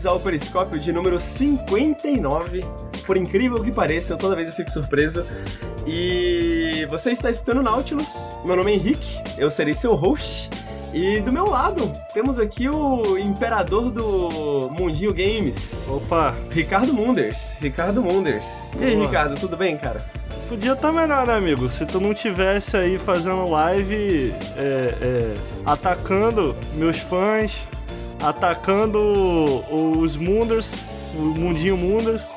bem-vindos ao Periscópio de número 59. Por incrível que pareça, eu toda vez eu fico surpreso. E você está escutando Nautilus. Meu nome é Henrique, eu serei seu host. E do meu lado, temos aqui o imperador do Mundinho Games. Opa! Ricardo Munders. Ricardo Munders. E aí, Boa. Ricardo, tudo bem, cara? Podia estar melhor, né, amigo? Se tu não tivesse aí fazendo live é, é, atacando meus fãs, atacando os Munders, o Mundinho Munders.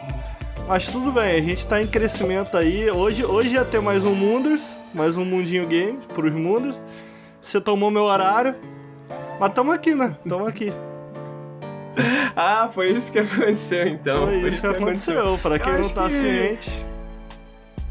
Mas tudo bem, a gente tá em crescimento aí. Hoje, hoje ia ter mais um Munders, mais um Mundinho Game pros Munders. Você tomou meu horário. Mas tamo aqui, né? Tamo aqui. Ah, foi isso que aconteceu então. Foi isso que aconteceu. Pra quem Eu não tá que- ciente.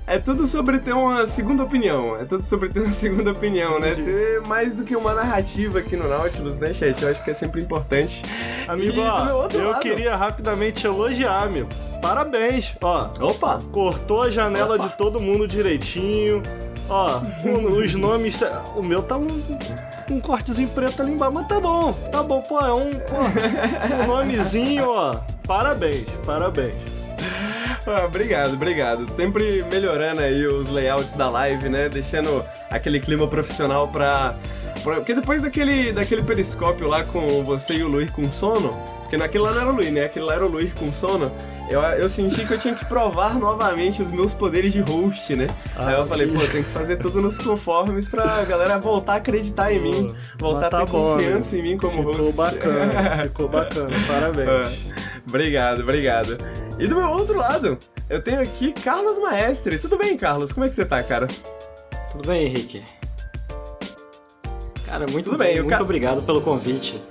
É tudo sobre ter uma segunda opinião. É tudo sobre ter uma segunda opinião, né? Entendi. Ter mais do que uma narrativa aqui no Nautilus, né, chat? Eu acho que é sempre importante. Amigo, E meu ó, eu lado- queria rapidamente elogiar, amigo. Parabéns, ó. Opa! Cortou a janela Opa. de todo mundo direitinho. Ó, os nomes. O meu tá um, um cortezinho preto ali embaixo, mas tá bom. Tá bom, pô, é um, pô, um nomezinho, ó. Parabéns, parabéns. Ah, obrigado, obrigado. Sempre melhorando aí os layouts da live, né? Deixando aquele clima profissional pra. Porque depois daquele, daquele periscópio lá com você e o Luiz com sono, porque naquele lá não era o Luiz, né? Aquele lá era o Luiz com sono. Eu, eu senti que eu tinha que provar novamente os meus poderes de host, né? aí eu Ah, falei, pô, tem que fazer tudo nos conformes pra galera voltar a acreditar em mim, Pô, voltar a tá ter bom, confiança amigo. em mim como Ficou host. bacana, ficou bacana. Parabéns. Ah, obrigado, obrigado. E do meu outro lado, eu tenho aqui Carlos Maestre. Tudo bem, Carlos? Como é que você tá, cara? Tudo bem, Henrique? Cara, muito Tudo bem, muito obrigado pelo convite.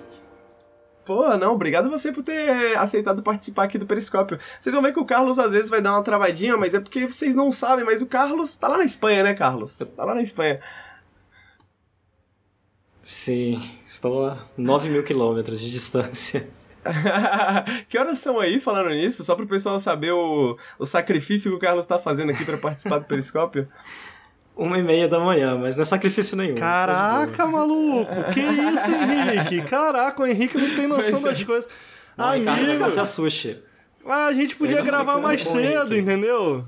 Pô, não, obrigado você por ter aceitado participar aqui do Periscópio. Vocês vão ver que o Carlos às vezes vai dar uma travadinha, mas é porque vocês não sabem, mas o Carlos tá lá na Espanha, né, Carlos? Tá lá na Espanha. Sim, estou a 9 mil quilômetros de distância. que horas são aí falando nisso? Só pro pessoal saber o, o sacrifício que o Carlos tá fazendo aqui pra participar do Periscópio. Uma e meia da manhã, mas não é sacrifício nenhum. Caraca, maluco! Que isso, Henrique? Caraca, o Henrique não tem noção Pois é. das coisas. Não, Amigo, não se assuste. ah, a gente podia Eu gravar mais cedo, entendeu?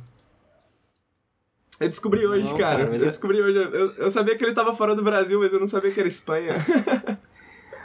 Eu descobri hoje, Não, cara. cara, mas eu é- descobri hoje. Eu, eu sabia que ele tava fora do Brasil, mas eu não sabia que era Espanha.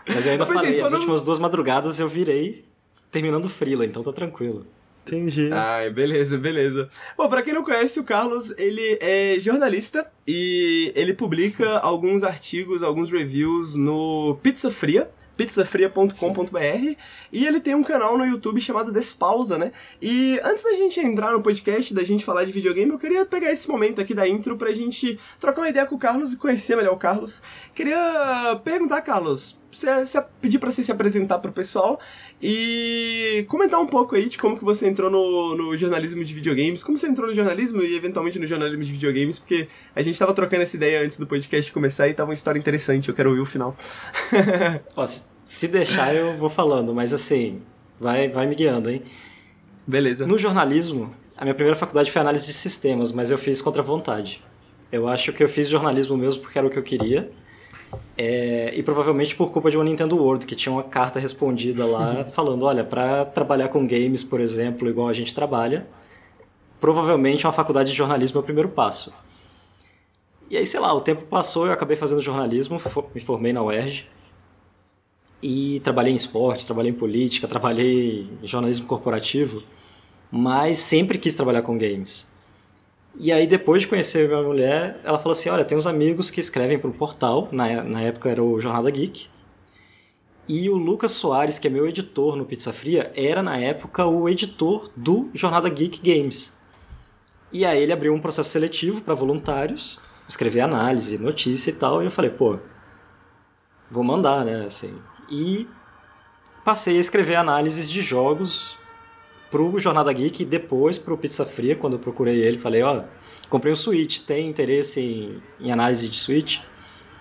Mas eu ainda Mas vocês falei, as foram- últimas duas madrugadas eu virei terminando o freela, então tá tranquilo. Entendi. Ai, beleza, beleza. Bom, pra quem não conhece, o Carlos, ele é jornalista e ele publica alguns artigos, alguns reviews no Pizza Fria, pizzafria.com.br e ele tem um canal no YouTube chamado Despausa, né? E antes da gente entrar no podcast, da gente falar de videogame, eu queria pegar esse momento aqui da intro pra gente trocar uma ideia com o Carlos e conhecer melhor o Carlos. Queria perguntar, Carlos, você, você pedir pra você se apresentar pro pessoal e comentar um pouco aí de como que você entrou no, no jornalismo de videogames, como você entrou no jornalismo e eventualmente no jornalismo de videogames, porque a gente tava trocando essa ideia antes do podcast começar e tava uma história interessante, eu quero ouvir o final. Ó, se se deixar eu vou falando, mas assim, vai, vai me guiando, hein? Beleza. No jornalismo, a minha primeira faculdade foi análise de sistemas, mas eu fiz contra a vontade. Eu acho que eu fiz jornalismo mesmo porque era o que eu queria. É, e provavelmente por culpa de uma Nintendo World, que tinha uma carta respondida lá falando: olha, para trabalhar com games, por exemplo, igual a gente trabalha, provavelmente uma faculdade de jornalismo é o primeiro passo. E aí, sei lá, o tempo passou, eu acabei fazendo jornalismo, me formei na UERJ. E trabalhei em esporte, trabalhei em política, trabalhei em jornalismo corporativo, mas sempre quis trabalhar com games. E aí, depois de conhecer minha mulher, ela falou assim: Olha, tem uns amigos que escrevem para um portal, na, na época era o Jornada Geek. E o Lucas Soares, que é meu editor no Pizza Fria, era na época o editor do Jornada Geek Games. E aí ele abriu um processo seletivo para voluntários, escrever análise, notícia e tal, e eu falei, pô, vou mandar, né, assim. E passei a escrever análises de jogos pro Jornada Geek e depois pro Pizza Fria, quando eu procurei ele, falei, ó, comprei um Switch, tem interesse em, em análise de Switch?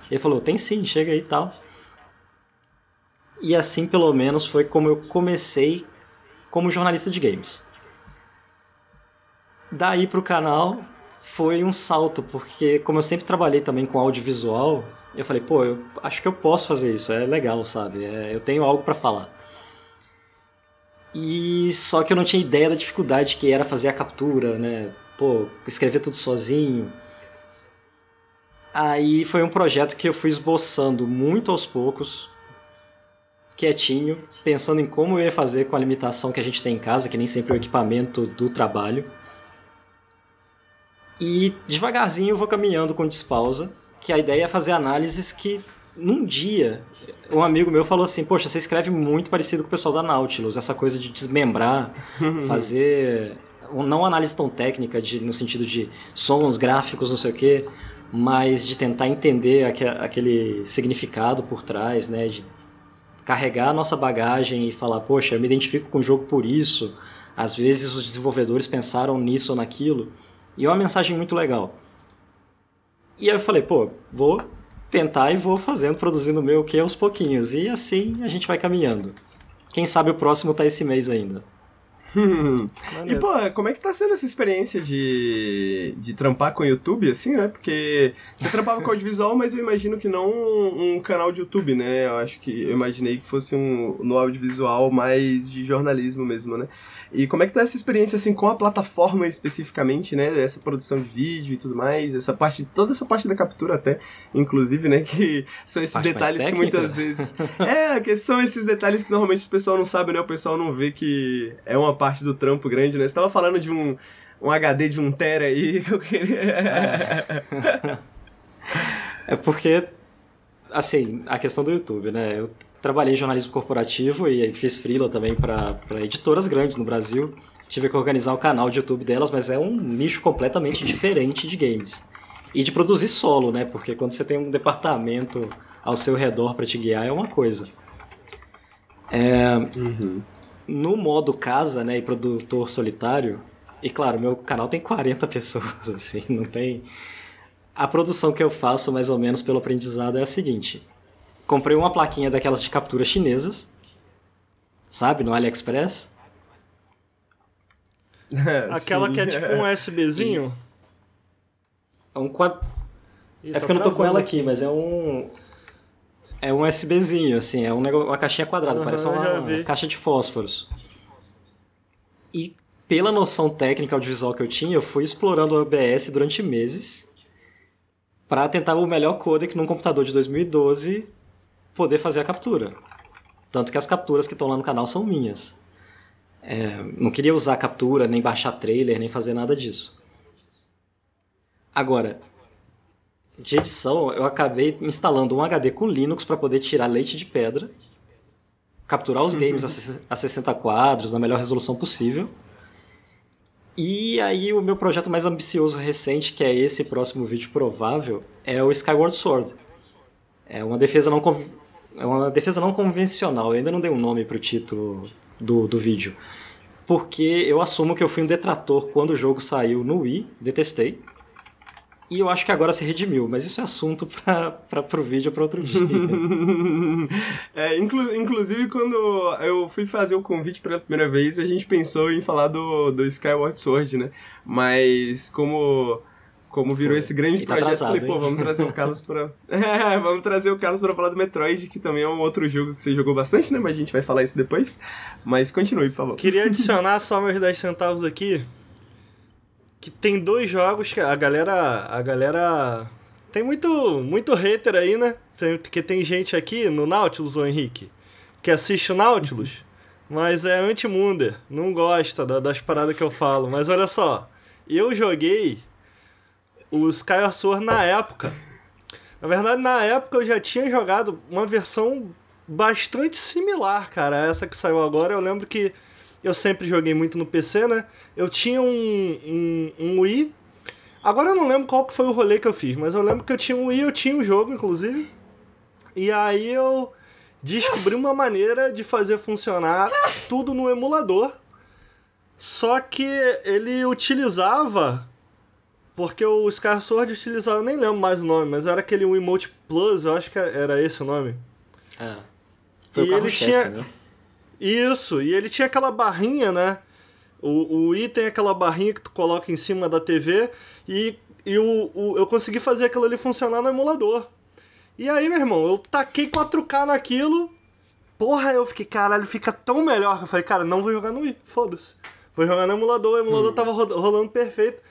Ele falou, tem sim, chega aí e tal. E assim, pelo menos, foi como eu comecei como jornalista de games. Daí pro canal foi um salto, porque como eu sempre trabalhei também com audiovisual, eu falei, pô, eu acho que eu posso fazer isso, é legal, sabe? É, eu tenho algo para falar. E só que eu não tinha ideia da dificuldade que era fazer a captura, né? Pô, escrever tudo sozinho. Aí foi um projeto que eu fui esboçando muito aos poucos, quietinho, pensando em como eu ia fazer com a limitação que a gente tem em casa, que nem sempre é o equipamento do trabalho. E devagarzinho eu vou caminhando com despausa, que a ideia é fazer análises que num dia um amigo meu falou assim: Poxa, você escreve muito parecido com o pessoal da Nautilus, essa coisa de desmembrar, fazer. Não análise tão técnica, de, no sentido de sons, gráficos, não sei o quê, mas de tentar entender aquele significado por trás, né? De carregar a nossa bagagem e falar: Poxa, eu me identifico com o jogo por isso. Às vezes os desenvolvedores pensaram nisso ou naquilo. E é uma mensagem muito legal. E aí eu falei, pô, vou tentar e vou fazendo, produzindo o meu que aos pouquinhos. E assim a gente vai caminhando. Quem sabe o próximo tá esse mês ainda. e, pô, como é que tá sendo essa experiência de, de trampar com o YouTube, assim, né? Porque você trampava com audiovisual, mas eu imagino que não um, canal de YouTube, né? Eu acho que eu imaginei que fosse um no audiovisual mais de jornalismo mesmo, né? E como é que tá essa experiência, assim, com a plataforma especificamente, né? Essa produção de vídeo e tudo mais, essa parte, toda essa parte da captura até, inclusive, né? Que são esses parte detalhes que muitas vezes... é, que são esses detalhes que normalmente o pessoal não sabe, né? O pessoal não vê que é uma parte do trampo grande, né? Você tava falando de um, um HD de um tera aí que eu queria... é. é porque, assim, a questão do YouTube, né? Eu trabalhei em jornalismo corporativo e fiz freela também para editoras grandes no Brasil. Tive que organizar o canal de YouTube delas, mas é um nicho completamente diferente de games. E de produzir solo, né? Porque quando você tem um departamento ao seu redor para te guiar é uma coisa. É, uhum. No modo casa, né, e produtor solitário, e claro, meu canal tem 40 pessoas, assim, não tem... A produção que eu faço, mais ou menos, pelo aprendizado é a seguinte comprei uma plaquinha daquelas de captura chinesas, sabe, no AliExpress. Aquela que é tipo um USBzinho? É um quad... é tá porque eu não tô com ela aqui, mas é um. É um USBzinho, assim, é um negócio, uma caixinha quadrada, uhum, parece uma, uma caixa de fósforos. E pela noção técnica audiovisual que eu tinha, eu fui explorando o OBS durante meses para tentar o melhor codec num computador de 2012 poder fazer a captura. Tanto que as capturas que estão lá no canal são minhas. É, não queria usar captura, nem baixar trailer, nem fazer nada disso. Agora, de edição, eu acabei instalando um HD com Linux para poder tirar leite de pedra, capturar os games a 60 quadros na melhor resolução possível. E aí o meu projeto mais ambicioso recente, que é esse próximo vídeo provável, é o Skyward Sword. É uma defesa não é uma defesa não convencional. Eu ainda não dei um nome pro título do, do vídeo. Porque eu assumo que eu fui um detrator quando o jogo saiu no Wii, detestei. E eu acho que agora se redimiu, mas isso é assunto para pro vídeo para outro dia. é, inclu, inclusive, quando eu fui fazer o convite pela primeira vez, a gente pensou em falar do, do Skyward Sword, né? Mas como como virou Foi. esse grande tá projeto, atrasado, falei, pô, vamos trazer o Carlos pra. é, vamos trazer o Carlos pra falar do Metroid, que também é um outro jogo que você jogou bastante, né? Mas a gente vai falar isso depois. Mas continue, por favor. Queria adicionar só meus 10 centavos aqui. Que tem dois jogos que a galera. A galera. Tem muito, muito hater aí, né? Tem, que tem gente aqui no Nautilus, ô Henrique, que assiste o Nautilus, mas é anti-munder, não gosta das paradas que eu falo. Mas olha só, eu joguei o Skyward Sword na época. Na verdade, na época eu já tinha jogado uma versão bastante similar, cara, essa que saiu agora. Eu lembro que eu sempre joguei muito no PC, né? Eu tinha um, um, um Wii. Agora eu não lembro qual que foi o rolê que eu fiz, mas eu lembro que eu tinha um Wii, eu tinha o um jogo, inclusive. E aí eu descobri uma maneira de fazer funcionar tudo no emulador. Só que ele utilizava porque o Scar Sword utilizava, eu nem lembro mais o nome, mas era aquele Emote Plus, eu acho que era esse o nome. É. Foi e ele tinha. Né? Isso, e ele tinha aquela barrinha, né? O, o item aquela barrinha que tu coloca em cima da TV e, e o, o, eu consegui fazer aquilo ali funcionar no emulador. E aí, meu irmão, eu taquei 4K naquilo porra, eu fiquei, caralho, fica tão melhor que eu falei, cara, não vou jogar no Wii, foda-se. Vou jogar no emulador, o emulador tava ro- rolando perfeito.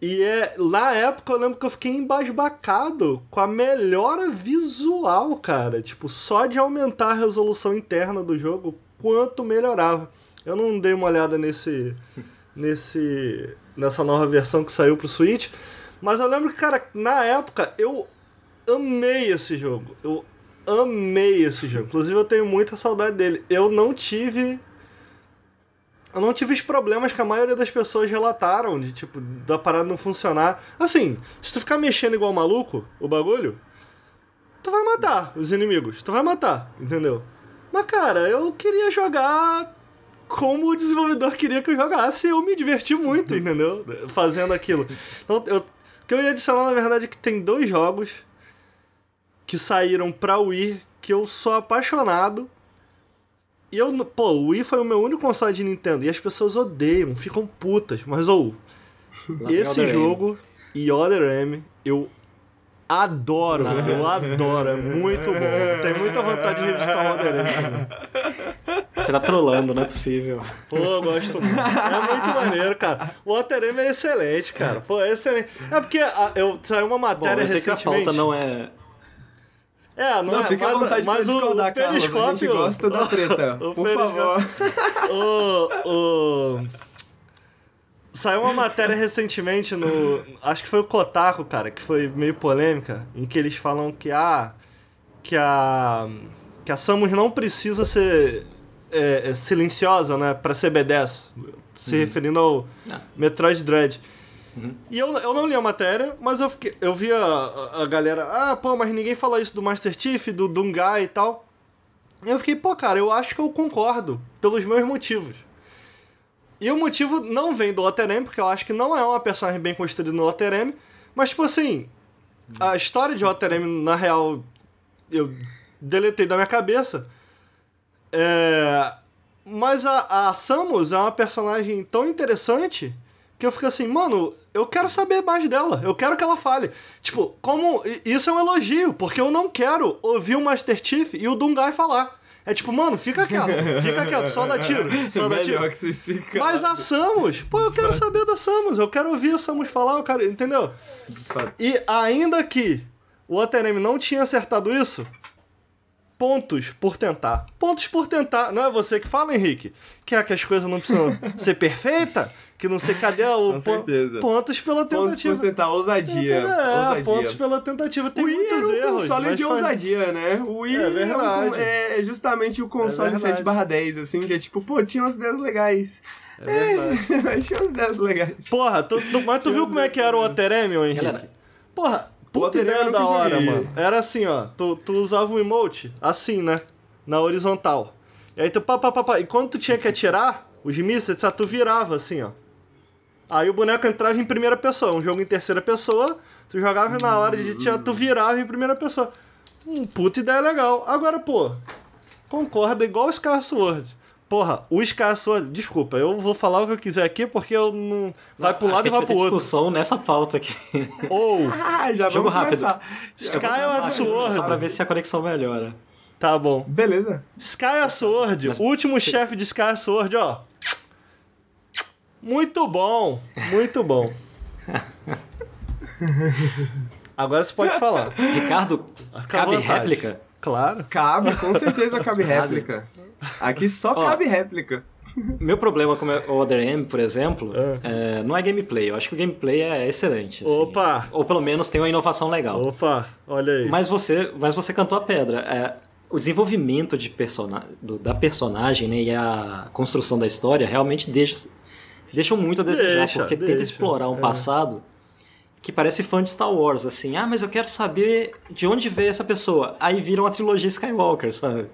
E é, na época eu lembro que eu fiquei embasbacado com a melhora visual, cara. Tipo, só de aumentar a resolução interna do jogo, quanto melhorava. Eu não dei uma olhada nesse. nesse. nessa nova versão que saiu pro Switch. Mas eu lembro que, cara, na época eu amei esse jogo. Eu amei esse jogo. Inclusive eu tenho muita saudade dele. Eu não tive eu não tive os problemas que a maioria das pessoas relataram, de tipo, da parada não funcionar. Assim, se tu ficar mexendo igual maluco, o bagulho, tu vai matar os inimigos, tu vai matar, entendeu? Mas cara, eu queria jogar como o desenvolvedor queria que eu jogasse e eu me diverti muito, entendeu? Fazendo aquilo. Então, eu, o que eu ia adicionar, na verdade, é que tem dois jogos que saíram pra Wii que eu sou apaixonado eu, pô, o Wii foi o meu único console de Nintendo. E as pessoas odeiam, ficam putas. Mas, ou, vem esse jogo e Other M, eu adoro. Não. Eu adoro, é muito bom. Tenho muita vontade de revistar o Other M. Você tá trolando, não é possível. Pô, eu gosto muito. É muito maneiro, cara. O Other M é excelente, cara. Pô, é excelente. É porque a- eu saiu uma Bom, matéria eu sei que a recentemente. pauta não é. É, não, Não, é, fica à mas, vontade mas o, o Carlos. A gente periscópio... gosta da treta. O Por periscópio- favor. o, o... Saiu uma matéria recentemente no. Acho que foi o Kotaku, cara, que foi meio polêmica, em que eles falam que a. que a. que a Samus não precisa ser é, é, silenciosa, né, pra ser B10. Se referindo ao Ah. Metroid Dread. E eu, eu não li a matéria, mas eu, fiquei, eu vi a, a, a galera. Ah, pô, mas ninguém fala isso do Master Chief, do Dungai e tal. E eu fiquei, pô, cara, eu acho que eu concordo, pelos meus motivos. E o motivo não vem do Otterem, porque eu acho que não é uma personagem bem construída no Otterem, mas, tipo assim, a história de Otterem, na real, eu deletei da minha cabeça. É... Mas a, a Samus é uma personagem tão interessante que eu fico assim, mano, eu quero saber mais dela, eu quero que ela fale. Tipo, como. Isso é um elogio, porque eu não quero ouvir o Master Chief e o Dungai falar. É tipo, mano, fica quieto, fica quieto, só dá tiro, só dá tiro. Melhor que vocês ficam. Mas a Samus, pô, eu quero saber da Samus, eu quero ouvir a Samus falar, eu quero, entendeu? E ainda que o Oterem não tinha acertado isso, pontos por tentar. Pontos por tentar. Não é você que fala, Henrique? Quer que as coisas não precisam ser perfeitas? Que não sei cadê o Com certeza. pontos pela Pontos tentativa. por tentar ousadia. É, ousadia. pontos pela tentativa. Tem o Wii muitos era um erros. console mas de faz- ousadia, né? O Wii É verdade. um- é, justamente o console É verdade. 7 barra 10, assim, que é tipo, pô, tinha umas ideias legais. É mas tinha umas ideias legais. Porra, tu, tu- mas tu viu como é que era o Oterem, ô Henrique? Galera. Porra, puta ideia da hora, mano. Era assim, ó. Tu, tu usava o emote assim, né? Na horizontal. E aí tu pá, pá, pá, pá. E quando tu tinha que atirar os mísseis, tu virava assim, ó. Aí o boneco entrava em primeira pessoa. Um jogo em terceira pessoa. Tu jogava na hora de tirar, tu virava em primeira pessoa. Hum, puta ideia legal. Agora, pô, concorda igual o Scar Sword. Porra, o Scar Sword, desculpa, eu vou falar o que eu quiser aqui porque eu não. Vai pro lado e vai pro outro. discussão nessa pauta aqui. Ou Ah, já Jogo rápido. Skyward Só pra Sword. ver se a conexão melhora. Tá bom. Beleza. Skyward Sword, Mas- último chefe de Skyward Sword, ó. Muito bom, muito bom. Agora você pode falar. Ricardo, cabe réplica? Claro. Cabe, com certeza cabe réplica. Aqui só Ó. cabe réplica. Meu problema com o Other M, por exemplo, é, não é gameplay. Eu acho que o gameplay é excelente. assim. Opa! Ou pelo menos tem uma inovação legal. Opa, olha aí. Mas você, mas você cantou a pedra. É, o desenvolvimento de persona, do- da personagem né, e a construção da história realmente deixa, deixam muito a desejar, Deixa, porque deixa, tenta explorar um é. passado que parece fã de Star Wars, assim. Ah, mas eu quero saber de onde veio essa pessoa. Aí vira uma trilogia Skywalker, sabe?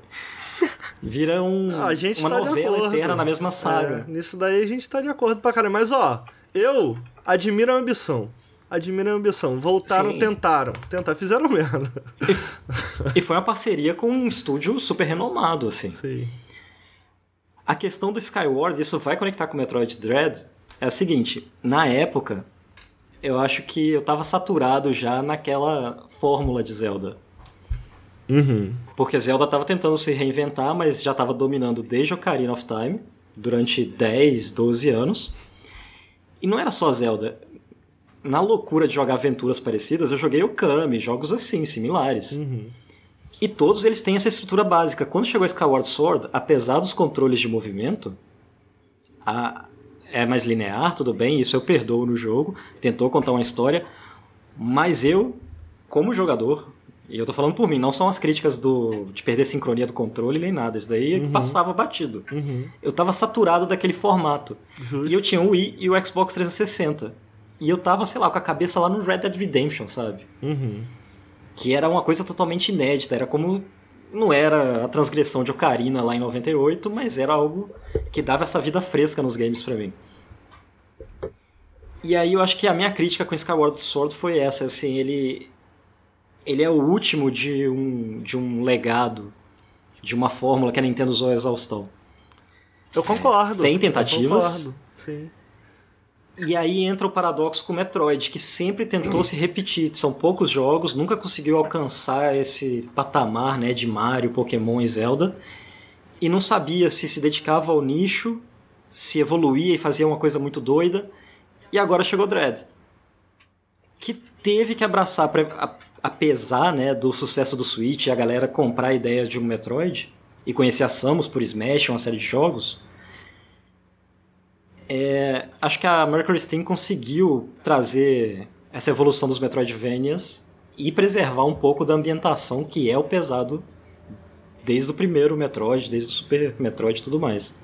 Vira um, uma tá novela eterna na mesma saga. É, nisso daí a gente tá de acordo pra caramba. Mas ó, eu admiro a ambição. Admiro a ambição. Voltaram, Sim. tentaram. Tentaram, fizeram merda. E foi uma parceria com um estúdio super renomado, assim. Sim. A questão do Skyward, isso vai conectar com o Metroid Dread, é a seguinte, na época, eu acho que eu tava saturado já naquela fórmula de Zelda. Uhum. Porque Zelda estava tentando se reinventar, mas já estava dominando desde Ocarina of Time, durante 10, 12 anos. E não era só Zelda. Na loucura de jogar aventuras parecidas, eu joguei Okami, jogos assim, similares. Uhum. E todos eles têm essa estrutura básica. Quando chegou Skyward Sword, apesar dos controles de movimento, a... é mais linear, tudo bem, isso eu perdoo no jogo, tentou contar uma história, mas eu, como jogador, e eu tô falando por mim, não são as críticas do de perder sincronia do controle nem nada, isso daí Uhum. passava batido. Uhum. Eu tava saturado daquele formato. E eu tinha o Wii e o Xbox 360. E eu tava, sei lá, com a cabeça lá no Red Dead Redemption, sabe? Uhum. Que era uma coisa totalmente inédita, era como não era a transgressão de Ocarina lá em 98, mas era algo que dava essa vida fresca nos games pra mim. E aí eu acho que a minha crítica com Skyward Sword foi essa, assim, ele ele é o último de um de um legado, de uma fórmula que a Nintendo usou a exaustão. Eu concordo. Tem Eu tentativas? concordo. Sim. E aí entra o paradoxo com Metroid, que sempre tentou se repetir. São poucos jogos, nunca conseguiu alcançar esse patamar né, de Mario, Pokémon e Zelda. E não sabia se se dedicava ao nicho, se evoluía e fazia uma coisa muito doida. E agora chegou Dread. Que teve que abraçar, apesar né, do sucesso do Switch e a galera comprar a ideia de um Metroid e conhecer a Samus por Smash, uma série de jogos. É, acho que a Mercury Steam conseguiu trazer essa evolução dos Metroidvanias e preservar um pouco da ambientação que é o pesado desde o primeiro Metroid, desde o Super Metroid e tudo mais.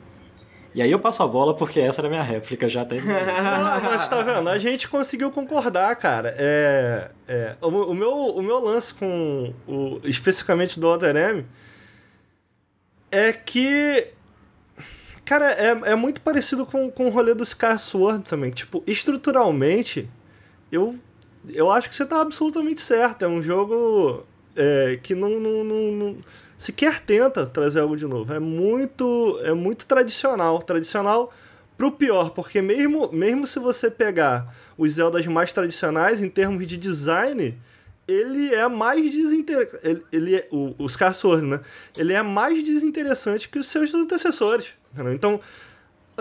E aí eu passo a bola porque essa era a minha réplica já até. Não, mas tá vendo? A gente conseguiu concordar, cara. É, é, o, o meu, o meu lance com o, especificamente do Other M é que. Cara, é, é muito parecido com, com o rolê do Scar Sword também. Tipo, estruturalmente, eu, eu acho que você tá absolutamente certo. É um jogo é, que não, não, não, não sequer tenta trazer algo de novo. É muito, é muito tradicional. Tradicional pro pior, porque mesmo, mesmo se você pegar os Zeldas mais tradicionais, em termos de design, ele é mais desinteressante. Ele, ele é, o, né? Ele é mais desinteressante que os seus antecessores. Então,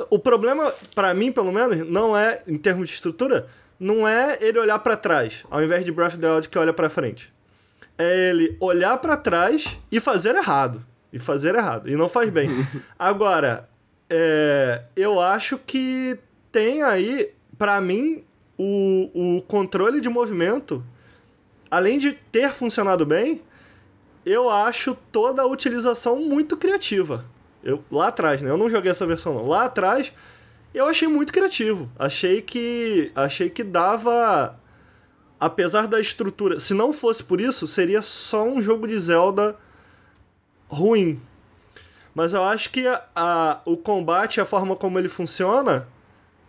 o problema, pra mim, pelo menos, não é, em termos de estrutura, não é ele olhar pra trás, ao invés de Breath of the Wild que olha pra frente. É ele olhar pra trás e fazer errado. E fazer errado. E não faz bem. Agora, é, eu acho que tem aí, pra mim, o, o controle de movimento, além de ter funcionado bem, eu acho toda a utilização muito criativa. Eu, lá atrás, né? Eu não joguei essa versão não. Lá atrás, eu achei muito criativo. Achei que achei que dava apesar da estrutura, se não fosse por isso, seria só um jogo de Zelda ruim. Mas eu acho que a, a- o combate, a forma como ele funciona,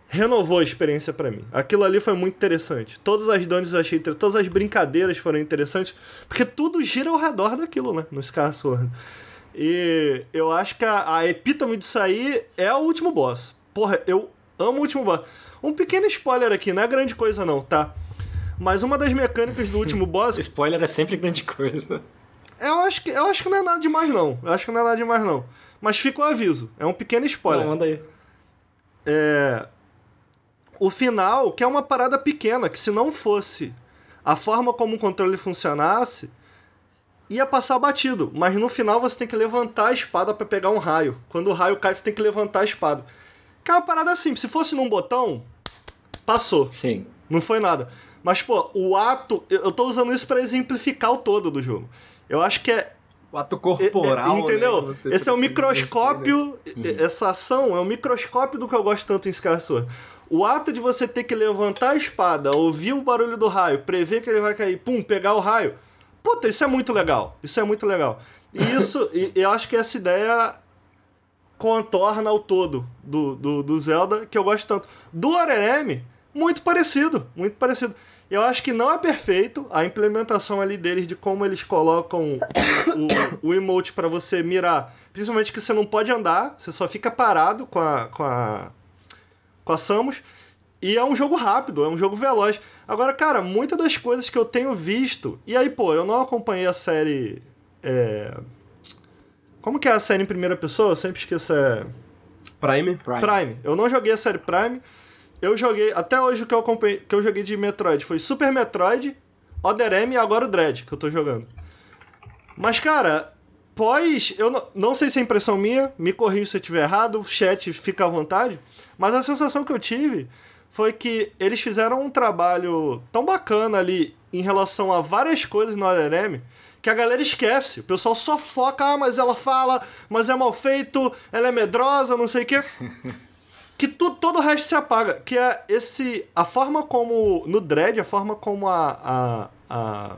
renovou a experiência pra mim. Aquilo ali foi muito interessante. Todas as dungeons eu achei todas as brincadeiras foram interessantes, porque tudo gira ao redor daquilo, né, no Scar Sword. E eu acho que a, a epítome disso aí é o último boss. Porra, eu amo o último boss. Um pequeno spoiler aqui, não é grande coisa não, tá? Mas uma das mecânicas do último boss Spoiler é sempre grande coisa. eu acho, que, eu acho que não é nada demais, não. Eu acho que não é nada demais, não. Mas fica o aviso. É um pequeno spoiler. Não, manda aí. É... O final, que é uma parada pequena, que se não fosse a forma como o controle funcionasse, ia passar batido. Mas no final você tem que levantar a espada pra pegar um raio. Quando o raio cai, você tem que levantar a espada. Que é uma parada simples. Se fosse num botão, passou. Sim. Não foi nada. Mas, pô, o ato. Eu tô usando isso pra exemplificar o todo do jogo. Eu acho que é. O ato corporal. é- entendeu? né, você Esse é o precisa microscópio. né? Essa ação é o microscópio do que eu gosto tanto em Sword. O ato de você ter que levantar a espada, ouvir o barulho do raio, prever que ele vai cair, pum, pegar o raio. Puta, isso é muito legal. Isso é muito legal. E isso, e eu acho que essa ideia contorna o todo do, do, do Zelda, que eu gosto tanto. Do Arerem, muito parecido, muito parecido. Eu acho que não é perfeito a implementação ali deles de como eles colocam o, o emote para você mirar. Principalmente que você não pode andar, você só fica parado com a, com a, com a Samus. E é um jogo rápido, é um jogo veloz. Agora, cara, muitas das coisas que eu tenho visto. E aí, pô, eu não acompanhei a série é... Como que é a série em primeira pessoa? Eu sempre esqueço. É... Prime? Prime. Prime. Eu não joguei a série Prime. Eu joguei. Até hoje o que eu, acompanhei, que eu joguei de Metroid foi Super Metroid, Other M e agora o Dread que eu tô jogando. Mas, cara, pós. Eu não, não sei se é impressão minha, me corrija se eu estiver errado, chat fica à vontade. Mas a sensação que eu tive foi que eles fizeram um trabalho tão bacana ali em relação a várias coisas no Other M que a galera esquece. O pessoal só foca, ah, mas ela fala, mas é mal feito, ela é medrosa, não sei o quê. que tu, todo o resto se apaga. Que é esse. A forma como. No Dread, a forma como a. a, a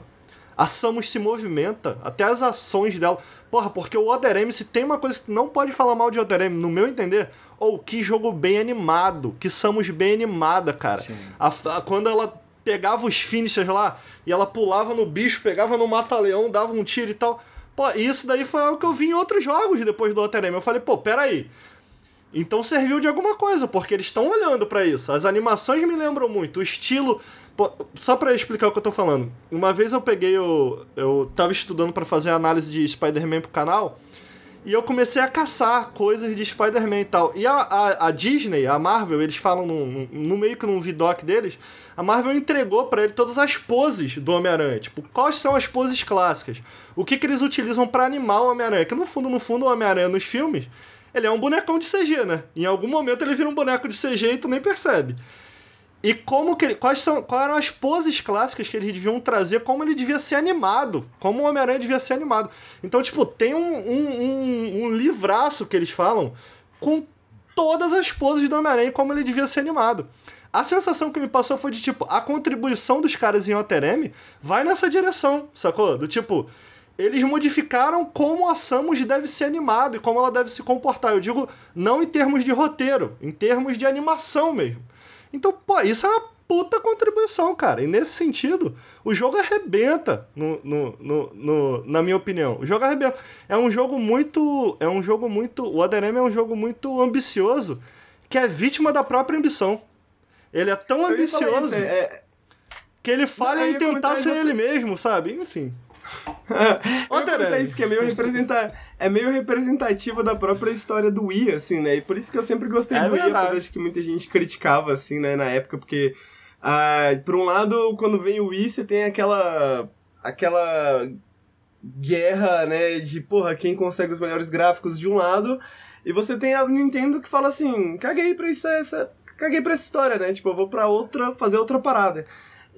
a Samus se movimenta, até as ações dela. Porra, porque o Other M, se tem uma coisa que não pode falar mal de Other M, no meu entender, ou que jogo bem animado, que Samus bem animada, cara. A, a, quando ela pegava os finishers lá e ela pulava no bicho, pegava no mata-leão, dava um tiro e tal. Pô, isso daí foi algo que eu vi em outros jogos depois do Other M. Eu falei, pô, peraí. Então serviu de alguma coisa, porque eles estão olhando para isso. As animações me lembram muito, o estilo. Só para explicar o que eu tô falando. Uma vez eu peguei o. Eu tava estudando para fazer análise de Spider-Man pro canal. E eu comecei a caçar coisas de Spider-Man e tal. E a, a, a, Disney, a Marvel, eles falam no, no meio que num vidoc deles, a Marvel entregou para ele todas as poses do Homem-Aranha. Tipo, quais são as poses clássicas? O que, que eles utilizam para animar o Homem-Aranha? Que no fundo, no fundo, o Homem-Aranha nos filmes, ele é um bonecão de CG, né? Em algum momento ele vira um boneco de CG e tu nem percebe. E como que ele, quais são quais eram as poses clássicas que eles deviam trazer, como ele devia ser animado, como o Homem-Aranha devia ser animado. Então, tipo, tem um, um, um, um livraço que eles falam com todas as poses do Homem-Aranha e como ele devia ser animado. A sensação que me passou foi de tipo, a contribuição dos caras em Oterem vai nessa direção, sacou? Do tipo, eles modificaram como a Samus deve ser animado e como ela deve se comportar. Eu digo, não em termos de roteiro, em termos de animação mesmo. Então, pô, isso é uma puta contribuição, cara. E nesse sentido, o jogo arrebenta, no, no, no, no, na minha opinião. O jogo arrebenta. É um jogo muito. É um jogo muito. O Aderem é um jogo muito ambicioso, que é vítima da própria ambição. Ele é tão ambicioso isso, é... que ele falha em tentar ser ele mesmo, sabe? Enfim. É isso que é meio, representa... é meio representativo da própria história do Wii, assim, né? E por isso que eu sempre gostei é do Wii, apesar de que muita gente criticava, assim, né, na época, porque, ah, por um lado, quando vem o Wii, você tem aquela. aquela guerra, né, de, porra, quem consegue os melhores gráficos de um lado, e você tem a Nintendo que fala assim, caguei pra isso, essa, caguei pra essa história, né, tipo, eu vou pra outra, fazer outra parada.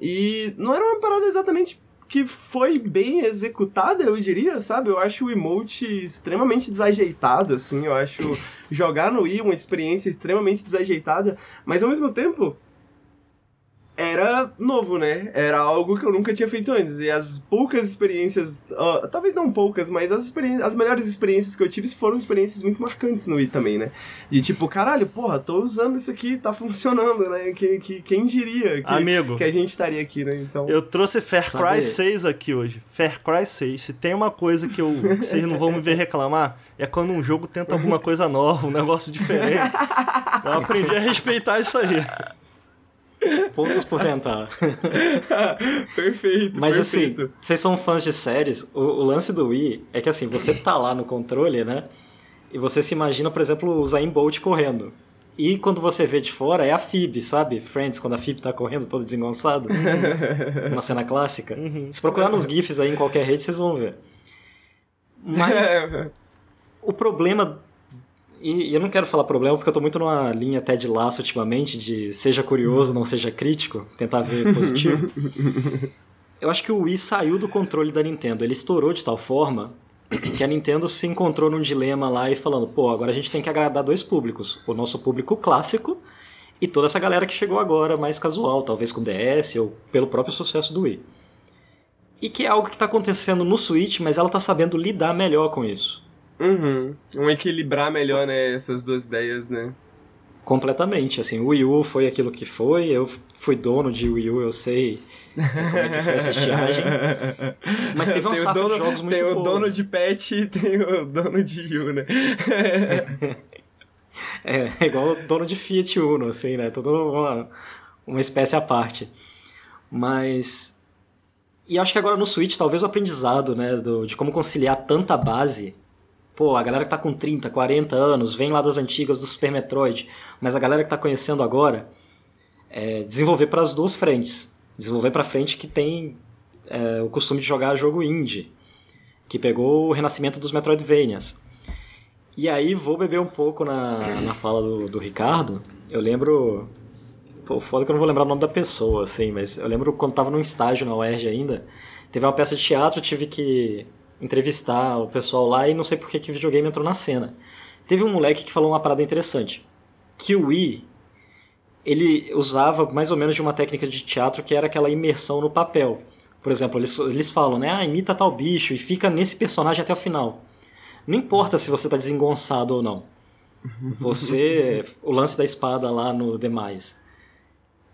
E não era uma parada exatamente que foi bem executada, eu diria, sabe? Eu acho o emote extremamente desajeitado, assim. Eu acho jogar no Wii uma experiência extremamente desajeitada, mas ao mesmo tempo era novo, né? Era algo que eu nunca tinha feito antes. E as poucas experiências, uh, talvez não poucas, mas as, experiências, as melhores experiências que eu tive foram experiências muito marcantes no Wii também, né? E tipo, caralho, porra, tô usando isso aqui, tá funcionando, né? Que, que, quem diria que, Amigo, que a gente estaria aqui, né? Então... Eu trouxe Far Cry 6 aqui hoje. Far Cry 6. Se tem uma coisa que, eu, que vocês não vão me ver reclamar, é quando um jogo tenta alguma coisa nova, um negócio diferente. Eu aprendi a respeitar isso aí. Pontos por tentar. perfeito. Mas perfeito. assim, vocês são fãs de séries, o, o, lance do Wii é que assim, você tá lá no controle, né? E você se imagina, por exemplo, o Zayn Bolt correndo. E quando você vê de fora, é a Phoebe, sabe? Friends, quando a Phoebe tá correndo todo desengonçado. Uma cena clássica. Uhum. Se procurar nos GIFs aí em qualquer rede, vocês vão ver. Mas o problema e, eu não quero falar problema porque eu tô muito numa linha até de laço ultimamente, de seja curioso, não seja crítico, tentar ver positivo. eu acho que o Wii saiu do controle da Nintendo. Ele estourou de tal forma que a Nintendo se encontrou num dilema lá e falando, pô, agora a gente tem que agradar dois públicos. O nosso público clássico e toda essa galera que chegou agora mais casual, talvez com DS ou pelo próprio sucesso do Wii. E que é algo que está acontecendo no Switch, mas ela está sabendo lidar melhor com isso. Uhum. Um equilibrar melhor, né, essas duas ideias, né? Completamente, assim, o Wii U foi aquilo que foi, eu fui dono de Wii U, eu sei como é que foi essa estiagem. Mas teve uma safra dono, de jogos muito Tem o boa. dono de pet e tem o dono de Wii né? é, é igual o dono de Fiat Uno, assim, né? Tudo uma, uma espécie à parte. Mas E acho que agora no Switch, talvez o aprendizado, né, do, de como conciliar tanta base. Pô, a galera que tá com 30, 40 anos, vem lá das antigas do Super Metroid, mas a galera que tá conhecendo agora, é desenvolver para as duas frentes. Desenvolver para frente que tem é, o costume de jogar jogo indie, que pegou o renascimento dos Metroidvanias. E aí vou beber um pouco na, na fala do, do Ricardo. Eu lembro Pô, foda que eu não vou lembrar o nome da pessoa, assim, mas eu lembro quando tava num estágio na UERJ ainda, teve uma peça de teatro, tive que entrevistar o pessoal lá e não sei por que, videogame entrou na cena. Teve um moleque que falou uma parada interessante. Que o Wii, ele usava mais ou menos de uma técnica de teatro que era aquela imersão no papel. Por exemplo, eles, eles falam, né? Ah, imita tal bicho e fica nesse personagem até o final. Não importa se você tá desengonçado ou não. Você. o lance da espada lá no demais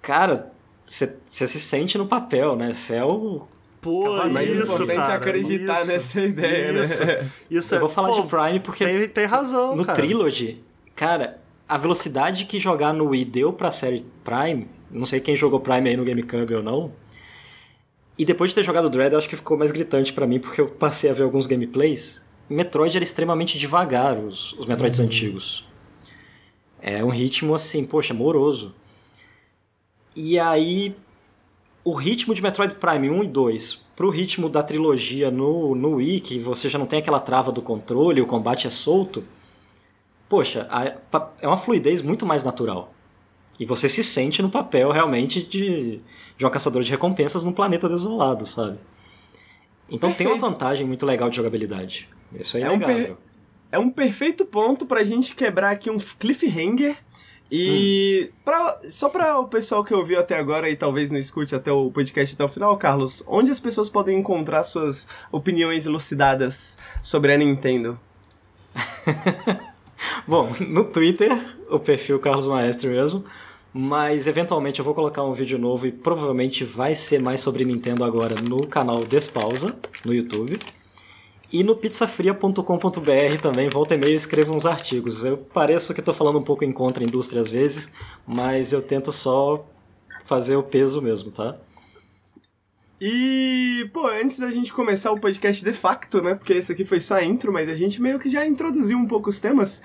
cara, você se sente no papel, né? Você é o. Pô, mais isso, importante cara, é acreditar isso, nessa ideia, isso, né? Isso Eu é, vou falar pô, de Prime porque Tem, tem razão, no cara. Trilogy, cara, a velocidade que jogar no Wii deu pra série Prime, não sei quem jogou Prime aí no GameCube ou não. E depois de ter jogado Dread, eu acho que ficou mais gritante pra mim, porque eu passei a ver alguns gameplays. Metroid era extremamente devagar, os, os Metroids antigos. É um ritmo assim, poxa, moroso. E aí, o ritmo de Metroid Prime 1 e 2 pro ritmo da trilogia no, no Wii, que você já não tem aquela trava do controle, o combate é solto, poxa, a- é uma fluidez muito mais natural. E você se sente no papel realmente de, de uma caçadora de recompensas num planeta desolado, sabe? Então tem uma Perfeito. vantagem muito legal de jogabilidade. Isso é É um per- É um perfeito ponto pra gente quebrar aqui um cliffhanger. E pra, só pra o pessoal que ouviu até agora e talvez não escute até o podcast até o final, Carlos, onde as pessoas podem encontrar suas opiniões elucidadas sobre a Nintendo? Bom, no Twitter, o perfil Carlos Maestro mesmo. Mas eventualmente eu vou colocar um vídeo novo e provavelmente vai ser mais sobre Nintendo agora no canal Despausa, no YouTube. E no pizzafria.com.br também, volta e meia, escrevo uns artigos. Eu pareço que estou falando um pouco em contra a indústria às vezes, mas eu tento só fazer o peso mesmo, tá? E, pô, antes da gente começar o podcast de facto, né? Porque esse aqui foi só a intro, mas a gente meio que já introduziu um pouco os temas.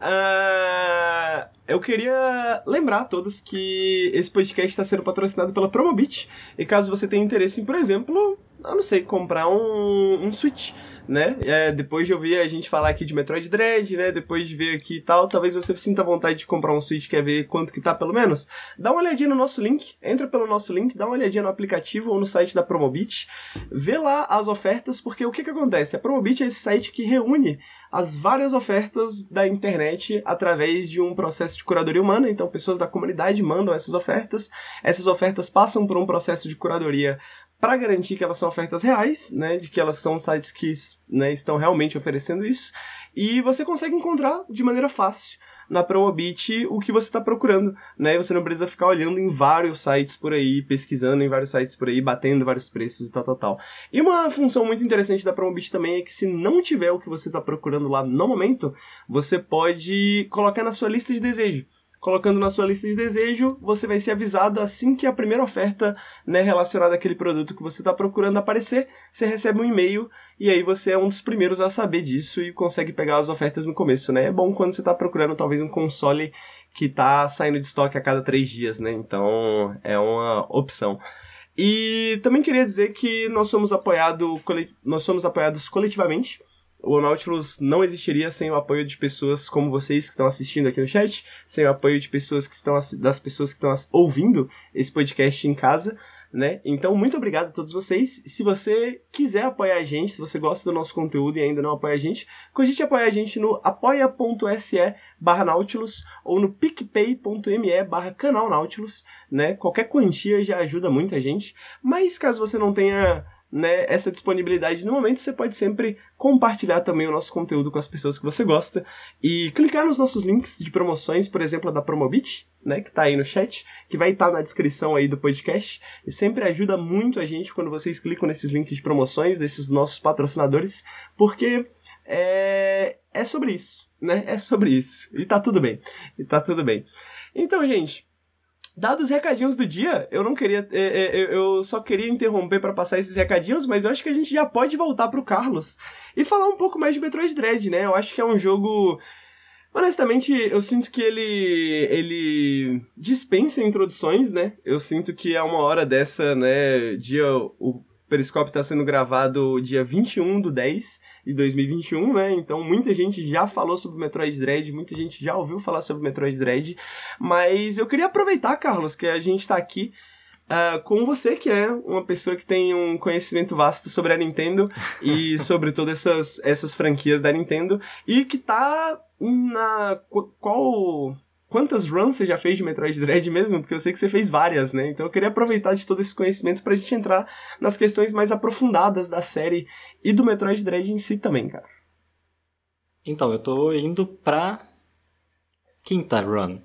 ah, eu queria lembrar a todos que esse podcast está sendo patrocinado pela Promobit. E caso você tenha interesse em, por exemplo, eu não sei, comprar um, um Switch. Né? É, depois de ouvir a gente falar aqui de Metroid Dread, né? Depois de ver aqui e tal, talvez você sinta vontade de comprar um Switch, quer ver quanto que tá pelo menos. Dá uma olhadinha no nosso link, entra pelo nosso link, dá uma olhadinha no aplicativo ou no site da Promobit, vê lá as ofertas, porque o que que acontece? A Promobit é esse site que reúne as várias ofertas da internet através de um processo de curadoria humana, então pessoas da comunidade mandam essas ofertas, essas ofertas passam por um processo de curadoria para garantir que elas são ofertas reais, né, de que elas são sites que né, estão realmente oferecendo isso, e você consegue encontrar de maneira fácil na Promobit o que você está procurando, né? Você não precisa ficar olhando em vários sites por aí, pesquisando em vários sites por aí, batendo vários preços e tal, tal, tal. E uma função muito interessante da Promobit também é que se não tiver o que você está procurando lá no momento, você pode colocar na sua lista de desejo. Colocando na sua lista de desejo, você vai ser avisado assim que a primeira oferta né, relacionada àquele produto que você está procurando aparecer. Você recebe um e-mail e aí você é um dos primeiros a saber disso e consegue pegar as ofertas no começo, né? É bom quando você está procurando talvez um console que está saindo de estoque a cada três dias, né? Então é uma opção. E também queria dizer que nós somos, apoiado, nós somos apoiados coletivamente. O Nautilus não existiria sem o apoio de pessoas como vocês que estão assistindo aqui no chat, sem o apoio de pessoas que estão das pessoas que estão ouvindo esse podcast em casa, né? Então, muito obrigado a todos vocês. Se você quiser apoiar a gente, se você gosta do nosso conteúdo e ainda não apoia a gente, cogite apoiar a gente no apoia.se barra Nautilus ou no picpay.me barra canal Nautilus, né? Qualquer quantia já ajuda muita gente, mas caso você não tenha né, essa disponibilidade no momento, você pode sempre compartilhar também o nosso conteúdo com as pessoas que você gosta e clicar nos nossos links de promoções, por exemplo, a da Promobit, né, que tá aí no chat, que vai estar tá na descrição aí do podcast, e sempre ajuda muito a gente quando vocês clicam nesses links de promoções desses nossos patrocinadores, porque é, é sobre isso, né? É sobre isso. E tá tudo bem. E tá tudo bem. Então, gente, Dados os recadinhos do dia, eu não queria. É, é, eu só queria interromper para passar esses recadinhos, mas eu acho que a gente já pode voltar pro Carlos e falar um pouco mais de Metroid Dread, né? Eu acho que é um jogo. Honestamente, eu sinto que ele ele dispensa introduções, né? Eu sinto que é uma hora dessa, né, dia o Periscope está sendo gravado dia 21 do 10 de 2021, né? Então muita gente já falou sobre Metroid Dread, muita gente já ouviu falar sobre Metroid Dread, mas eu queria aproveitar, Carlos, que a gente está aqui Uh, com você, que é uma pessoa que tem um conhecimento vasto sobre a Nintendo e sobre todas essas, essas franquias da Nintendo, e que tá na. Qual quantas runs você já fez de Metroid Dread mesmo? Porque eu sei que você fez várias, né? Então eu queria aproveitar de todo esse conhecimento pra gente entrar nas questões mais aprofundadas da série e do Metroid Dread em si também, cara. Então, eu tô indo pra quinta run.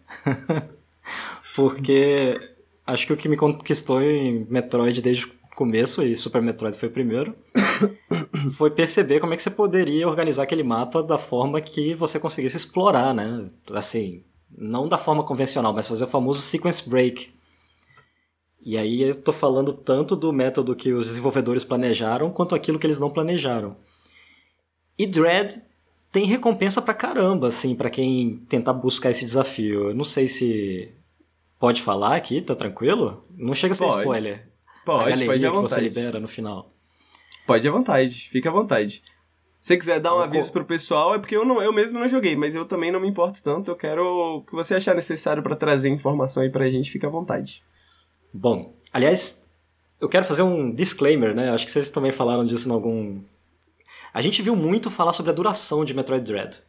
Porque acho que o que me conquistou em Metroid desde o começo, e Super Metroid foi o primeiro, foi perceber como é que você poderia organizar aquele mapa da forma que você conseguisse explorar, né? Assim, não da forma convencional, mas fazer o famoso sequence break. E aí eu tô falando tanto do método que os desenvolvedores planejaram, quanto aquilo que eles não planejaram. E Dread tem recompensa pra caramba, assim, para quem tentar buscar esse desafio. Eu não sei se pode falar aqui, tá tranquilo? Não chega a ser pode. spoiler. Pode, a galeria pode à que vontade. você libera no final. Pode à vontade, fica à vontade. Se você quiser dar um aviso pro pessoal, é porque eu, não, eu mesmo não joguei, mas eu também não me importo tanto. Eu quero o que você achar necessário para trazer informação aí pra gente, fica à vontade. Bom, aliás, eu quero fazer um disclaimer, né? Acho que vocês também falaram disso em algum. A gente viu muito falar sobre a duração de Metroid Dread.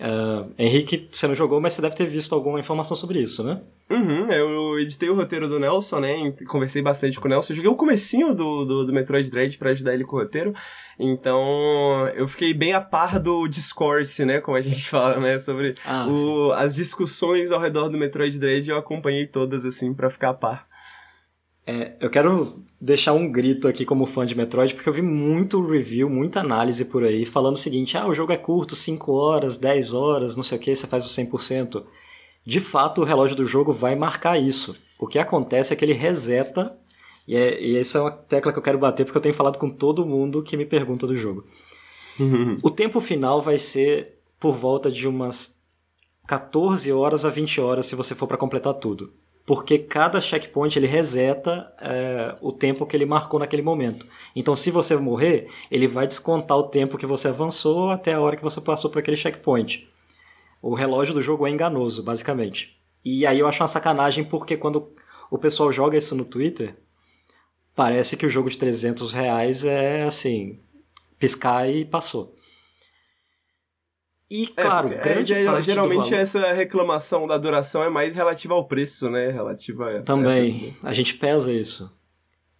Uh, Henrique, você não jogou, mas você deve ter visto alguma informação sobre isso, né? Uhum, eu editei o roteiro do Nelson, né? Conversei bastante com o Nelson. Eu joguei o comecinho do, do, do Metroid Dread para ajudar ele com o roteiro. Então, eu fiquei bem a par do discourse, né? Como a gente fala, né? Sobre ah, o, as discussões ao redor do Metroid Dread. Eu acompanhei todas, assim, para ficar a par. É, eu quero deixar um grito aqui como fã de Metroid, porque eu vi muito review, muita análise por aí, falando o seguinte, ah, o jogo é curto, 5 horas, 10 horas, não sei o que, você faz o 100%. De fato, o relógio do jogo vai marcar isso. O que acontece é que ele reseta, e, é, e isso é uma tecla que eu quero bater, porque eu tenho falado com todo mundo que me pergunta do jogo. o tempo final vai ser por volta de umas 14 horas a 20 horas se você for para completar tudo porque cada checkpoint ele reseta é, o tempo que ele marcou naquele momento. Então, se você morrer, ele vai descontar o tempo que você avançou até a hora que você passou por aquele checkpoint. O relógio do jogo é enganoso, basicamente. E aí eu acho uma sacanagem porque quando o pessoal joga isso no Twitter, parece que o jogo de 300 reais é assim, piscar e passou. E, é, claro, é, grande é, parte Geralmente valor... essa reclamação da duração é mais relativa ao preço, né? Relativa Também, essas... a gente pesa isso.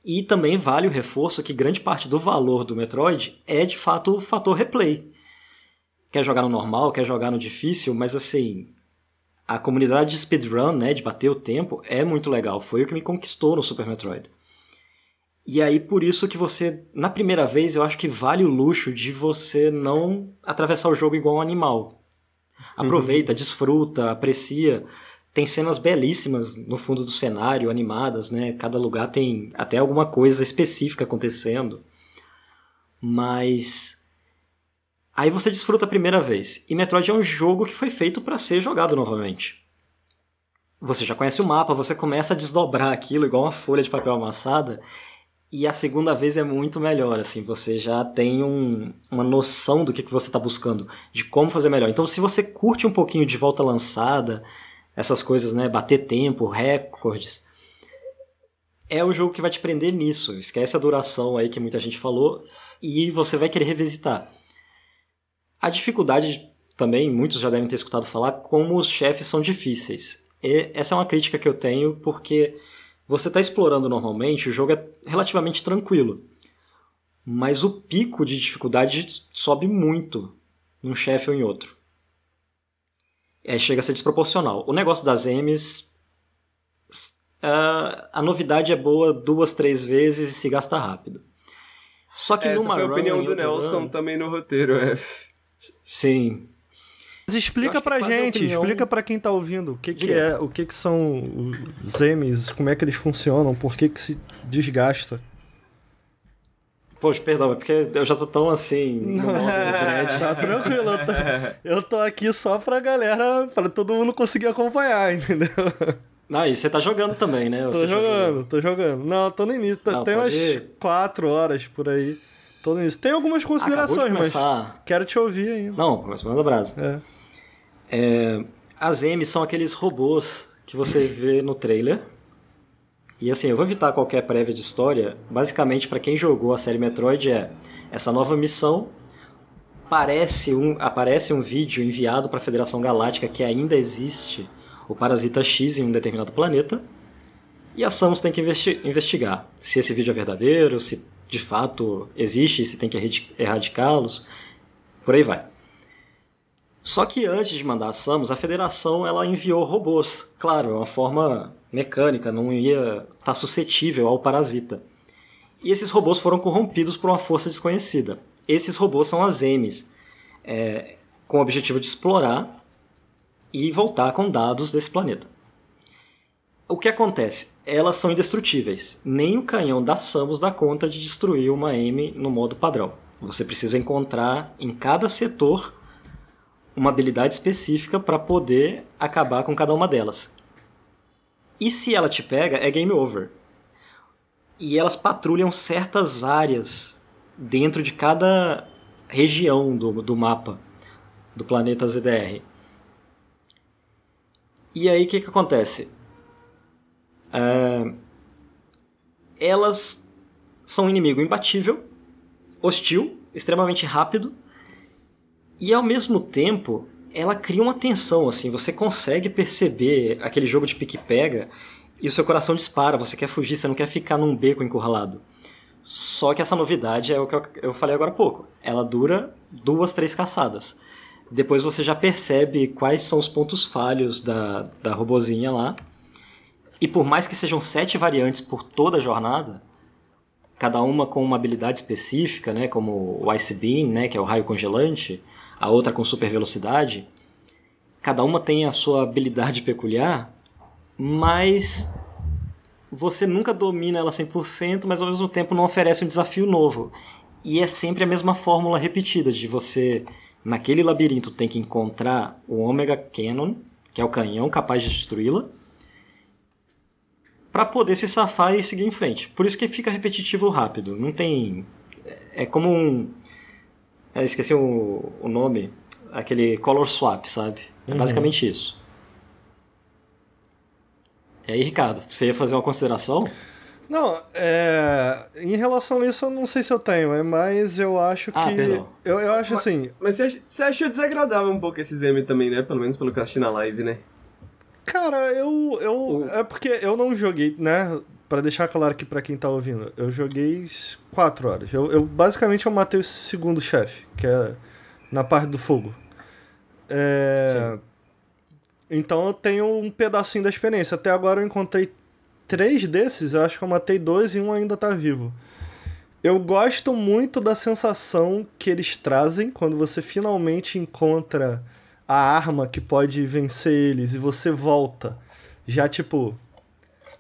E também vale o reforço que grande parte do valor do Metroid é de fato o fator replay. Quer jogar no normal, quer jogar no difícil, mas assim, a comunidade de speedrun, né, de bater o tempo, é muito legal. Foi o que me conquistou no Super Metroid. E aí, por isso que você, na primeira vez, eu acho que vale o luxo de você não atravessar o jogo igual um animal. Aproveita, uhum. desfruta, aprecia. Tem cenas belíssimas no fundo do cenário, animadas, né? Cada lugar tem até alguma coisa específica acontecendo. Mas. Aí você desfruta a primeira vez. E Metroid é um jogo que foi feito para ser jogado novamente. Você já conhece o mapa, você começa a desdobrar aquilo igual uma folha de papel amassada e a segunda vez é muito melhor, assim, você já tem um, uma noção do que, que você está buscando, de como fazer melhor. Então, se você curte um pouquinho de volta lançada, essas coisas, né, bater tempo, recordes, é o jogo que vai te prender nisso. Esquece a duração aí que muita gente falou e você vai querer revisitar. A dificuldade também, muitos já devem ter escutado falar, como os chefes são difíceis. E essa é uma crítica que eu tenho porque você está explorando normalmente, o jogo é relativamente tranquilo. Mas o pico de dificuldade sobe muito num chefe ou em outro. É, chega a ser desproporcional. O negócio das M's. Uh, a novidade é boa duas, três vezes e se gasta rápido. Só que Essa numa foi a opinião do Nelson run, também no roteiro, é. Sim. Mas explica pra gente, opinião... explica pra quem tá ouvindo o que, que é, o que, que são os M's, como é que eles funcionam, por que, que se desgasta. Poxa, perdão, é porque eu já tô tão assim no modo dread. Tá tranquilo, eu tô, eu tô aqui só pra galera, pra todo mundo conseguir acompanhar, entendeu? Não, e você tá jogando também, né? Tô jogando, tô jogando. Não, tô no início, Não, tem umas ir. quatro horas por aí. Tô no início. Tem algumas considerações, mas quero te ouvir ainda. Não, mas manda brasa. É. É, as M são aqueles robôs que você vê no trailer. E assim, eu vou evitar qualquer prévia de história. Basicamente, para quem jogou a série Metroid, é essa nova missão. Parece um, aparece um vídeo enviado para a Federação Galáctica que ainda existe o Parasita X em um determinado planeta. E a Samus tem que investi investigar se esse vídeo é verdadeiro, se de fato existe, se tem que erradicá-los, por aí vai. Só que antes de mandar a Samus, a Federação ela enviou robôs. Claro, é uma forma mecânica, não ia estar tá suscetível ao parasita. E esses robôs foram corrompidos por uma força desconhecida. Esses robôs são as M's, é, com o objetivo de explorar e voltar com dados desse planeta. O que acontece? Elas são indestrutíveis. Nem o canhão da Samus dá conta de destruir uma M no modo padrão. Você precisa encontrar em cada setor uma habilidade específica para poder acabar com cada uma delas. E se ela te pega, é game over. E elas patrulham certas áreas dentro de cada região do, do mapa do planeta ZDR. E aí o que, que acontece? Uh, elas são um inimigo imbatível, hostil, extremamente rápido e ao mesmo tempo ela cria uma tensão assim. Você consegue perceber aquele jogo de pique-pega e o seu coração dispara. Você quer fugir, você não quer ficar num beco encurralado. Só que essa novidade é o que eu falei agora há pouco. Ela dura duas, três caçadas. Depois você já percebe quais são os pontos falhos da, da robozinha lá e por mais que sejam sete variantes por toda a jornada, cada uma com uma habilidade específica, né, como o Ice Beam, né, que é o raio congelante, a outra com super velocidade, cada uma tem a sua habilidade peculiar, mas você nunca domina ela 100%, mas ao mesmo tempo não oferece um desafio novo. E é sempre a mesma fórmula repetida de você naquele labirinto tem que encontrar o Omega Cannon, que é o canhão capaz de destruí-la, para poder se safar e seguir em frente. Por isso que fica repetitivo rápido. Não tem. É como um. Eu esqueci o, o nome. Aquele color swap, sabe? É uhum. basicamente isso. E aí, Ricardo, você ia fazer uma consideração? Não, é... em relação a isso eu não sei se eu tenho, é mas eu acho ah, que. Perdão. Eu, eu acho assim. Mas você achou desagradável um pouco esse M também, né? Pelo menos pelo que eu achei na live, né? Cara, eu. eu É porque eu não joguei, né? Pra deixar claro aqui pra quem tá ouvindo, eu joguei 4 horas. Eu, eu, basicamente eu matei o segundo chefe, que é na parte do fogo. É... Então eu tenho um pedacinho da experiência. Até agora eu encontrei três desses, eu acho que eu matei dois e um ainda tá vivo. Eu gosto muito da sensação que eles trazem quando você finalmente encontra a arma que pode vencer eles e você volta. Já tipo,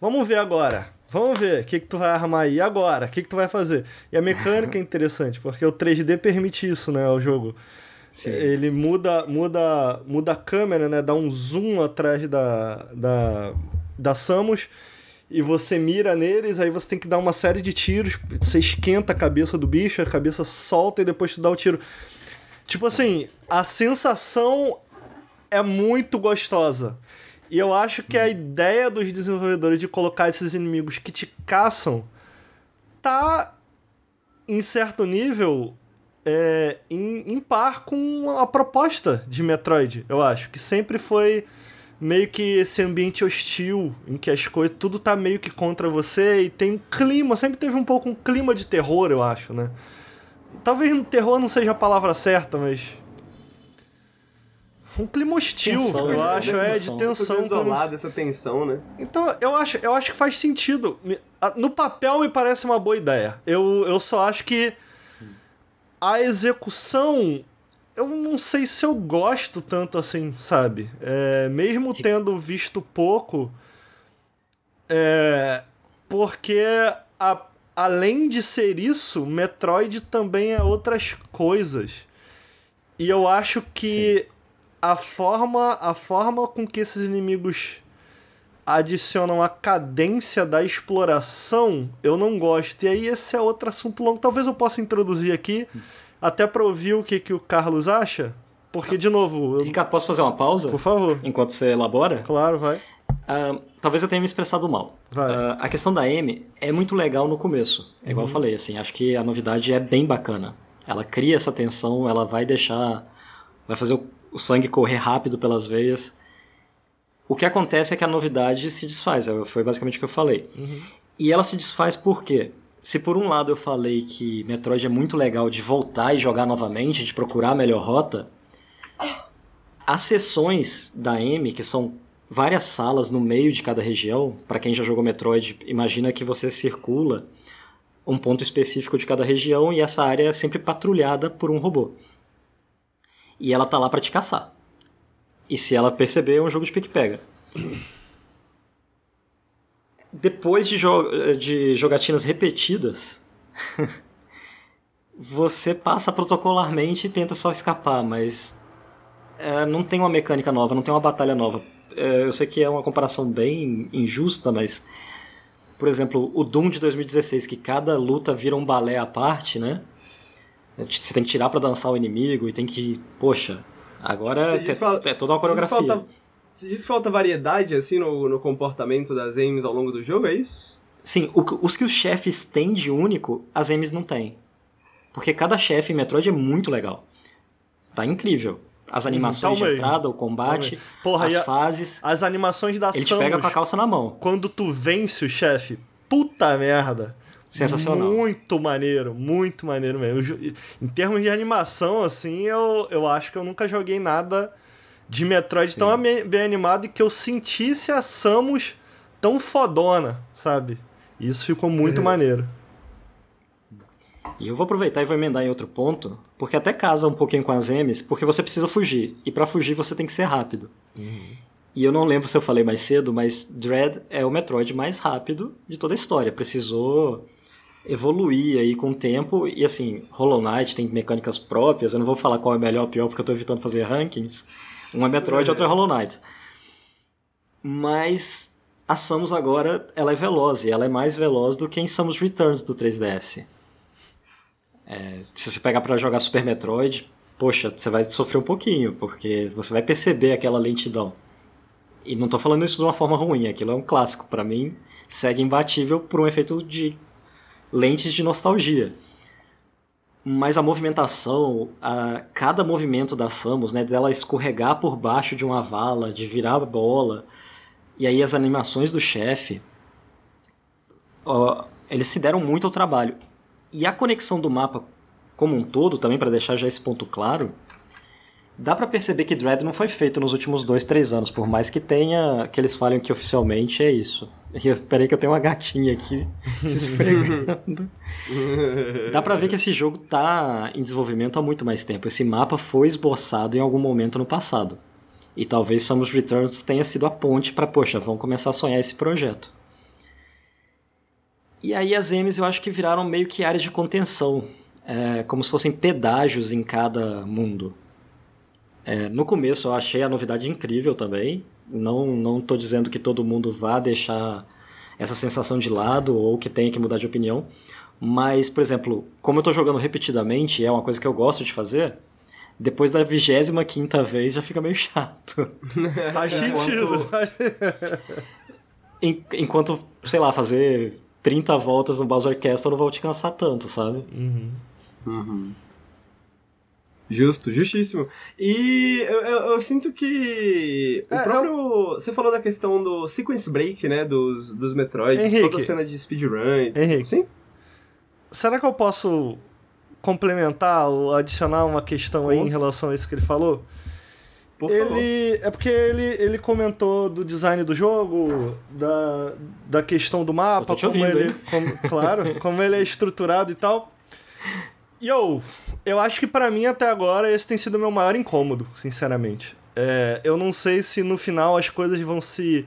vamos ver agora. Vamos ver o que, que tu vai armar aí agora, o que, que tu vai fazer. E a mecânica é interessante, porque o 3D permite isso, né, o jogo. Sim. Ele muda, muda, muda a câmera, né, dá um zoom atrás da, da, da Samus e você mira neles, aí você tem que dar uma série de tiros, você esquenta a cabeça do bicho, a cabeça solta e depois tu dá o tiro. Tipo assim, a sensação é muito gostosa. E eu acho que a ideia dos desenvolvedores de colocar esses inimigos que te caçam tá, em certo nível, é, em, em par com a proposta de Metroid, eu acho. Que sempre foi meio que esse ambiente hostil, em que as coisas, tudo tá meio que contra você e tem clima, sempre teve um pouco um clima de terror, eu acho, né? Talvez terror não seja a palavra certa, mas. Um clima hostil, tensão, eu né? acho, é, de tensão. Isolado, como... essa tensão, né? Então, eu acho, eu acho que faz sentido. No papel me parece uma boa ideia. Eu, eu só acho que a execução eu não sei se eu gosto tanto assim, sabe? É, mesmo tendo visto pouco, é, porque a, além de ser isso, Metroid também é outras coisas. E eu acho que a forma, a forma com que esses inimigos adicionam a cadência da exploração, eu não gosto. E aí esse é outro assunto longo. Talvez eu possa introduzir aqui, até para ouvir o que, que o Carlos acha. Porque, de novo. Eu... Ricardo, posso fazer uma pausa? Por favor. Enquanto você elabora? Claro, vai. Uh, talvez eu tenha me expressado mal. Uh, a questão da M é muito legal no começo. É igual uhum. eu falei, assim, acho que a novidade é bem bacana. Ela cria essa tensão, ela vai deixar. vai fazer o, o sangue correr rápido pelas veias. O que acontece é que a novidade se desfaz, é, foi basicamente o que eu falei. Uhum. E ela se desfaz por quê? Se por um lado eu falei que Metroid é muito legal de voltar e jogar novamente, de procurar a melhor rota, as sessões da M, que são várias salas no meio de cada região. Para quem já jogou Metroid, imagina que você circula um ponto específico de cada região e essa área é sempre patrulhada por um robô. E ela tá lá para te caçar. E se ela perceber, é um jogo de pique-pega. Depois de, jo de jogatinas repetidas, você passa protocolarmente e tenta só escapar, mas é, não tem uma mecânica nova, não tem uma batalha nova é, eu sei que é uma comparação bem injusta, mas por exemplo, o Doom de 2016, que cada luta vira um balé à parte, né? Você tem que tirar para dançar o inimigo e tem que, poxa, agora é, falta, é toda uma coreografia. Falta, você diz que falta variedade assim no, no comportamento das aims ao longo do jogo, é isso? Sim, o, os que os chefes têm de único, as aims não têm. Porque cada chefe em Metroid é muito legal. Tá incrível. As animações de entrada, o combate, Porra, as fases. As animações da Ele te pega com a calça na mão. Quando tu vence o chefe, puta merda. Sensacional. Muito maneiro, muito maneiro mesmo. Em termos de animação, assim, eu, eu acho que eu nunca joguei nada de Metroid Sim. tão bem animado e que eu sentisse a Samus tão fodona, sabe? Isso ficou muito é. maneiro. E eu vou aproveitar e vou emendar em outro ponto, porque até casa um pouquinho com as M's, porque você precisa fugir. E para fugir você tem que ser rápido. Uhum. E eu não lembro se eu falei mais cedo, mas Dread é o Metroid mais rápido de toda a história. Precisou evoluir aí com o tempo. E assim, Hollow Knight tem mecânicas próprias. Eu não vou falar qual é melhor ou pior, porque eu tô evitando fazer rankings. Um é Metroid, outro é Hollow Knight. Mas a Samus agora, ela é veloz. E ela é mais veloz do que em Samus Returns do 3DS. É, se você pegar para jogar Super Metroid, poxa, você vai sofrer um pouquinho, porque você vai perceber aquela lentidão. E não tô falando isso de uma forma ruim, aquilo é um clássico. para mim, segue imbatível por um efeito de lentes de nostalgia. Mas a movimentação, a, cada movimento da Samus, né, dela escorregar por baixo de uma vala, de virar a bola, e aí as animações do chefe, eles se deram muito ao trabalho. E a conexão do mapa como um todo, também para deixar já esse ponto claro, dá para perceber que Dread não foi feito nos últimos dois, três anos, por mais que tenha, que eles falem que oficialmente é isso. E peraí que eu tenho uma gatinha aqui se esfregando. dá pra ver que esse jogo tá em desenvolvimento há muito mais tempo. Esse mapa foi esboçado em algum momento no passado. E talvez Samus Returns tenha sido a ponte para, poxa, vamos começar a sonhar esse projeto. E aí as M's eu acho que viraram meio que áreas de contenção, é, como se fossem pedágios em cada mundo. É, no começo eu achei a novidade incrível também. Não não estou dizendo que todo mundo vá deixar essa sensação de lado ou que tenha que mudar de opinião. Mas, por exemplo, como eu estou jogando repetidamente, é uma coisa que eu gosto de fazer, depois da vigésima quinta vez já fica meio chato. Faz sentido. Enquanto, sei lá, fazer 30 voltas no Bowser Castle não vão te cansar tanto, sabe? Uhum. Uhum. Justo, justíssimo. E eu, eu, eu sinto que o é, próprio. Eu... Você falou da questão do sequence break, né? Dos, dos Metroids, Henrique, toda a cena de speedrun. Henrique. Sim? Será que eu posso complementar ou adicionar uma questão aí em relação a isso que ele falou? Por ele favor. é porque ele, ele comentou do design do jogo, da, da questão do mapa, como ouvindo, ele, como, claro, como ele é estruturado e tal. Yo, Eu acho que para mim até agora esse tem sido o meu maior incômodo, sinceramente. É, eu não sei se no final as coisas vão se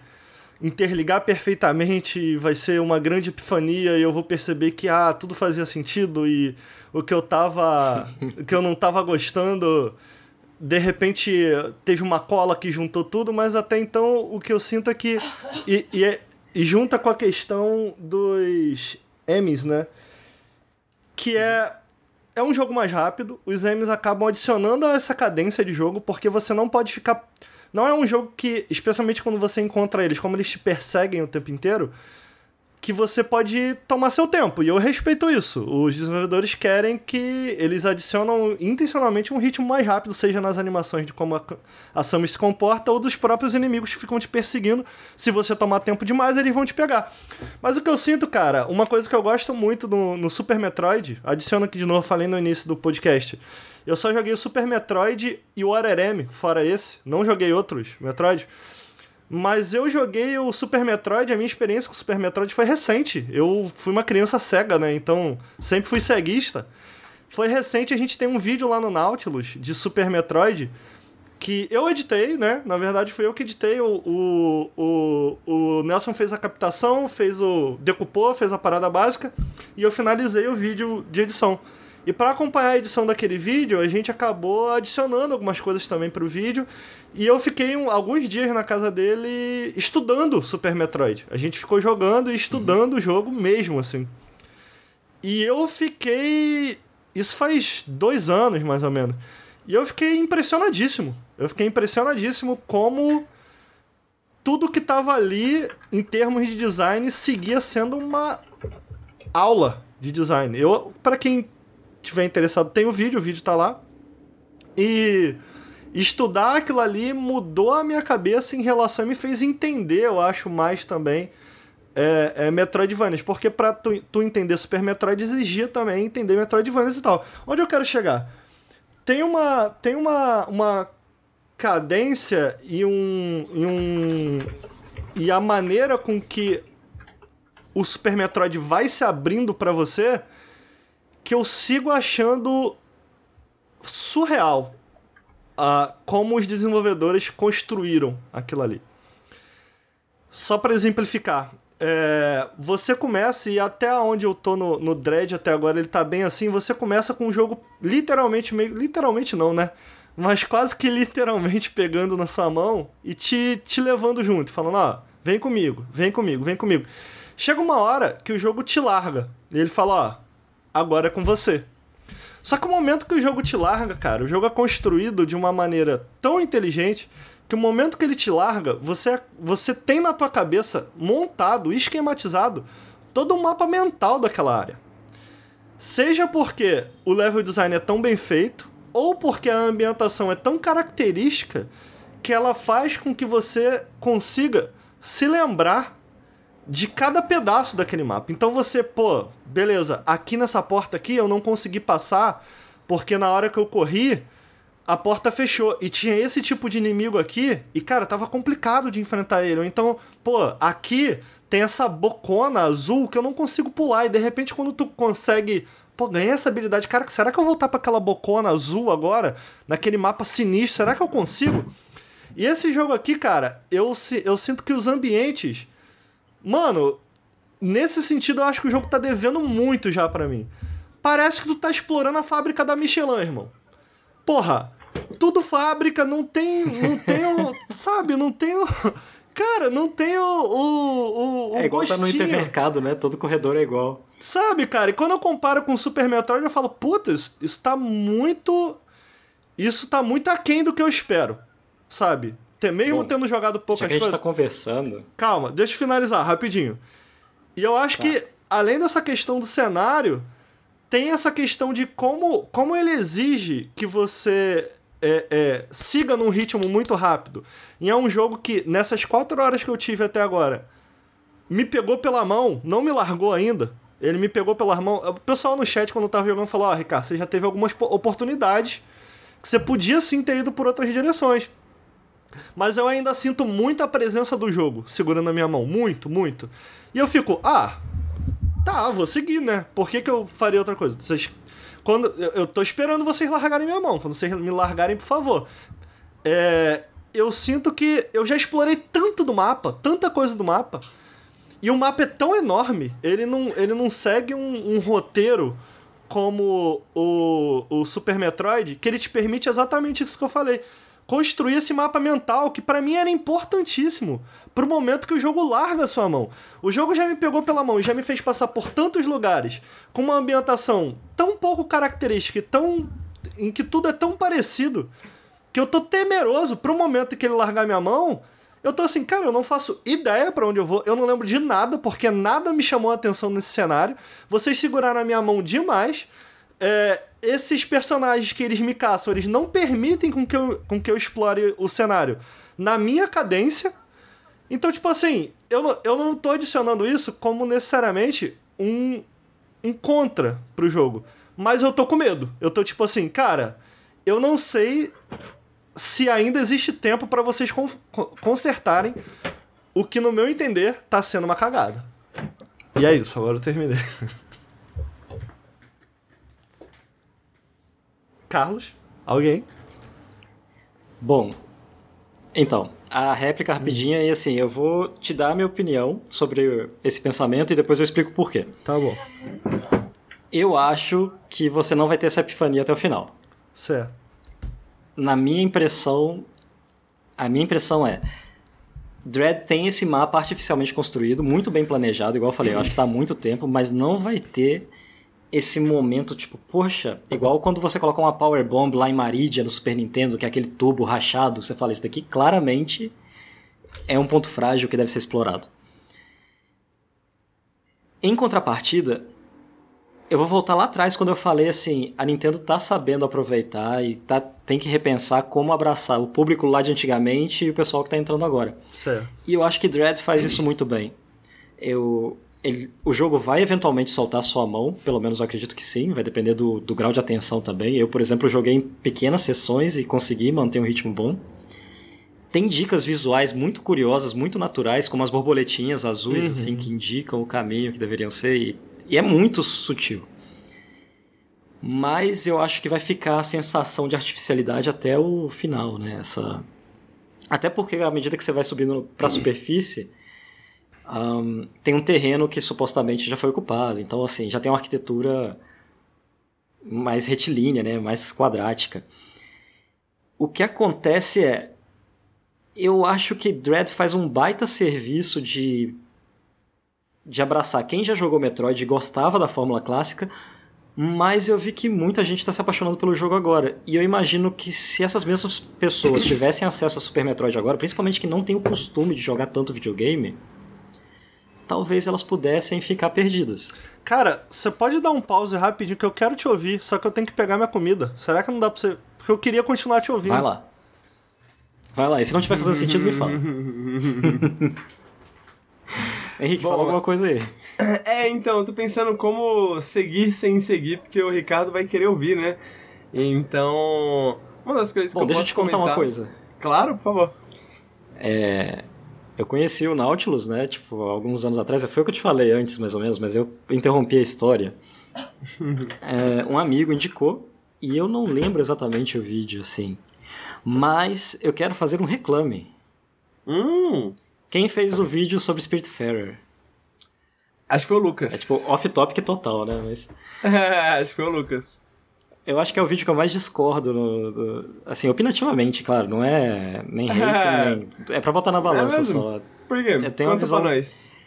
interligar perfeitamente, vai ser uma grande epifania e eu vou perceber que ah, tudo fazia sentido e o que eu tava, o que eu não tava gostando, de repente teve uma cola que juntou tudo, mas até então o que eu sinto é que e, e, é, e junta com a questão dos Emmys, né? Que é é um jogo mais rápido, os Emmys acabam adicionando essa cadência de jogo, porque você não pode ficar. Não é um jogo que, especialmente quando você encontra eles, como eles te perseguem o tempo inteiro, que você pode tomar seu tempo. E eu respeito isso. Os desenvolvedores querem que eles adicionam intencionalmente um ritmo mais rápido, seja nas animações de como a, a Samus se comporta ou dos próprios inimigos que ficam te perseguindo. Se você tomar tempo demais, eles vão te pegar. Mas o que eu sinto, cara, uma coisa que eu gosto muito no, no Super Metroid, adiciono aqui de novo, falei no início do podcast. Eu só joguei o Super Metroid e o Orerem, fora esse. Não joguei outros Metroid. Mas eu joguei o Super Metroid, a minha experiência com o Super Metroid foi recente. Eu fui uma criança cega, né? Então sempre fui ceguista. Foi recente, a gente tem um vídeo lá no Nautilus de Super Metroid que eu editei, né? Na verdade, foi eu que editei. O, o, o, o Nelson fez a captação, fez o. decupou, fez a parada básica e eu finalizei o vídeo de edição. E para acompanhar a edição daquele vídeo, a gente acabou adicionando algumas coisas também para o vídeo. E eu fiquei um, alguns dias na casa dele estudando Super Metroid. A gente ficou jogando e estudando uhum. o jogo mesmo, assim. E eu fiquei. Isso faz dois anos, mais ou menos. E eu fiquei impressionadíssimo. Eu fiquei impressionadíssimo como tudo que tava ali, em termos de design, seguia sendo uma aula de design. Eu, para quem tiver interessado, tem o vídeo, o vídeo tá lá. E estudar aquilo ali mudou a minha cabeça em relação e me fez entender, eu acho, mais também é, é Metroidvanias. Porque pra tu, tu entender Super Metroid exigia também entender Metroidvanias e tal. Onde eu quero chegar? Tem uma, tem uma, uma cadência e um, e um. E a maneira com que o Super Metroid vai se abrindo para você que eu sigo achando surreal uh, como os desenvolvedores construíram aquilo ali. Só para exemplificar, é, você começa, e até onde eu tô no, no Dread até agora, ele tá bem assim, você começa com um jogo literalmente, meio, literalmente não, né? Mas quase que literalmente pegando na sua mão e te, te levando junto, falando, ó, vem comigo, vem comigo, vem comigo. Chega uma hora que o jogo te larga. E ele fala, ó, agora é com você. Só que o momento que o jogo te larga, cara, o jogo é construído de uma maneira tão inteligente que o momento que ele te larga, você, você tem na tua cabeça montado, esquematizado, todo o mapa mental daquela área. Seja porque o level design é tão bem feito, ou porque a ambientação é tão característica que ela faz com que você consiga se lembrar de cada pedaço daquele mapa. Então você, pô, beleza, aqui nessa porta aqui eu não consegui passar porque na hora que eu corri a porta fechou e tinha esse tipo de inimigo aqui e cara, tava complicado de enfrentar ele. Então, pô, aqui tem essa bocona azul que eu não consigo pular e de repente quando tu consegue Pô, ganhei essa habilidade. Cara, será que eu vou voltar para aquela bocona azul agora? Naquele mapa sinistro? Será que eu consigo? E esse jogo aqui, cara, eu, eu sinto que os ambientes Mano, nesse sentido eu acho que o jogo tá devendo muito já para mim. Parece que tu tá explorando a fábrica da Michelin, irmão. Porra, tudo fábrica, não tem. Não tem o. sabe, não tem o. Cara, não tem o. o, o é igual gostinho. tá no hipermercado, né? Todo corredor é igual. Sabe, cara? E quando eu comparo com o Super Metroid, eu falo, puta, isso, isso tá muito. Isso tá muito aquém do que eu espero. Sabe? Mesmo Bom, tendo jogado poucas coisas. a gente tá conversando. Calma, deixa eu finalizar rapidinho. E eu acho tá. que, além dessa questão do cenário, tem essa questão de como, como ele exige que você é, é, siga num ritmo muito rápido. E é um jogo que, nessas quatro horas que eu tive até agora, me pegou pela mão, não me largou ainda. Ele me pegou pela mão. O pessoal no chat, quando eu tava jogando, falou: Ó, oh, Ricardo, você já teve algumas oportunidades que você podia sim ter ido por outras direções. Mas eu ainda sinto muito a presença do jogo segurando a minha mão. Muito, muito. E eu fico, ah, tá, vou seguir, né? Por que, que eu faria outra coisa? Vocês, Quando, eu, eu tô esperando vocês largarem minha mão. Quando vocês me largarem, por favor. É, eu sinto que eu já explorei tanto do mapa, tanta coisa do mapa. E o mapa é tão enorme, ele não, ele não segue um, um roteiro como o, o Super Metroid, que ele te permite exatamente isso que eu falei. Construir esse mapa mental, que para mim era importantíssimo pro momento que o jogo larga sua mão. O jogo já me pegou pela mão e já me fez passar por tantos lugares, com uma ambientação tão pouco característica e tão. em que tudo é tão parecido, que eu tô temeroso pro momento que ele largar minha mão. Eu tô assim, cara, eu não faço ideia para onde eu vou, eu não lembro de nada, porque nada me chamou a atenção nesse cenário. Vocês seguraram a minha mão demais. É, esses personagens que eles me caçam, eles não permitem com que, eu, com que eu explore o cenário na minha cadência. Então, tipo assim, eu não, eu não tô adicionando isso como necessariamente um, um contra pro jogo. Mas eu tô com medo. Eu tô tipo assim, cara, eu não sei se ainda existe tempo para vocês consertarem o que, no meu entender, tá sendo uma cagada. E é isso, agora eu terminei. Carlos? Alguém? Bom, então, a réplica rapidinha e assim, eu vou te dar a minha opinião sobre esse pensamento e depois eu explico por quê. Tá bom. Eu acho que você não vai ter essa epifania até o final. Certo. Na minha impressão, a minha impressão é Dread tem esse mapa artificialmente construído, muito bem planejado, igual eu falei, eu acho que tá há muito tempo, mas não vai ter esse momento, tipo, poxa, igual quando você coloca uma Power Bomb lá em Maridia no Super Nintendo, que é aquele tubo rachado, você fala, isso daqui claramente é um ponto frágil que deve ser explorado. Em contrapartida, eu vou voltar lá atrás quando eu falei assim, a Nintendo tá sabendo aproveitar e tá, tem que repensar como abraçar o público lá de antigamente e o pessoal que tá entrando agora. Certo. E eu acho que Dread faz isso muito bem. Eu, ele, o jogo vai eventualmente soltar sua mão, pelo menos eu acredito que sim, vai depender do, do grau de atenção também. Eu, por exemplo, joguei em pequenas sessões e consegui manter um ritmo bom. Tem dicas visuais muito curiosas, muito naturais, como as borboletinhas azuis, Uhum. assim, que indicam o caminho que deveriam ser, e, e é muito sutil. Mas eu acho que vai ficar a sensação de artificialidade até o final, né? Essa... Até porque à medida que você vai subindo para a superfície, um, tem um terreno que supostamente já foi ocupado. Então, assim, já tem uma arquitetura mais retilínea, né? mais quadrática. O que acontece é. Eu acho que Dread faz um baita serviço de. de abraçar quem já jogou Metroid e gostava da fórmula clássica, mas eu vi que muita gente está se apaixonando pelo jogo agora. E eu imagino que se essas mesmas pessoas tivessem acesso a Super Metroid agora, principalmente que não tem o costume de jogar tanto videogame, talvez elas pudessem ficar perdidas. Cara, você pode dar um pause rapidinho que eu quero te ouvir, só que eu tenho que pegar minha comida. Será que não dá pra você. Porque eu queria continuar te ouvindo. Vai lá. Vai lá, e se não tiver fazendo sentido, me fala. Henrique, Bom, fala alguma coisa aí. É, então, eu tô pensando como seguir sem seguir, porque o Ricardo vai querer ouvir, né? Então, uma das coisas Bom, que eu deixa eu posso te contar comentar... uma coisa. Claro, por favor. É, eu conheci o Nautilus, né, tipo, alguns anos atrás, foi o que eu te falei antes, mais ou menos, mas eu interrompi a história. É, um amigo indicou, e eu não lembro exatamente o vídeo, assim, mas eu quero fazer um reclame. Hum, Quem fez o vídeo sobre Spiritfarer? acho que foi o Lucas. É tipo off-topic total, né, mas... acho que foi o Lucas. Eu acho que é o vídeo que eu mais discordo, no, do- assim, opinativamente, claro, não é nem hater, nem... É pra botar na balança mesmo? só. Por quê? Eu tenho uma Conta visão- pra nós.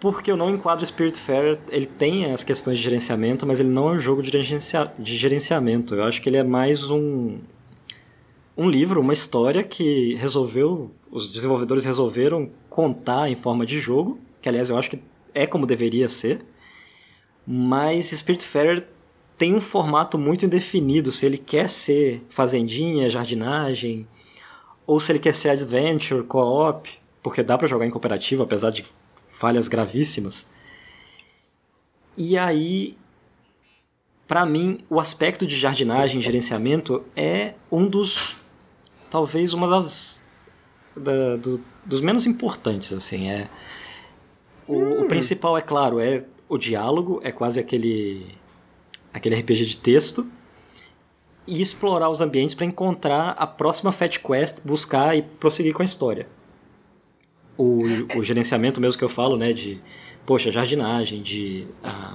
Porque eu não enquadro Spiritfarer, ele tem as questões de gerenciamento, mas ele não é um jogo de, gerencia- de gerenciamento. Eu acho que ele é mais um, um livro, uma história que resolveu, os desenvolvedores resolveram contar em forma de jogo, que aliás eu acho que é como deveria ser, mas Spiritfarer tem um formato muito indefinido, se ele quer ser fazendinha, jardinagem, ou se ele quer ser adventure, co-op, porque dá pra jogar em cooperativo, apesar de falhas gravíssimas. E aí, pra mim, o aspecto de jardinagem gerenciamento é um dos, talvez uma das, da- do- dos menos importantes, assim, é o, o principal é claro, é o diálogo, é quase aquele aquele RPG de texto, e explorar os ambientes para encontrar a próxima Fat Quest, buscar e prosseguir com a história. O, o gerenciamento mesmo que eu falo, né, de, poxa, jardinagem, de a,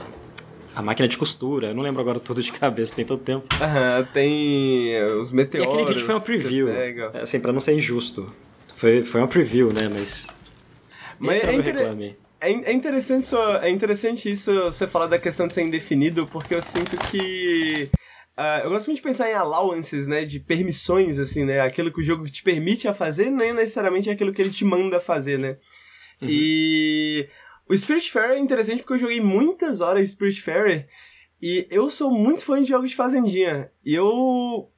a máquina de costura, eu não lembro agora tudo de cabeça, tem todo tempo. Aham, tem os meteoros. E aquele vídeo foi uma preview, pega. assim, para não ser injusto. Foi, foi uma preview, né, mas... Mas é inter-. É, é interessante isso, é interessante isso você falar da questão de ser indefinido, porque eu sinto que. ah, eu gosto muito de pensar em allowances, né? De permissões, assim, né? Aquilo que o jogo te permite a fazer, nem necessariamente aquilo que ele te manda fazer, né? E. O Spiritfarer é interessante porque eu joguei muitas horas de Spiritfarer e eu sou muito fã de jogos de fazendinha. E eu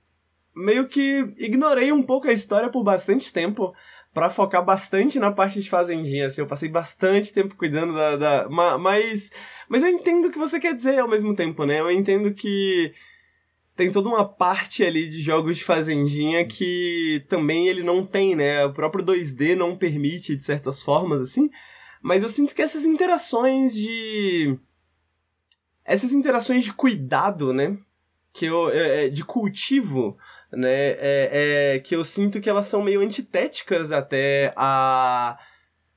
meio que ignorei um pouco a história por bastante tempo pra focar bastante na parte de fazendinha, assim, eu passei bastante tempo cuidando da, da ma- mas mas eu entendo o que você quer dizer ao mesmo tempo, né? Eu entendo que tem toda uma parte ali de jogos de fazendinha que também ele não tem, né? O próprio 2D não permite de certas formas assim, mas eu sinto que essas interações de essas interações de cuidado, né? Que eu, é, é, de cultivo, né? É, é, que eu sinto que elas são meio antitéticas até a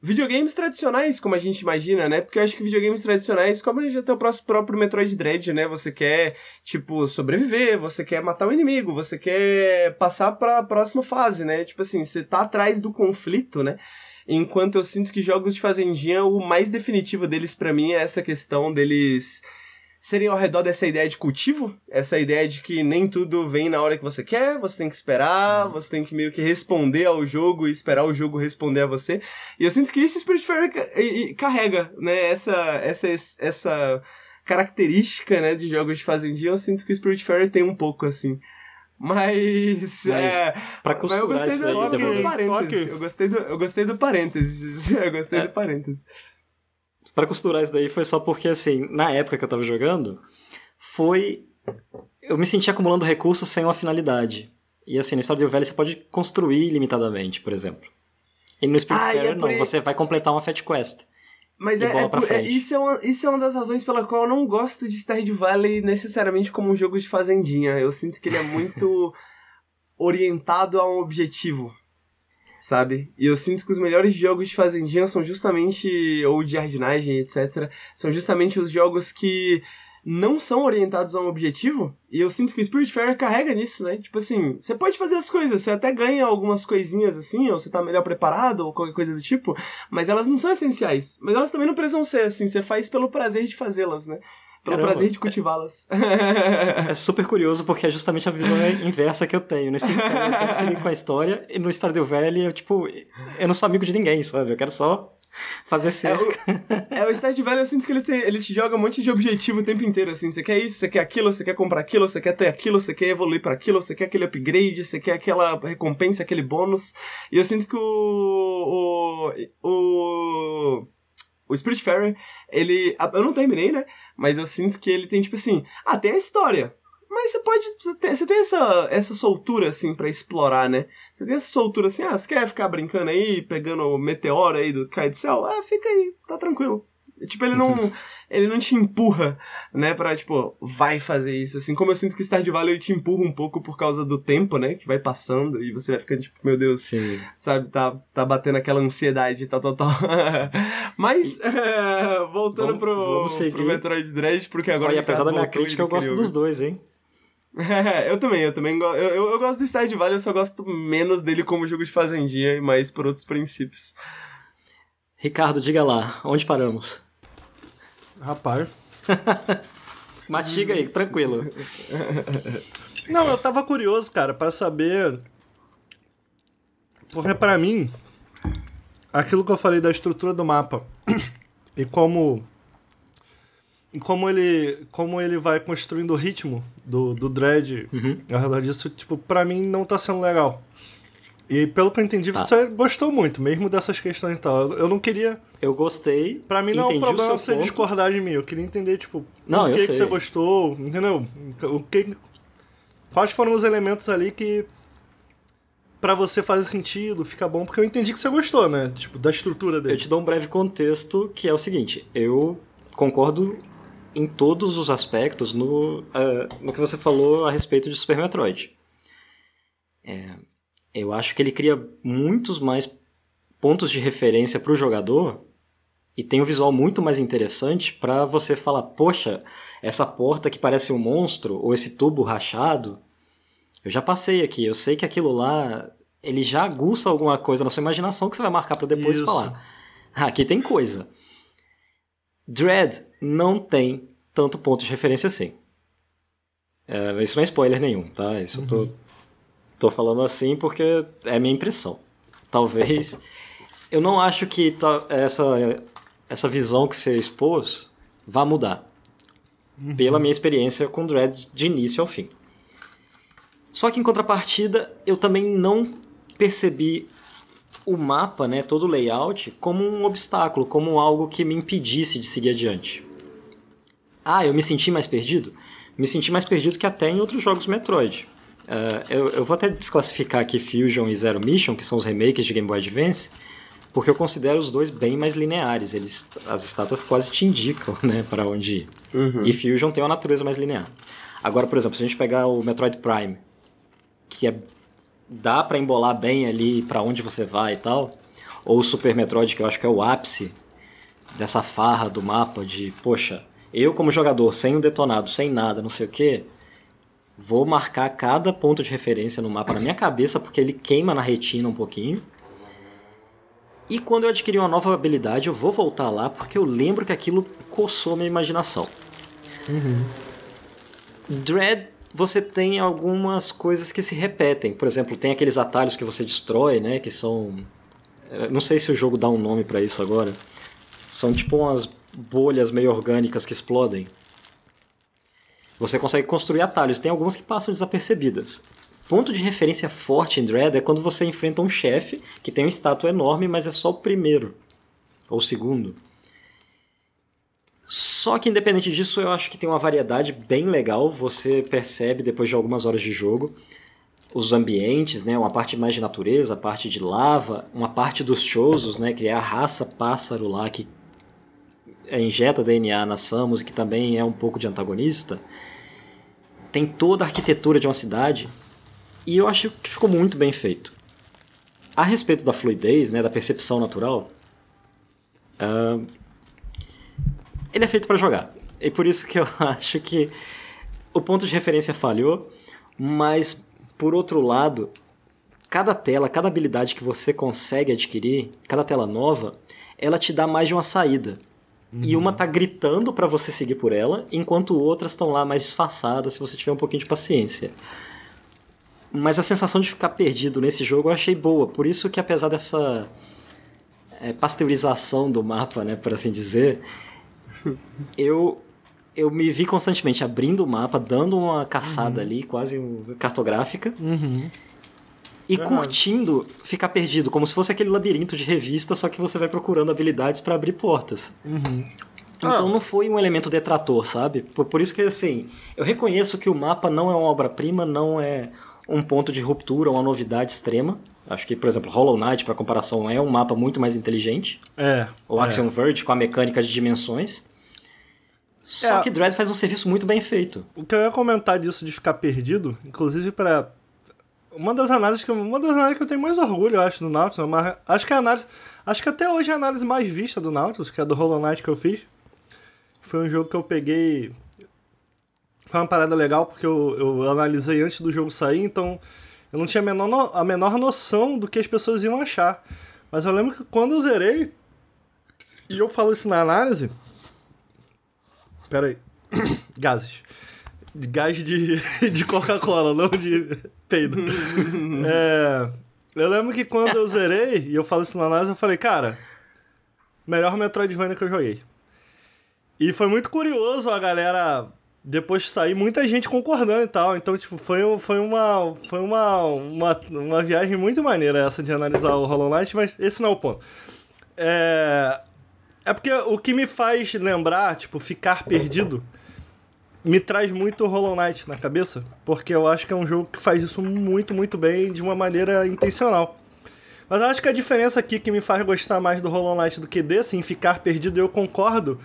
videogames tradicionais, como a gente imagina, né? Porque eu acho que videogames tradicionais, como a gente já tem o próprio Metroid Dread, né? Você quer, tipo, sobreviver, você quer matar o inimigo, você quer passar pra próxima fase, né? Tipo assim, você tá atrás do conflito, né? Enquanto eu sinto que jogos de fazendinha, o mais definitivo deles pra mim é essa questão deles serem ao redor dessa ideia de cultivo, essa ideia de que nem tudo vem na hora que você quer, você tem que esperar, você tem que meio que responder ao jogo e esperar o jogo responder a você. E eu sinto que isso Spiritfarer ca- e- e carrega, né, essa essa essa característica, né, de jogos de fazendinha, eu sinto que o Spiritfarer tem um pouco assim. Mas, Mas é, Pra mas eu costurar gostei isso do, daí, do Toque, parênteses. Eu gostei do, eu gostei do parênteses. Eu gostei É. do parênteses. Pra costurar isso daí foi só porque, assim, na época que eu tava jogando, foi. Eu me senti acumulando recursos sem uma finalidade. E assim, no Stardew Valley você pode construir ilimitadamente, por exemplo. E no Spirit Ah, é não, aí- você vai completar uma Fat Quest. Mas é, é por- é- isso, é uma, isso é uma das razões pela qual eu não gosto de Stardew Valley necessariamente como um jogo de fazendinha. Eu sinto que ele é muito orientado a um objetivo, sabe? E eu sinto que os melhores jogos de fazendinha são justamente, ou de jardinagem, etc., são justamente os jogos que não são orientados a um objetivo, e eu sinto que o Spiritfarer carrega nisso, né? Tipo assim, você pode fazer as coisas, você até ganha algumas coisinhas assim, ou você tá melhor preparado, ou qualquer coisa do tipo, mas elas não são essenciais. Mas elas também não precisam ser assim, você faz pelo prazer de fazê-las, né? Pelo Caramba. prazer de cultivá-las. É super curioso porque é justamente a visão inversa que eu tenho. No Spirit Fair eu quero seguir com a história, e no Stardew Valley eu, tipo, eu não sou amigo de ninguém, sabe? Eu quero só fazer É, certo. o, é, o Stardew Valley eu sinto que ele, tem- ele te joga um monte de objetivo o tempo inteiro, assim. Você quer isso, você quer aquilo, você quer comprar aquilo, você quer ter aquilo, você quer evoluir para aquilo, você quer aquele upgrade, você quer aquela recompensa, aquele bônus. E eu sinto que o. O. O, o Spiritfarer, ele. Eu não terminei, né? Mas eu sinto que ele tem, tipo assim. Ah, tem a história. Mas você pode. Você tem, você tem essa, essa soltura, assim, pra explorar, né? Você tem essa soltura assim, ah, você quer ficar brincando aí, pegando o meteoro aí do cai do céu? Ah, fica aí, tá tranquilo. Tipo, ele não, ele não te empurra, né, pra, tipo, vai fazer isso, assim, como eu sinto que Stardew Valley te empurra um pouco por causa do tempo, né, que vai passando, e você vai ficando, tipo, meu Deus, Sim. sabe, tá, tá batendo aquela ansiedade, tal, tal, tal. Mas, é, voltando Vamos- pro, vamos seguir. pro Metroid Dread, porque agora... Olha, o apesar da Ricardo minha crítica, eu gosto dos dois, hein? é, eu também, eu também gosto. Eu, eu, eu gosto do Stardew Valley, eu só gosto menos dele como jogo de fazendinha e mais por outros princípios. Ricardo, diga lá, onde paramos? Rapaz. Mastiga aí, tranquilo. Não, eu tava curioso, cara, pra saber. Porque pra mim, aquilo que eu falei da estrutura do mapa e como. E como ele, como ele vai construindo o ritmo do, do Dread Uhum. ao redor disso, tipo, pra mim não tá sendo legal. E pelo que eu entendi, Tá. você gostou muito, mesmo dessas questões e tal. Eu não queria. Eu gostei. Pra mim não é um problema você ponto. discordar de mim. Eu queria entender, tipo, Não, por eu que, que você gostou, entendeu? O que. Quais foram os elementos ali que. Pra você fazer sentido, fica bom, porque eu entendi que você gostou, né? Tipo, da estrutura Eu dele. te dou um breve contexto, que é o seguinte, eu concordo em todos os aspectos no, uh, no que você falou a respeito de Super Metroid. É, eu acho que ele cria muitos mais pontos de referência para o jogador e tem um visual muito mais interessante para você falar, poxa, essa porta que parece um monstro ou esse tubo rachado, eu já passei aqui, eu sei que aquilo lá ele já aguça alguma coisa na sua imaginação que você vai marcar para depois Isso. falar. Ah, aqui tem coisa. Dread não tem tanto ponto de referência assim. É, isso não é spoiler nenhum, tá? Isso uhum. eu tô, uhum. Tô falando assim porque é minha impressão. Talvez. Eu não acho que essa, essa visão que você expôs vá mudar. Uhum. Pela minha experiência com Dread de início ao fim. Só que em contrapartida, eu também não percebi o mapa, né, todo o layout, como um obstáculo, como algo que me impedisse de seguir adiante. Ah, eu me senti mais perdido? Me senti mais perdido que até em outros jogos Metroid. Uh, eu, eu, vou até desclassificar aqui Fusion e Zero Mission, que são os remakes de Game Boy Advance, porque eu considero os dois bem mais lineares. Eles, as estátuas quase te indicam né, para onde ir. Uhum. E Fusion tem uma natureza mais linear. Agora, por exemplo, se a gente pegar o Metroid Prime, que é dá para embolar bem ali para onde você vai e tal. Ou o Super Metroid, que eu acho que é o ápice dessa farra do mapa de, poxa, eu como jogador, sem um detonado, sem nada, não sei o que, vou marcar cada ponto de referência no mapa na minha cabeça, porque ele queima na retina um pouquinho. E quando eu adquirir uma nova habilidade, eu vou voltar lá, porque eu lembro que aquilo coçou minha imaginação. Uhum. Dread você tem algumas coisas que se repetem. Por exemplo, tem aqueles atalhos que você destrói, né? Que são. Eh, não sei se o jogo dá um nome para isso agora. São tipo umas bolhas meio orgânicas que explodem. Você consegue construir atalhos. Tem algumas que passam desapercebidas. Ponto de referência forte em Dread é quando você enfrenta um chefe que tem uma estátua enorme, mas é só o primeiro. Ou o segundo. Só que independente disso, eu acho que tem uma variedade bem legal. Você percebe depois de algumas horas de jogo os ambientes, né? Uma parte mais de natureza, a parte de lava, uma parte dos chozos, né? Que é a raça pássaro lá que injeta DNA na Samus, que também é um pouco de antagonista. Tem toda a arquitetura de uma cidade e eu acho que ficou muito bem feito. A respeito da fluidez, né, da percepção natural, uh, ele é feito para jogar. E por isso que eu acho que o ponto de referência falhou, mas por outro lado, cada tela, cada habilidade que você consegue adquirir, cada tela nova, ela te dá mais de uma saída. Uhum. E uma tá gritando para você seguir por ela, enquanto outras estão lá mais disfarçadas se você tiver um pouquinho de paciência. Mas a sensação de ficar perdido nesse jogo eu achei boa, por isso que apesar dessa é, pasteurização do mapa, né, por assim dizer, eu eu me vi constantemente abrindo o mapa, dando uma caçada uhum. ali, quase cartográfica. Uhum. E curtindo ficar perdido, como se fosse aquele labirinto de revista, só que você vai procurando habilidades para abrir portas. Uhum. Então ah. não foi um elemento detrator, sabe? Por, por isso que, assim, eu reconheço que o mapa não é uma obra-prima, não é um ponto de ruptura, uma novidade extrema. Acho que, por exemplo, Hollow Knight, para comparação, é um mapa muito mais inteligente. É. O Axiom é. Verge, com a mecânica de dimensões. Só é. que Dread faz um serviço muito bem feito. O que eu ia comentar disso de ficar perdido, inclusive para uma das análises que eu, uma das análises que eu tenho mais orgulho, eu acho, do Nautilus, acho que a análise, acho que até hoje é a análise mais vista do Nautilus, que é do Hollow Knight que eu fiz. Foi um jogo que eu peguei foi uma parada legal porque eu, eu analisei antes do jogo sair, então eu não tinha a menor, a menor noção do que as pessoas iam achar. Mas eu lembro que quando eu zerei, e eu falo isso na análise. Pera aí. Gases. Gás de, de Coca-Cola, não de peido. é, eu lembro que quando eu zerei, e eu falo isso na análise, eu falei, cara, melhor Metroidvania que eu joguei. E foi muito curioso a galera depois de sair, muita gente concordando e tal. Então, tipo, foi, foi, uma, foi uma, uma, uma viagem muito maneira essa de analisar o Hollow Knight, mas esse não é o ponto. É, é porque o que me faz lembrar, tipo, ficar perdido, me traz muito o Hollow Knight na cabeça, porque eu acho que é um jogo que faz isso muito, muito bem, de uma maneira intencional. Mas eu acho que a diferença aqui que me faz gostar mais do Hollow Knight do que desse, em ficar perdido, eu concordo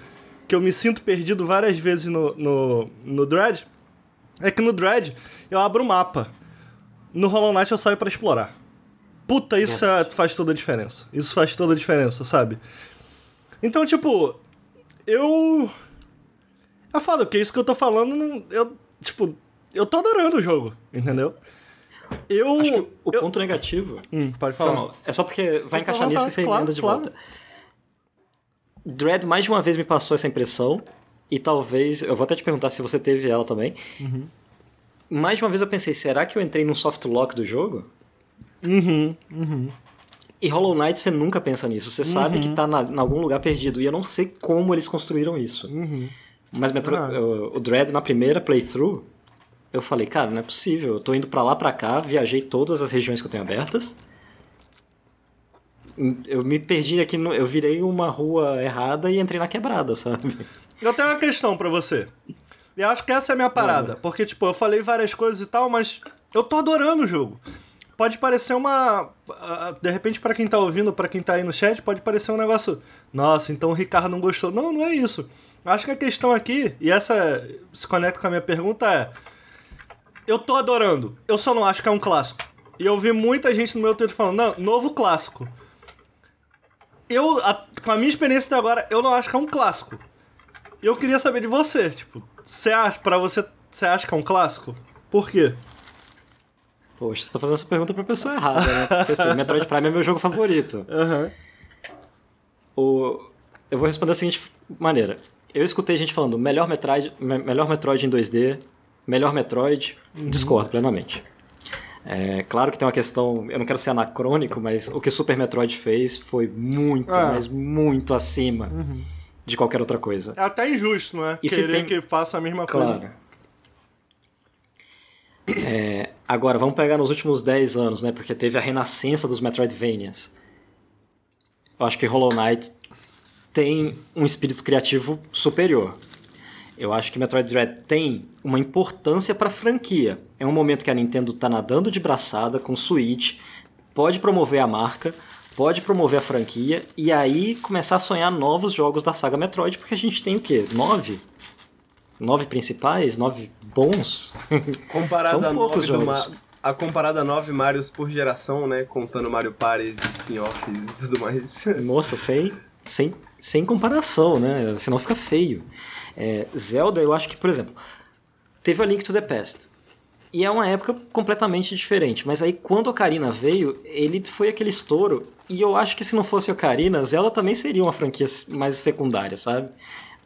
que eu me sinto perdido várias vezes no, no, no Dread é que no Dread eu abro o mapa. No Hollow Knight eu saio para explorar. Puta, isso é, faz toda a diferença. Isso faz toda a diferença, sabe? Então, tipo, eu. É foda, porque isso que eu tô falando, eu, tipo, eu tô adorando o jogo, entendeu? Eu. O eu- ponto negativo. Hum, pode falar. Calma, é só porque vai encaixar nisso tá, e você claro, emenda de claro. volta. Dread mais de uma vez me passou essa impressão, e talvez. Eu vou até te perguntar se você teve ela também. Uhum. Mais de uma vez eu pensei, será que eu entrei num soft lock do jogo? Uhum, uhum. E Hollow Knight você nunca pensa nisso. Você sabe que tá na, em algum lugar perdido. E eu não sei como eles construíram isso. Uhum. Mas Metro- Ah. o, o Dread na primeira playthrough, eu falei, cara, não é possível. Eu tô indo pra lá, pra cá, viajei todas as regiões que eu tenho abertas. Eu me perdi aqui, no, eu virei uma rua errada e entrei na quebrada, sabe? Eu tenho uma questão pra você. E acho que essa é a minha parada. Porque, tipo, eu falei várias coisas e tal, mas eu tô adorando o jogo. Pode parecer uma. De repente, pra quem tá ouvindo, pra quem tá aí no chat, pode parecer um negócio. Nossa, então o Ricardo não gostou. Não, não é isso. Acho que a questão aqui, e essa se conecta com a minha pergunta, é. Eu tô adorando. Eu só não acho que é um clássico. E eu vi muita gente no meu Twitter falando, não, novo clássico. Eu, a- com a minha experiência até agora, eu não acho que é um clássico. E eu queria saber de você, tipo, você acha, pra você, você acha que é um clássico? Por quê? Poxa, você tá fazendo essa pergunta pra pessoa errada, né? Porque assim, Metroid Prime é meu jogo favorito. Aham. O... Eu vou responder da seguinte maneira. Eu escutei gente falando melhor Metroid, me- melhor Metroid em 2D, melhor Metroid, discordo plenamente. É, claro que tem uma questão, eu não quero ser anacrônico, mas o que Super Metroid fez foi muito, Ah. mas muito acima de qualquer outra coisa. É até injusto, não é? E Querer tem- que faça a mesma coisa. Claro. É, agora, vamos pegar nos últimos 10 anos, né? Porque teve a renascença dos Metroidvanias. Eu acho que Hollow Knight tem um espírito criativo superior. Eu acho que Metroid Dread tem uma importância para a franquia. É um momento que a Nintendo tá nadando de braçada com o Switch, pode promover a marca, pode promover a franquia e aí começar a sonhar novos jogos da saga Metroid, porque a gente tem o quê? Nove? Nove principais? Nove bons? Comparado São a poucos 9 do jogos. A comparada a 9 Marios por geração, né? Contando Mario Party, spin-offs e tudo mais. Nossa, sem, sem, sem comparação, né? Senão fica feio. É, Zelda, eu acho que, por exemplo, teve a Link to the Past. E é uma época completamente diferente. Mas aí, quando a Ocarina veio, ele foi aquele estouro. E eu acho que se não fosse a Ocarina, Zelda também seria uma franquia mais secundária, sabe?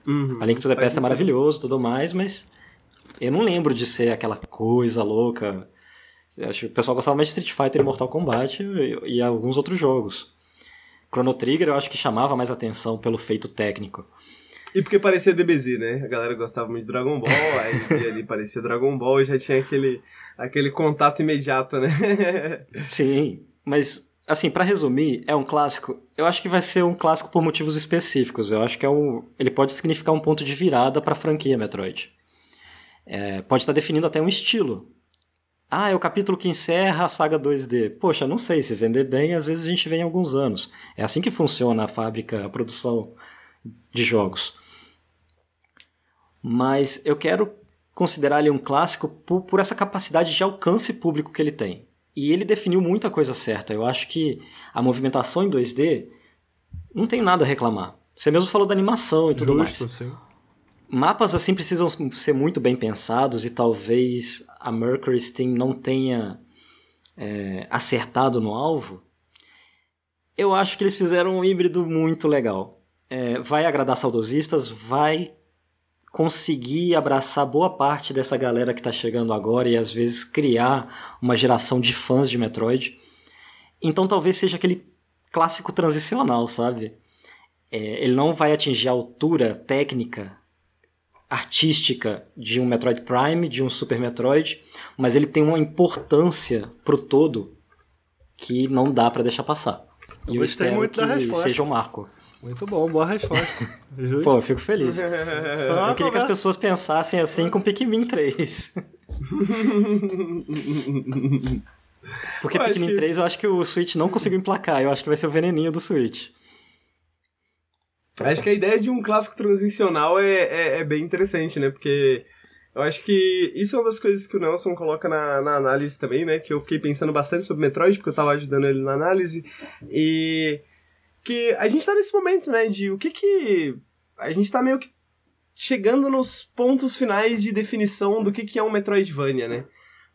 Uhum. A Link to the Past é maravilhoso e tudo mais, mas eu não lembro de ser aquela coisa louca. Eu acho que o pessoal gostava mais de Street Fighter e Mortal Kombat e, e alguns outros jogos. Chrono Trigger eu acho que chamava mais atenção pelo feito técnico. E porque parecia DBZ, né? A galera gostava muito de Dragon Ball, aí ali parecia Dragon Ball e já tinha aquele, aquele contato imediato, né? Sim, mas assim, pra resumir, é um clássico. Eu acho que vai ser um clássico por motivos específicos. Eu acho que é um, ele pode significar um ponto de virada pra franquia Metroid. É, pode estar definindo até um estilo. Ah, é o capítulo que encerra a saga 2D. Poxa, não sei, se vender bem, às vezes a gente vem em alguns anos. É assim que funciona a fábrica, a produção de jogos. Mas eu quero considerar ele um clássico por, por essa capacidade de alcance público que ele tem. E ele definiu muita coisa certa. Eu acho que a movimentação em 2D não tem nada a reclamar. Você mesmo falou da animação e tudo mais. Justo, sim. Mapas assim precisam ser muito bem pensados e talvez a Mercury Steam não tenha é, acertado no alvo. Eu acho que eles fizeram um híbrido muito legal. É, vai agradar saudosistas, vai conseguir abraçar boa parte dessa galera que está chegando agora e às vezes criar uma geração de fãs de Metroid. Então talvez seja aquele clássico transicional, sabe? É, ele não vai atingir a altura técnica artística de um Metroid Prime, de um Super Metroid, mas ele tem uma importância pro todo que não dá pra deixar passar. Eu e eu espero muito que da resposta. seja um marco. Muito bom, boa resposta. Pô, eu fico feliz. Eu queria que as pessoas pensassem assim com Pikmin 3. Porque Eu Pikmin que- 3 eu acho que o Switch não conseguiu emplacar. Eu acho que vai ser o veneninho do Switch. Acho que a ideia de um clássico transicional é, é, é, bem interessante, né? Porque eu acho que isso é uma das coisas que o Nelson coloca na, na análise também, né? Que eu fiquei pensando bastante sobre Metroid, porque eu tava ajudando ele na análise. E que a gente tá nesse momento, né? De o que que. A gente tá meio que chegando nos pontos finais de definição do que, que é um Metroidvania, né?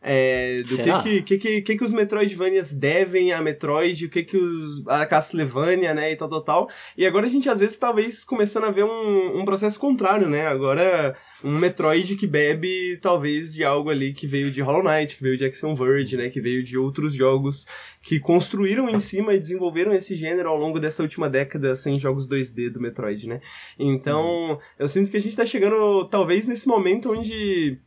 É, do que que, que, que, que, os Metroidvanias devem a Metroid, o que que os, a Castlevania, né, e tal, tal, tal. E agora a gente, às vezes, talvez começando a ver um, um processo contrário, né? Agora, um Metroid que bebe, talvez, de algo ali que veio de Hollow Knight, que veio de Action Verge, né, que veio de outros jogos que construíram em cima e desenvolveram esse gênero ao longo dessa última década sem jogos 2D do Metroid, né? Então, uhum. eu sinto que a gente tá chegando, talvez, nesse momento onde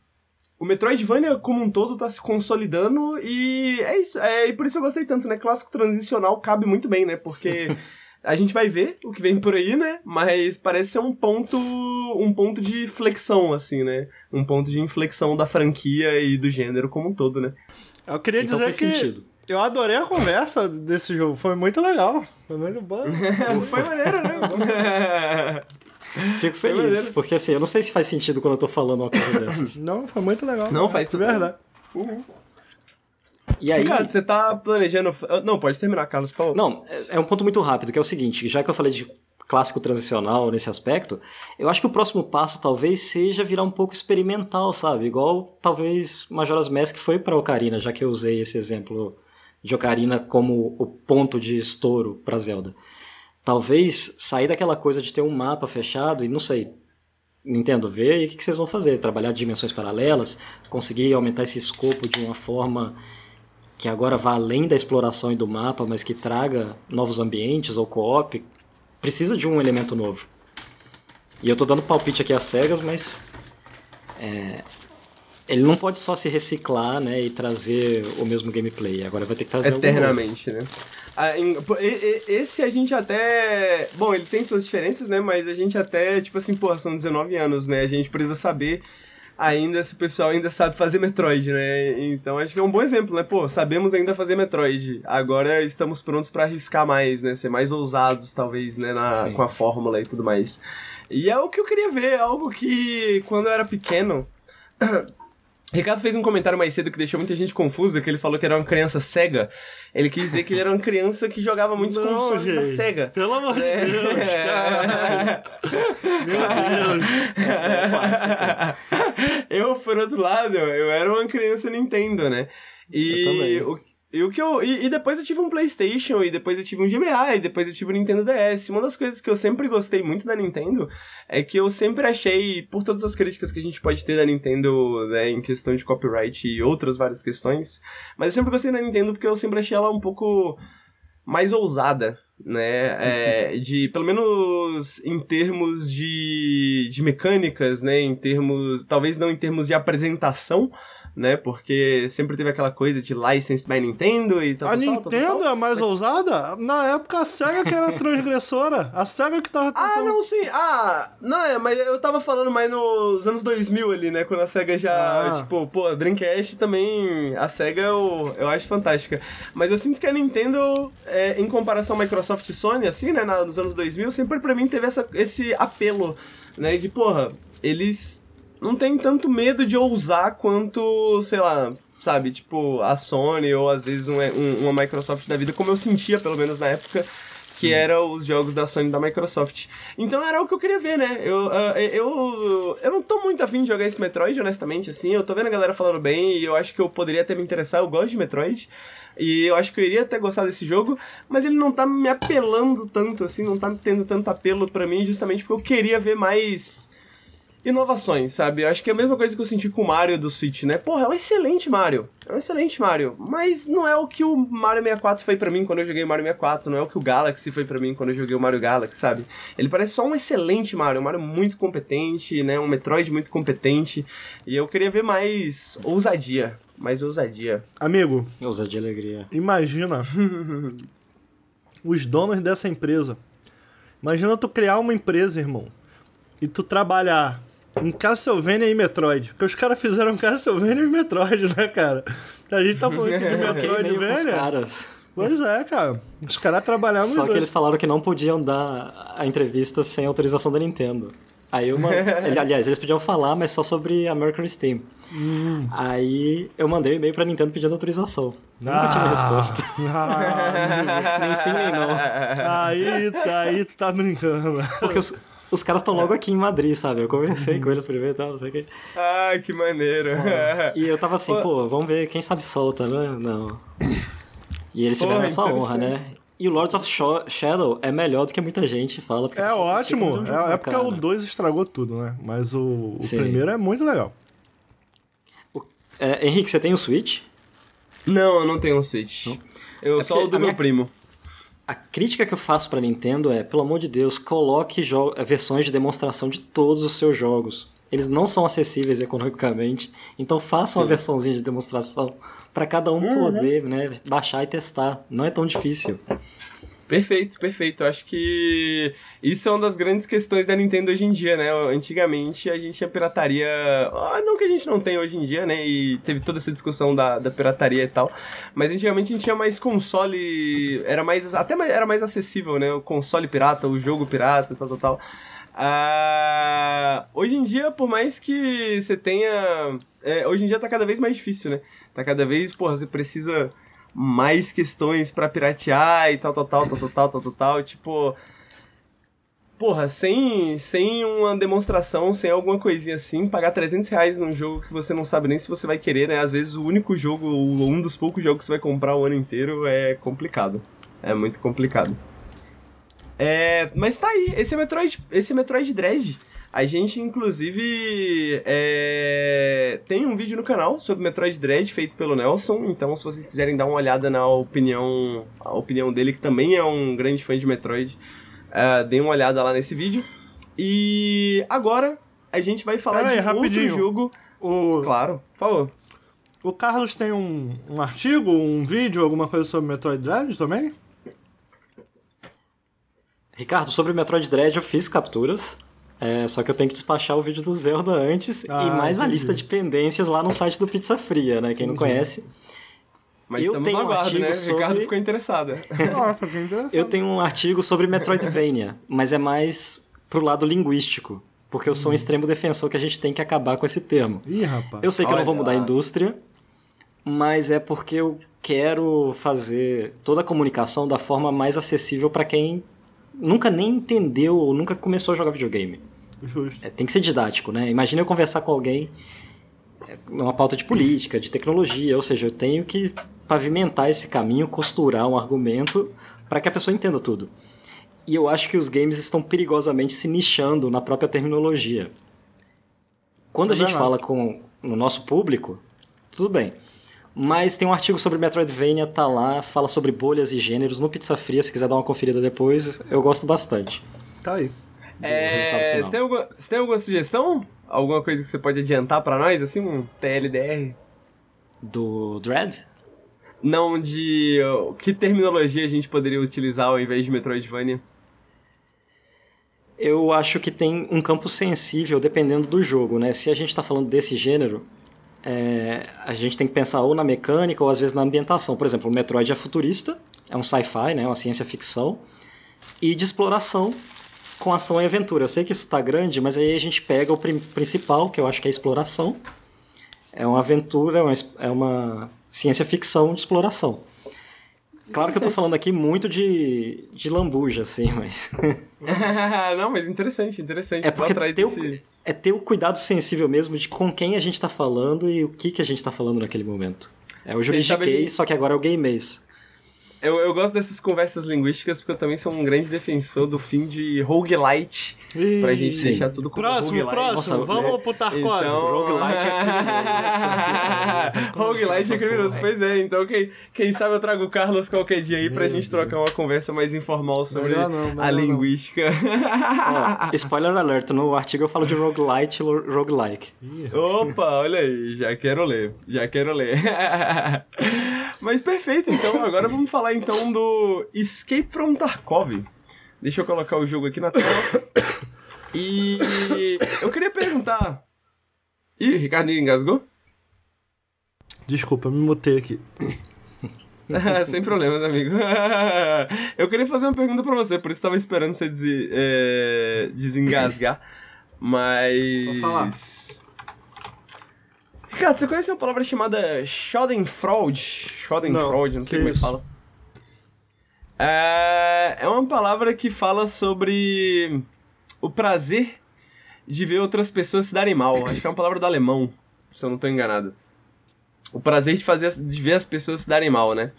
o Metroidvania como um todo tá se consolidando e é isso. É, e por isso eu gostei tanto, né? Clássico transicional cabe muito bem, né? Porque a gente vai ver o que vem por aí, né? Mas parece ser um ponto um ponto de flexão assim, né? Um ponto de inflexão da franquia e do gênero como um todo, né? Eu queria então dizer que sentido. eu adorei a conversa desse jogo, foi muito legal. Foi muito bom. foi maneiro, né? Fico feliz, porque assim, eu não sei se faz sentido quando eu tô falando uma coisa dessas. Não, foi muito legal. Não, faz tudo. Verdade. Uhum. E aí... Ricardo, você tá planejando... Não, pode terminar, Carlos, por favor. Não, é, é um ponto muito rápido, que é o seguinte, já que eu falei de clássico transicional nesse aspecto, eu acho que o próximo passo talvez seja virar um pouco experimental, sabe? Igual talvez Majora's Mask foi para Ocarina, já que eu usei esse exemplo de Ocarina como o ponto de estouro para Zelda. Talvez sair daquela coisa de ter um mapa fechado e não sei, Nintendo ver e o que, vocês vão fazer? Trabalhar dimensões paralelas, conseguir aumentar esse escopo de uma forma que agora vá além da exploração e do mapa, mas que traga novos ambientes ou co-op. Precisa de um elemento novo. E eu tô dando palpite aqui às cegas, mas é, ele não pode só se reciclar, né, e trazer o mesmo gameplay. Agora vai ter que trazer eternamente, né? Esse a gente até. Bom, ele tem suas diferenças, né? Mas a gente até, tipo assim, porra, são 19 anos, né? A gente precisa saber ainda se o pessoal ainda sabe fazer Metroid, né? Então acho que é um bom exemplo, né? Pô, sabemos ainda fazer Metroid. Agora estamos prontos para arriscar mais, né? Ser mais ousados, talvez, né? Na, com a fórmula e tudo mais. E é o que eu queria ver, algo que quando eu era pequeno. Ricardo fez um comentário mais cedo que deixou muita gente confusa, que ele falou que era uma criança cega. Ele quis dizer que ele era uma criança que jogava muitos Não, consoles gente, da SEGA. Pelo amor de é. Deus, cara. Meu Deus. eu, por outro lado, eu era uma criança Nintendo, né? E o, e, o que eu, e, e, depois eu tive um PlayStation, e depois eu tive um GBA, e depois eu tive um Nintendo DS. Uma das coisas que eu sempre gostei muito da Nintendo é que eu sempre achei, por todas as críticas que a gente pode ter da Nintendo, né, em questão de copyright e outras várias questões, mas eu sempre gostei da Nintendo porque eu sempre achei ela um pouco mais ousada, né? É, de pelo menos em termos de, de mecânicas, né? Em termos, talvez não em termos de apresentação, né? Porque sempre teve aquela coisa de licensed by Nintendo e tal. A tal, Nintendo tal, tal, é mais mas... ousada? Na época a SEGA que era transgressora. A SEGA que tava tentando... Ah, não, sim. Ah, não, é, mas eu tava falando mais nos anos 2000 ali, né? Quando a SEGA já, ah. tipo, pô, Dreamcast também, a SEGA eu, eu acho fantástica. Mas eu sinto que a Nintendo, é, em comparação à Microsoft e Sony, assim, né, nos anos 2000, sempre pra mim teve essa, esse apelo, né? De, porra, eles não tem tanto medo de ousar quanto, sei lá, sabe, tipo, a Sony ou às vezes um, um, uma Microsoft da vida, como eu sentia, pelo menos na época, que eram os jogos da Sony e da Microsoft. Então era o que eu queria ver, né? Eu, uh, eu, eu não tô muito afim de jogar esse Metroid, honestamente, assim. Eu tô vendo a galera falando bem e eu acho que eu poderia até me interessar. Eu gosto de Metroid. E eu acho que eu iria até gostar desse jogo, mas ele não tá me apelando tanto, assim, não tá tendo tanto apelo para mim, justamente porque eu queria ver mais inovações, sabe? Eu acho que é a mesma coisa que eu senti com o Mario do Switch, né? Porra, é um excelente Mario. É um excelente Mario. Mas não é o que o Mario 64 foi para mim quando eu joguei o Mario 64. Não é o que o Galaxy foi para mim quando eu joguei o Mario Galaxy, sabe? Ele parece só um excelente Mario. Um Mario muito competente, né? Um Metroid muito competente. E eu queria ver mais ousadia. Mais ousadia. Amigo. Ousadia e alegria. Imagina os donos dessa empresa. Imagina tu criar uma empresa, irmão. E tu trabalhar em Castlevania e Metroid. Porque os caras fizeram Castlevania e Metroid, né, cara? A gente tá falando aqui de Metroidvania. Pois é, cara. Os caras trabalhavam Só que eles falaram que não podiam dar a entrevista sem autorização da Nintendo. Aí uma, aliás, eles podiam falar, mas só sobre American Steam. Hum. Aí eu mandei um e-mail pra Nintendo pedindo autorização. Ah, Nunca tive resposta. Ah, nem sim, nem não. Aí, aí tu tá brincando. Porque os, os caras estão logo aqui em Madrid, sabe? Eu conversei com eles primeiro e tal, não sei o que. Ah, que maneiro. e eu tava assim, pô, vamos ver quem sabe solta, né? Não. E eles tiveram essa honra, né? E o Lords of Shadow é melhor do que muita gente fala. É ótimo. Um é, é, porque cara. o 2 estragou tudo, né? Mas o, o primeiro é muito legal. O, é, Henrique, você tem o Switch? Não, eu não tenho um Switch. Não? Eu é só o do meu minha... primo. A crítica que eu faço pra Nintendo é, pelo amor de Deus, coloque versões de demonstração de todos os seus jogos. Eles não são acessíveis economicamente, então façam uma versãozinha de demonstração para cada um uhum. poder, né, baixar e testar. Não é tão difícil. Perfeito, perfeito. Acho que isso é uma das grandes questões da Nintendo hoje em dia, né? Antigamente a gente tinha pirataria. Ah, não que a gente não tem hoje em dia, né? E teve toda essa discussão da, da pirataria e tal. Mas antigamente a gente tinha mais console. Era mais. Até era mais acessível, né? O console pirata, o jogo pirata, tal, tal, tal. Ah, hoje em dia, por mais que você tenha. É, hoje em dia tá cada vez mais difícil, né? Tá cada vez, porra, você precisa mais questões para piratear e tal, tal, tal, tal, tal, tal, tal, tal, tal, tipo... Porra, sem, sem uma demonstração, sem alguma coisinha assim, pagar 300 reais num jogo que você não sabe nem se você vai querer, né? Às vezes o único jogo, um dos poucos jogos que você vai comprar o ano inteiro é complicado. É muito complicado. É, mas tá aí, esse é Metroid, esse é Metroid Dread. A gente, inclusive, é... tem um vídeo no canal sobre Metroid Dread feito pelo Nelson. Então, se vocês quiserem dar uma olhada na opinião, a opinião dele, que também é um grande fã de Metroid, uh, deem uma olhada lá nesse vídeo. E agora a gente vai falar Pera de aí, rapidinho. outro jogo. O... Claro, por favor. O Carlos tem um, um artigo, um vídeo, alguma coisa sobre Metroid Dread também? Ricardo, sobre Metroid Dread eu fiz capturas. É, só que eu tenho que despachar o vídeo do Zelda antes ah, e mais entendi. a lista de pendências lá no site do Pizza Fria, né? Quem entendi. não conhece. Mas eu tenho um artigo né? sobre... Ricardo ficou interessado. Nossa, interessado. Eu tenho um artigo sobre Metroidvania, mas é mais pro lado linguístico. Porque eu sou um hum. extremo defensor que a gente tem que acabar com esse termo. Ih, rapaz. Eu sei que Olha eu não vou mudar lá. a indústria, mas é porque eu quero fazer toda a comunicação da forma mais acessível para quem nunca nem entendeu ou nunca começou a jogar videogame. Justo. É, tem que ser didático, né? Imagina eu conversar com alguém é, numa pauta de política, de tecnologia, ou seja, eu tenho que pavimentar esse caminho, costurar um argumento para que a pessoa entenda tudo. E eu acho que os games estão perigosamente se nichando na própria terminologia. Quando a gente fala com o nosso público, tudo bem. Mas tem um artigo sobre Metroidvania, tá lá, fala sobre bolhas e gêneros no Pizza Fria, se quiser dar uma conferida depois, eu gosto bastante. Tá aí. É, você, tem alguma, você tem alguma sugestão? Alguma coisa que você pode adiantar para nós, assim, um TLDR? Do Dread? Não, de que terminologia a gente poderia utilizar ao invés de Metroidvania? Eu acho que tem um campo sensível dependendo do jogo, né? Se a gente está falando desse gênero, é, a gente tem que pensar ou na mecânica ou às vezes na ambientação. Por exemplo, o Metroid é futurista, é um sci-fi, né, uma ciência ficção, e de exploração com ação e aventura. Eu sei que isso está grande, mas aí a gente pega o principal, que eu acho que é a exploração. É uma aventura, é uma ciência ficção de exploração. Claro que eu tô falando aqui muito de, de lambuja, assim, mas. Não, mas interessante, interessante. É porque ter o, é ter o cuidado sensível mesmo de com quem a gente tá falando e o que, que a gente tá falando naquele momento. É o juridiquês, só que agora é o gameês. Eu, eu gosto dessas conversas linguísticas porque eu também sou um grande defensor do fim de roguelite. Pra gente sim. deixar tudo como Próximo, roguelite. próximo. Nossa, Vamos é. pro Tarkov. Então... Roguelite é criminoso. roguelite é criminoso. Pois é, então quem, quem sabe eu trago o Carlos qualquer dia aí pra Meu gente Deus. trocar uma conversa mais informal sobre não, não, a linguística. Ó, spoiler alert, no artigo eu falo de roguelite e roguelike. Opa, olha aí, já quero ler, já quero ler. Mas perfeito, então agora vamos falar então do Escape from Tarkov. Deixa eu colocar o jogo aqui na tela. E eu queria perguntar. Ih, Ricardo engasgou? Desculpa, me mutei aqui. Sem problemas, amigo. eu queria fazer uma pergunta pra você, por isso tava esperando você des é, desengasgar. Mas. Vou falar. Ricardo, você conhece uma palavra chamada Schadenfreude? Schadenfreude, não, não sei como é que fala. É, é uma palavra que fala sobre o prazer de ver outras pessoas se darem mal. Acho que é uma palavra do alemão, se eu não estou enganado. O prazer de fazer de ver as pessoas se darem mal, né?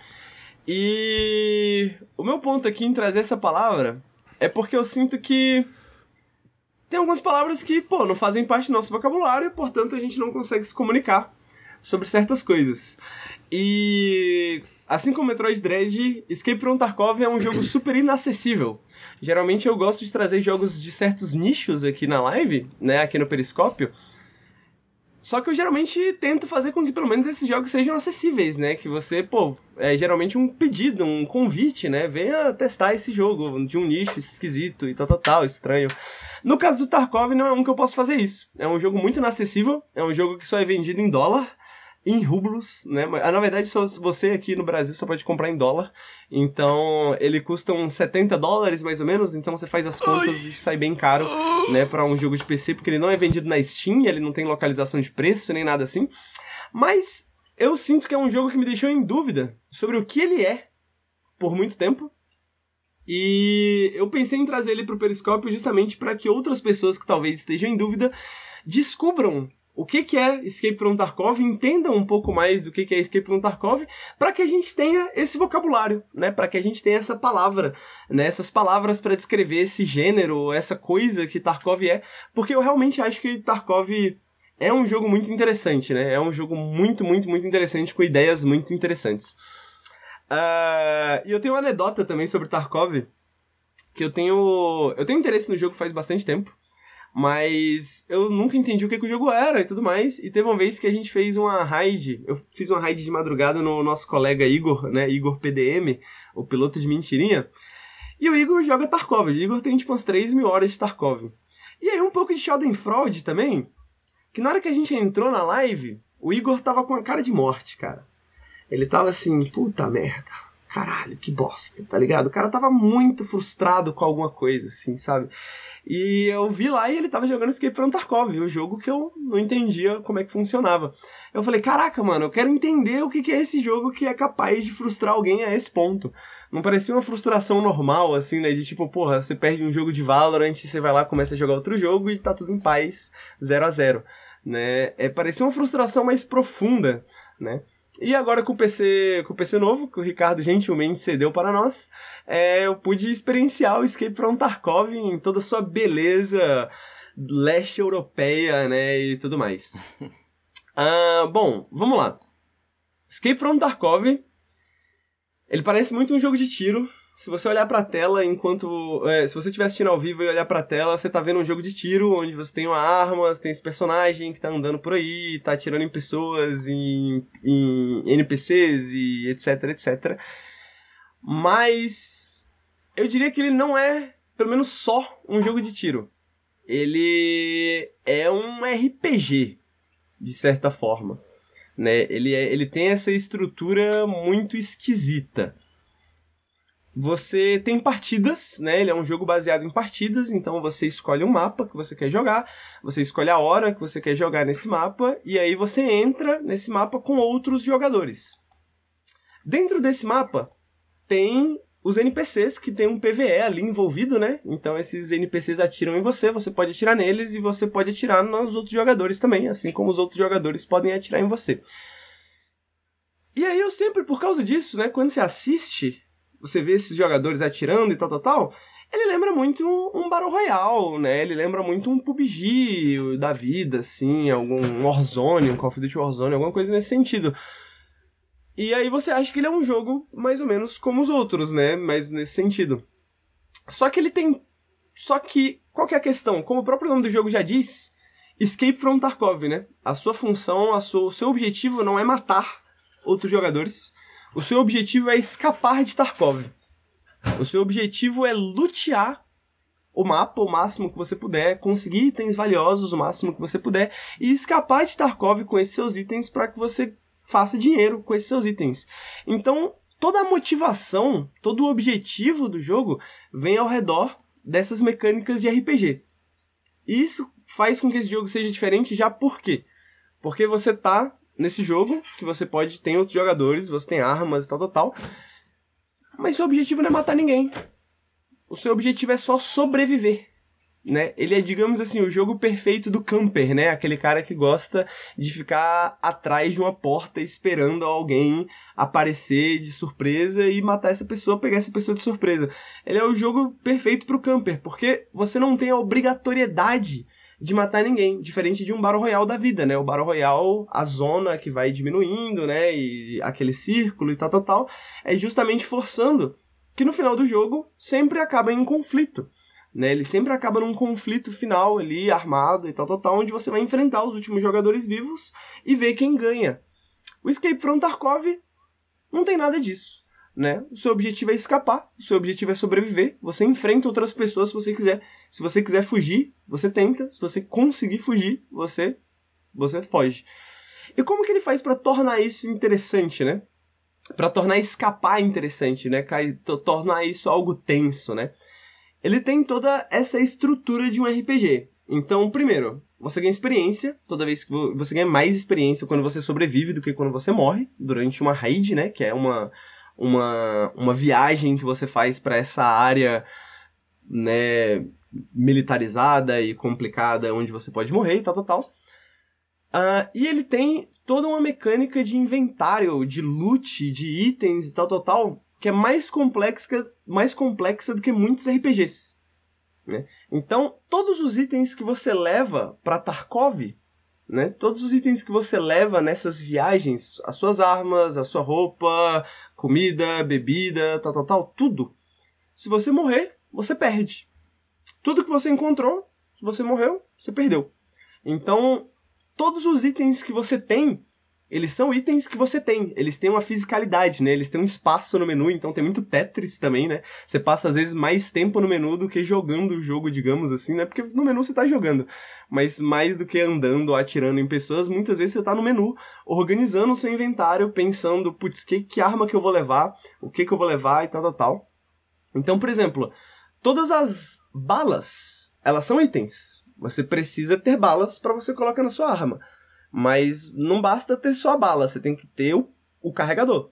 E o meu ponto aqui em trazer essa palavra é porque eu sinto que tem algumas palavras que, pô, não fazem parte do nosso vocabulário e, portanto, a gente não consegue se comunicar sobre certas coisas. E assim como Metroid Dread, Escape from Tarkov é um jogo super inacessível. Geralmente eu gosto de trazer jogos de certos nichos aqui na live, né, aqui no Periscópio. Só que eu geralmente tento fazer com que pelo menos esses jogos sejam acessíveis, né? Que você, pô, é geralmente um pedido, um convite, né? Venha testar esse jogo de um nicho esquisito e tal, tal, tal, estranho. No caso do Tarkov, não é um que eu posso fazer isso. É um jogo muito inacessível, é um jogo que só é vendido em dólar em rublos, né? Ah, na verdade, só você aqui no Brasil só pode comprar em dólar. Então, ele custa uns 70 dólares, mais ou menos. Então, você faz as contas e sai bem caro, né? Para um jogo de PC, porque ele não é vendido na Steam, ele não tem localização de preço, nem nada assim. Mas, eu sinto que é um jogo que me deixou em dúvida sobre o que ele é por muito tempo. E eu pensei em trazer ele pro Periscópio justamente para que outras pessoas que talvez estejam em dúvida descubram o que, que é Escape from Tarkov, entendam um pouco mais do que, que é Escape from Tarkov, para que a gente tenha esse vocabulário, né? Para que a gente tenha essa palavra, né? Essas palavras para descrever esse gênero, essa coisa que Tarkov é, porque eu realmente acho que Tarkov é um jogo muito interessante, né? É um jogo muito, muito, muito interessante, com ideias muito interessantes. Uh, e eu tenho uma anedota também sobre Tarkov, que eu tenho. Eu tenho interesse no jogo faz bastante tempo. Mas eu nunca entendi o que, que, o jogo era e tudo mais. E teve uma vez que a gente fez uma raid. Eu fiz uma raid de madrugada no nosso colega Igor, né? Igor PDM, o piloto de mentirinha. E o Igor joga Tarkov. O Igor tem tipo umas 3 mil horas de Tarkov. E aí um pouco de Schadenfreude também. Que na hora que a gente entrou na live, o Igor tava com a cara de morte, cara. Ele tava assim, puta merda. Caralho, que bosta, tá ligado? O cara tava muito frustrado com alguma coisa, assim, sabe? E eu vi lá e ele tava jogando Escape from Tarkov, o jogo que eu não entendia como é que funcionava. Eu falei, caraca, mano, eu quero entender o que é esse jogo que é capaz de frustrar alguém a esse ponto. Não parecia uma frustração normal, assim, né? De tipo, porra, você perde um jogo de Valorant, você vai lá, começa a jogar outro jogo e tá tudo em paz, 0 a 0 né? É, parecia uma frustração mais profunda, né? E agora com o PC, com o PC novo, que o Ricardo gentilmente cedeu para nós, é, eu pude experienciar o Escape from Tarkov em toda a sua beleza leste europeia, né, e tudo mais. uh, bom, vamos lá. Escape from Tarkov, ele parece muito um jogo de tiro, se você olhar pra tela enquanto. É, se você estiver assistindo ao vivo e olhar pra tela, você tá vendo um jogo de tiro onde você tem uma arma, você tem esse personagem que tá andando por aí, tá atirando em pessoas, em, em NPCs e etc, etc. Mas. Eu diria que ele não é, pelo menos, só um jogo de tiro. Ele é um RPG, de certa forma. Né? Ele, é, ele tem essa estrutura muito esquisita você tem partidas, né? Ele é um jogo baseado em partidas, então você escolhe um mapa que você quer jogar, você escolhe a hora que você quer jogar nesse mapa, e aí você entra nesse mapa com outros jogadores. Dentro desse mapa tem os NPCs que tem um PVE ali envolvido, né? Então esses NPCs atiram em você, você pode atirar neles e você pode atirar nos outros jogadores também, assim como os outros jogadores podem atirar em você. E aí eu sempre, por causa disso, né, quando você assiste você vê esses jogadores atirando e tal, tal, tal, ele lembra muito um Battle Royale, né? Ele lembra muito um PUBG da vida, assim, algum Warzone, um Call of Duty Warzone, alguma coisa nesse sentido. E aí você acha que ele é um jogo mais ou menos como os outros, né? Mas nesse sentido. Só que ele tem. Só que, qual que é a questão? Como o próprio nome do jogo já diz, Escape from Tarkov, né? A sua função, a sua, o seu objetivo não é matar outros jogadores, o seu objetivo é escapar de Tarkov. O seu objetivo é lutear o mapa o máximo que você puder, conseguir itens valiosos o máximo que você puder e escapar de Tarkov com esses seus itens para que você faça dinheiro com esses seus itens. Então, toda a motivação, todo o objetivo do jogo vem ao redor dessas mecânicas de RPG. E isso faz com que esse jogo seja diferente já por quê? Porque você tá nesse jogo, que você pode ter outros jogadores, você tem armas e tal, tal, tal. Mas seu objetivo não é matar ninguém. O seu objetivo é só sobreviver né? Ele é, digamos assim, o jogo perfeito do camper, né? Aquele cara que gosta de ficar atrás de uma porta esperando alguém aparecer de surpresa e matar essa pessoa, pegar essa pessoa de surpresa. Ele é o jogo perfeito pro camper, porque você não tem a obrigatoriedade de matar ninguém, diferente de um Battle Royale da vida, né? O Battle Royale, a zona que vai diminuindo, né? E aquele círculo e tal, tal, tal, é justamente forçando que no final do jogo sempre acaba em conflito. Né, ele sempre acaba num conflito final ali, armado e tal, tal, tal, onde você vai enfrentar os últimos jogadores vivos e ver quem ganha. O Escape from Tarkov não tem nada disso. Né? O seu objetivo é escapar, o seu objetivo é sobreviver. Você enfrenta outras pessoas se você quiser. Se você quiser fugir, você tenta. Se você conseguir fugir, você você foge. E como que ele faz para tornar isso interessante, né? Para tornar escapar interessante, né? Tornar isso algo tenso, né? ele tem toda essa estrutura de um RPG. Então, primeiro, você ganha experiência, toda vez que você ganha mais experiência quando você sobrevive do que quando você morre, durante uma raid, né, que é uma, uma, uma viagem que você faz para essa área, né, militarizada e complicada, onde você pode morrer e tal, tal, tal. Uh, e ele tem toda uma mecânica de inventário, de loot, de itens e tal, tal, tal, que é mais complexa, mais complexa do que muitos RPGs. Né? Então, todos os itens que você leva para Tarkov, né? todos os itens que você leva nessas viagens, as suas armas, a sua roupa, comida, bebida, tal, tal, tal, tudo. Se você morrer, você perde. Tudo que você encontrou, se você morreu, você perdeu. Então, todos os itens que você tem eles são itens que você tem, eles têm uma fisicalidade, né? Eles têm um espaço no menu, então tem muito Tetris também, né? Você passa às vezes mais tempo no menu do que jogando o jogo, digamos assim, né? Porque no menu você tá jogando, mas mais do que andando, atirando em pessoas, muitas vezes você tá no menu organizando o seu inventário, pensando, putz, que, que arma que eu vou levar, o que que eu vou levar e tal, tal, tal. Então, por exemplo, todas as balas, elas são itens. Você precisa ter balas para você colocar na sua arma. Mas não basta ter só a bala, você tem que ter o, o carregador.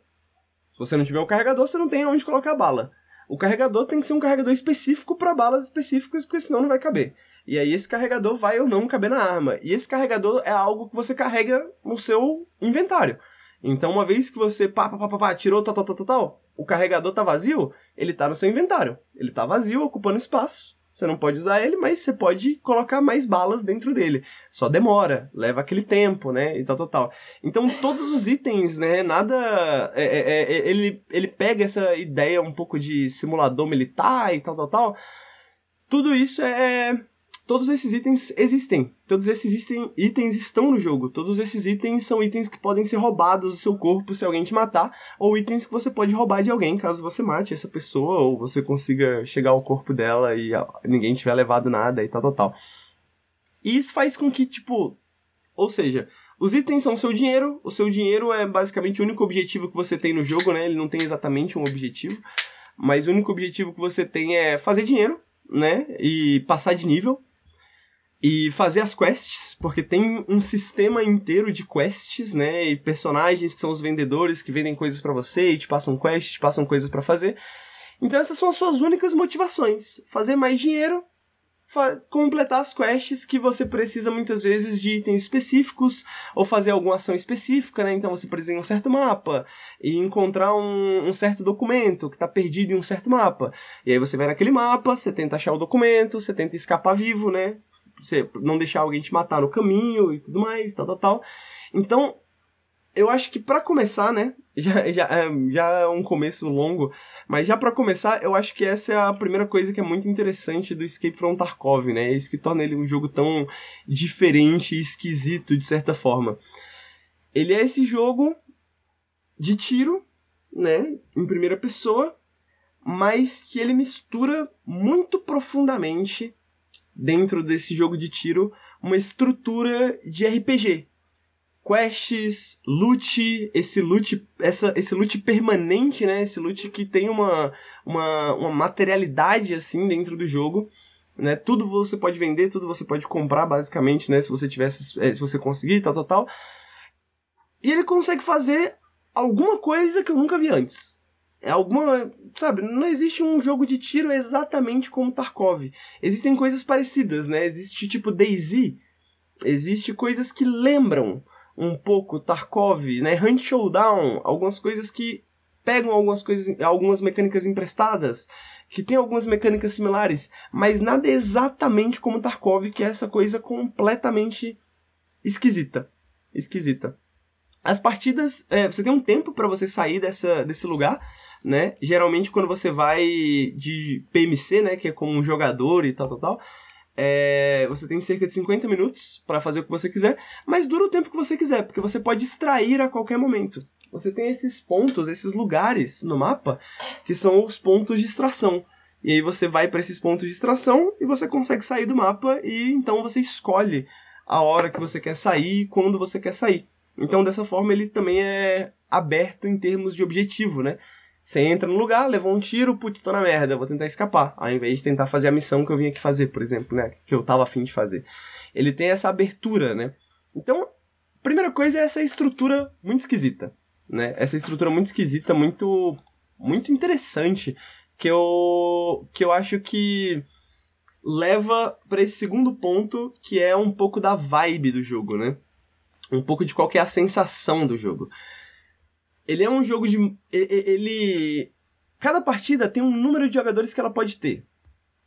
Se você não tiver o carregador, você não tem onde colocar a bala. O carregador tem que ser um carregador específico para balas específicas, porque senão não vai caber. E aí esse carregador vai ou não caber na arma. E esse carregador é algo que você carrega no seu inventário. Então, uma vez que você pá, pá, pá, pá, tirou tal, tal, tal, tal, tal, o carregador tá vazio, ele tá no seu inventário. Ele tá vazio, ocupando espaço. Você não pode usar ele, mas você pode colocar mais balas dentro dele. Só demora, leva aquele tempo, né? E tal, tal, tal. Então, todos os itens, né? Nada. É, é, é, ele, ele pega essa ideia um pouco de simulador militar e tal, tal, tal. Tudo isso é todos esses itens existem. Todos esses itens estão no jogo. Todos esses itens são itens que podem ser roubados do seu corpo se alguém te matar, ou itens que você pode roubar de alguém caso você mate essa pessoa, ou você consiga chegar ao corpo dela e ninguém tiver levado nada e tal, tal, tal. E isso faz com que, tipo. Ou seja, os itens são o seu dinheiro, o seu dinheiro é basicamente o único objetivo que você tem no jogo, né? Ele não tem exatamente um objetivo, mas o único objetivo que você tem é fazer dinheiro, né? E passar de nível e fazer as quests, porque tem um sistema inteiro de quests, né, e personagens que são os vendedores que vendem coisas para você e te passam quests, te passam coisas para fazer. Então essas são as suas únicas motivações: fazer mais dinheiro completar as quests que você precisa muitas vezes de itens específicos ou fazer alguma ação específica, né? Então você precisa em um certo mapa e encontrar um, um certo documento que está perdido em um certo mapa. E aí você vai naquele mapa, você tenta achar o documento, você tenta escapar vivo, né? Você não deixar alguém te matar no caminho e tudo mais, tal, tal, tal. Então, eu acho que para começar, né? Já, já, é, já é um começo longo, mas já para começar, eu acho que essa é a primeira coisa que é muito interessante do Escape from Tarkov, né? É isso que torna ele um jogo tão diferente e esquisito de certa forma. Ele é esse jogo de tiro, né? Em primeira pessoa, mas que ele mistura muito profundamente dentro desse jogo de tiro uma estrutura de RPG quests, loot, esse loot, essa, esse loot permanente, né? Esse loot que tem uma, uma, uma materialidade assim dentro do jogo. Né, tudo você pode vender, tudo você pode comprar, basicamente, né? Se você tivesse, eh, se você conseguir, tal, tal, tal. E ele consegue fazer alguma coisa que eu nunca vi antes. É alguma. Sabe, não existe um jogo de tiro exatamente como Tarkov. Existem coisas parecidas, né? Existe tipo DayZ. Existe coisas que lembram um pouco Tarkov, né? Hunt Showdown, algumas coisas que pegam algumas coisas, algumas mecânicas emprestadas, que tem algumas mecânicas similares, mas nada exatamente como Tarkov, que é essa coisa completamente esquisita. Esquisita. As partidas, é, você tem um tempo para você sair dessa, desse lugar, né? Geralmente quando você vai de PMC, né, que é como um jogador e tal, tal, tal, é, você tem cerca de 50 minutos para fazer o que você quiser, mas dura o tempo que você quiser, porque você pode extrair a qualquer momento. Você tem esses pontos, esses lugares no mapa, que são os pontos de extração. E aí você vai para esses pontos de extração e você consegue sair do mapa e então você escolhe a hora que você quer sair e quando você quer sair. Então dessa forma ele também é aberto em termos de objetivo, né? Você entra no lugar, levou um tiro, putz, tô na merda, vou tentar escapar. Ao invés de tentar fazer a missão que eu vim aqui fazer, por exemplo, né? Que eu tava afim de fazer. Ele tem essa abertura, né? Então, primeira coisa é essa estrutura muito esquisita, né? Essa estrutura muito esquisita, muito muito interessante, que eu que eu acho que leva para esse segundo ponto, que é um pouco da vibe do jogo, né? Um pouco de qual é a sensação do jogo. Ele é um jogo de. Ele. Cada partida tem um número de jogadores que ela pode ter.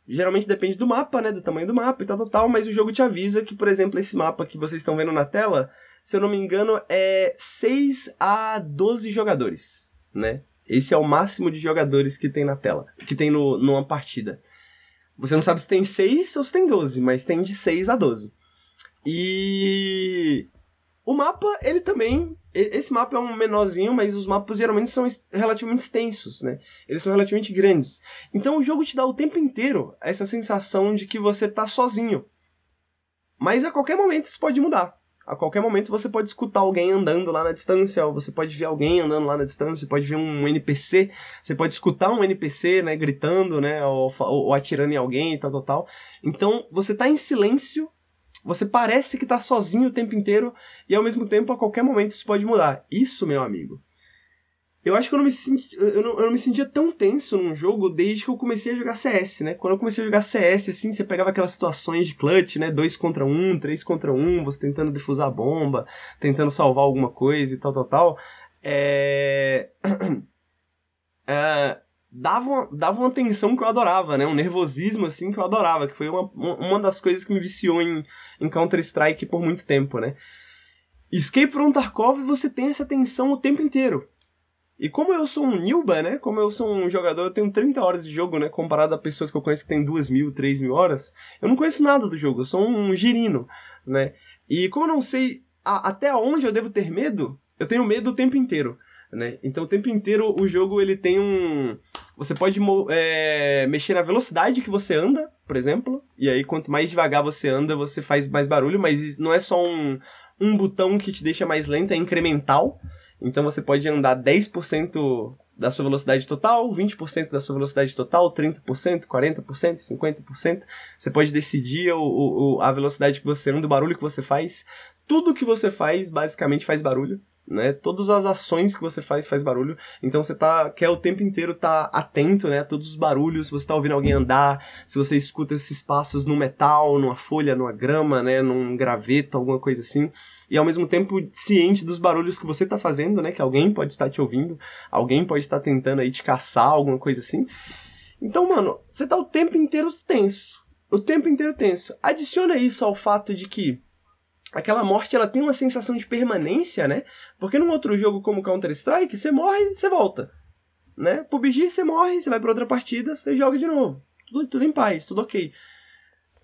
Geralmente depende do mapa, né? Do tamanho do mapa e tal, tal, tal. Mas o jogo te avisa que, por exemplo, esse mapa que vocês estão vendo na tela, se eu não me engano, é 6 a 12 jogadores, né? Esse é o máximo de jogadores que tem na tela, que tem no, numa partida. Você não sabe se tem 6 ou se tem 12, mas tem de 6 a 12. E o mapa, ele também. Esse mapa é um menorzinho, mas os mapas geralmente são relativamente extensos, né? Eles são relativamente grandes. Então o jogo te dá o tempo inteiro essa sensação de que você tá sozinho. Mas a qualquer momento isso pode mudar. A qualquer momento você pode escutar alguém andando lá na distância, ou você pode ver alguém andando lá na distância, você pode ver um NPC, você pode escutar um NPC, né, gritando, né, ou, ou, atirando em alguém e tal, tal, tal. Então você tá em silêncio você parece que tá sozinho o tempo inteiro e ao mesmo tempo a qualquer momento isso pode mudar. Isso, meu amigo. Eu acho que eu não me, senti, eu não, eu não me sentia tão tenso num jogo desde que eu comecei a jogar CS, né? Quando eu comecei a jogar CS, assim, você pegava aquelas situações de clutch, né? Dois contra um, três contra um, você tentando defusar a bomba, tentando salvar alguma coisa e tal, tal, tal. É... é dava uma, dava uma tensão que eu adorava, né? Um nervosismo, assim, que eu adorava, que foi uma, uma das coisas que me viciou em, em Counter-Strike por muito tempo, né? Escape from Tarkov, você tem essa tensão o tempo inteiro. E como eu sou um Nilba, né? Como eu sou um jogador, eu tenho 30 horas de jogo, né? Comparado a pessoas que eu conheço que tem 2 mil, 3 mil horas, eu não conheço nada do jogo, eu sou um girino, né? E como eu não sei a, até onde eu devo ter medo, eu tenho medo o tempo inteiro né? Então o tempo inteiro o jogo ele tem um. Você pode é, mexer na velocidade que você anda, por exemplo, e aí quanto mais devagar você anda, você faz mais barulho, mas não é só um, um botão que te deixa mais lento, é incremental. Então você pode andar 10% da sua velocidade total, 20% da sua velocidade total, 30%, 40%, 50%. Você pode decidir o, o, a velocidade que você anda, o barulho que você faz. Tudo que você faz basicamente faz barulho né? Todas as ações que você faz faz barulho, então você tá quer o tempo inteiro tá atento, né, a todos os barulhos, se você tá ouvindo alguém andar, se você escuta esses passos no metal, numa folha, numa grama, né, num graveto, alguma coisa assim. E ao mesmo tempo ciente dos barulhos que você tá fazendo, né, que alguém pode estar te ouvindo, alguém pode estar tentando aí te caçar, alguma coisa assim. Então, mano, você tá o tempo inteiro tenso. O tempo inteiro tenso. Adiciona isso ao fato de que aquela morte ela tem uma sensação de permanência, né? Porque num outro jogo como Counter-Strike, você morre, você volta. Né? PUBG você morre, você vai para outra partida, você joga de novo. Tudo, tudo em paz, tudo ok.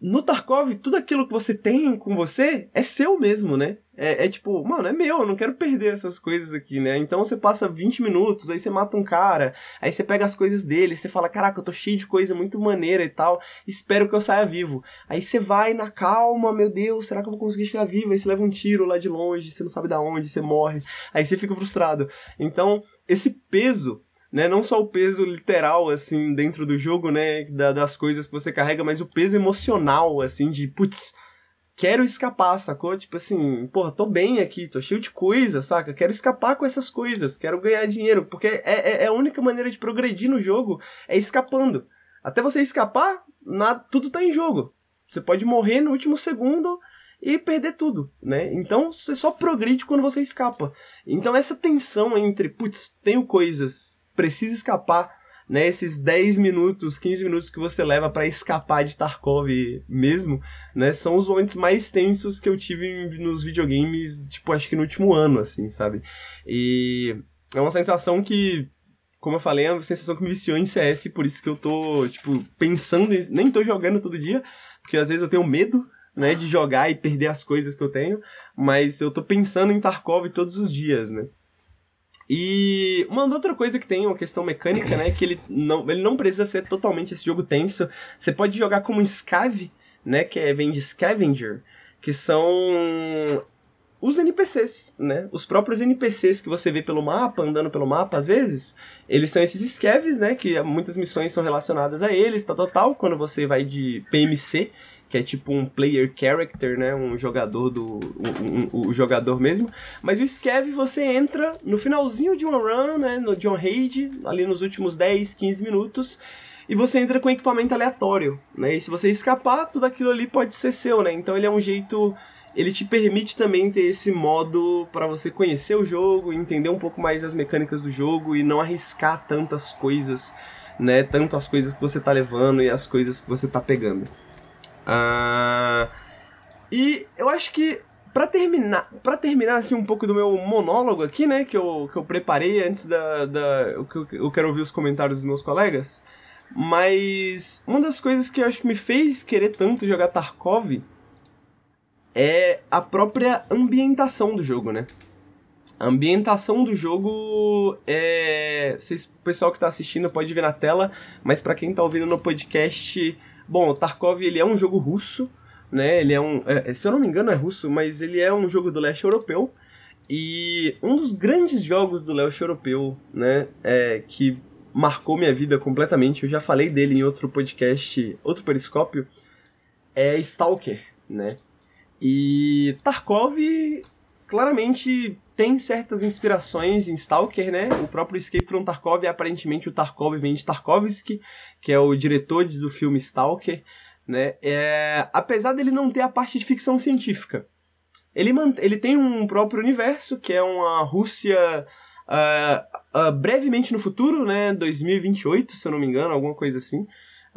No Tarkov, tudo aquilo que você tem com você é seu mesmo, né? É, é, tipo, mano, é meu, eu não quero perder essas coisas aqui, né? Então você passa 20 minutos, aí você mata um cara, aí você pega as coisas dele, você fala, caraca, eu tô cheio de coisa muito maneira e tal, espero que eu saia vivo. Aí você vai na calma, meu Deus, será que eu vou conseguir chegar vivo? Aí você leva um tiro lá de longe, você não sabe da onde, você morre, aí você fica frustrado. Então, esse peso né? Não só o peso literal, assim, dentro do jogo, né? Da, das coisas que você carrega, mas o peso emocional, assim, de, putz, quero escapar, sacou? Tipo assim, porra, tô bem aqui, tô cheio de coisa, saca? Quero escapar com essas coisas, quero ganhar dinheiro, porque é, é, é a única maneira de progredir no jogo, é escapando. Até você escapar, nada, tudo tá em jogo. Você pode morrer no último segundo e perder tudo, né? Então você só progride quando você escapa. Então essa tensão entre, putz, tenho coisas precisa escapar, né? Esses 10 minutos, 15 minutos que você leva para escapar de Tarkov mesmo, né? São os momentos mais tensos que eu tive nos videogames, tipo, acho que no último ano, assim, sabe? E é uma sensação que como eu falei, é uma sensação que me viciou em CS, por isso que eu tô, tipo, pensando, em... nem tô jogando todo dia, porque às vezes eu tenho medo, né, de jogar e perder as coisas que eu tenho, mas eu tô pensando em Tarkov todos os dias, né. E uma outra coisa que tem, uma questão mecânica, né, que ele não, ele não precisa ser totalmente esse jogo tenso. Você pode jogar como Scav, né, que é, vem de Scavenger, que são os NPCs, né? Os próprios NPCs que você vê pelo mapa, andando pelo mapa, às vezes, eles são esses scavs, né? Que muitas missões são relacionadas a eles, tal, tal, tal. Quando você vai de PMC, que é tipo um player character, né? Um jogador do. Um, um, o jogador mesmo. Mas o Scav você entra no finalzinho de uma run, né? No John Raid, ali nos últimos 10, 15 minutos. E você entra com equipamento aleatório, né? E se você escapar, tudo aquilo ali pode ser seu, né? Então ele é um jeito. Ele te permite também ter esse modo para você conhecer o jogo, entender um pouco mais as mecânicas do jogo e não arriscar tantas coisas, né? Tanto as coisas que você tá levando e as coisas que você tá pegando. Uh, e eu acho que para terminar, para terminar assim um pouco do meu monólogo aqui, né, que eu, que eu preparei antes da, da eu, eu quero ouvir os comentários dos meus colegas, mas uma das coisas que eu acho que me fez querer tanto jogar Tarkov é a própria ambientação do jogo, né? A ambientação do jogo é. Vocês, o pessoal que está assistindo pode ver na tela, mas para quem está ouvindo no podcast, Bom, Tarkov ele é um jogo russo, né? Ele é um, é, se eu não me engano é russo, mas ele é um jogo do leste europeu. E um dos grandes jogos do leste europeu, né, é, que marcou minha vida completamente, eu já falei dele em outro podcast, outro periscópio, é Stalker, né? E Tarkov claramente tem certas inspirações em Stalker, né? O próprio Escape from Tarkov, aparentemente o Tarkov vem de Tarkovsky, que é o diretor do filme Stalker, né? É, apesar dele não ter a parte de ficção científica. Ele, ele tem um próprio universo, que é uma Rússia uh, uh, brevemente no futuro, né? 2028, se eu não me engano, alguma coisa assim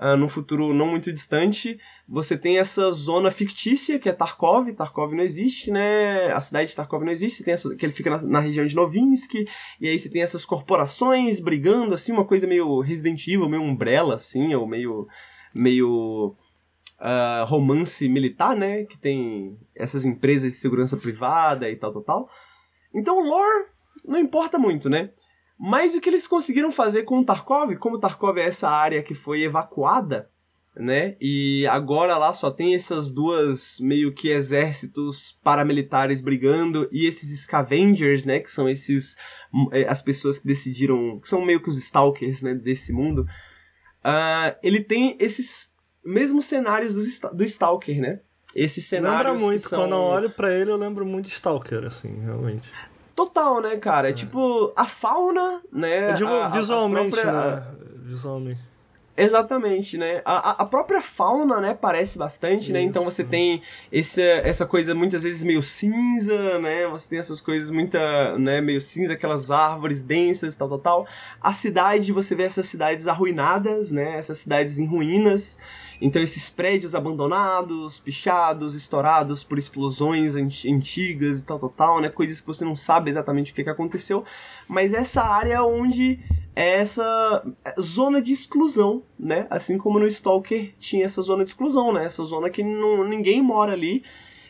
uh, num futuro não muito distante, você tem essa zona fictícia que é Tarkov. Tarkov não existe, né? A cidade de Tarkov não existe. Tem essa, que ele fica na, na, região de Novinsky. E aí você tem essas corporações brigando, assim, uma coisa meio Resident Evil, meio Umbrella, assim, ou meio. meio. Uh, romance militar, né? Que tem essas empresas de segurança privada e tal, tal, tal. Então lore não importa muito, né? Mas o que eles conseguiram fazer com o Tarkov, como Tarkov é essa área que foi evacuada, né? E agora lá só tem essas duas meio que exércitos paramilitares brigando e esses scavengers, né, que são esses é, as pessoas que decidiram, que são meio que os stalkers, né, desse mundo. Uh, ele tem esses mesmos cenários do, do stalker, né? Esses cenários Lembra muito, são... quando eu olho para ele eu lembro muito de Stalker, assim, realmente. Total, né, cara? É. Tipo, a fauna, né? Eu digo a, visualmente, própria... né? Visualmente. Exatamente, né? A, a própria fauna, né, parece bastante, Isso. né? Então você tem esse, essa coisa muitas vezes meio cinza, né? Você tem essas coisas muita, né, meio cinza, aquelas árvores densas, tal, tal, tal. A cidade, você vê essas cidades arruinadas, né? Essas cidades em ruínas. Então esses prédios abandonados, pichados, estourados por explosões antigas e tal, tal, tal, né? Coisas que você não sabe exatamente o que, que aconteceu. Mas essa área onde é essa zona de exclusão, né? Assim como no Stalker tinha essa zona de exclusão, né? Essa zona que não, ninguém mora ali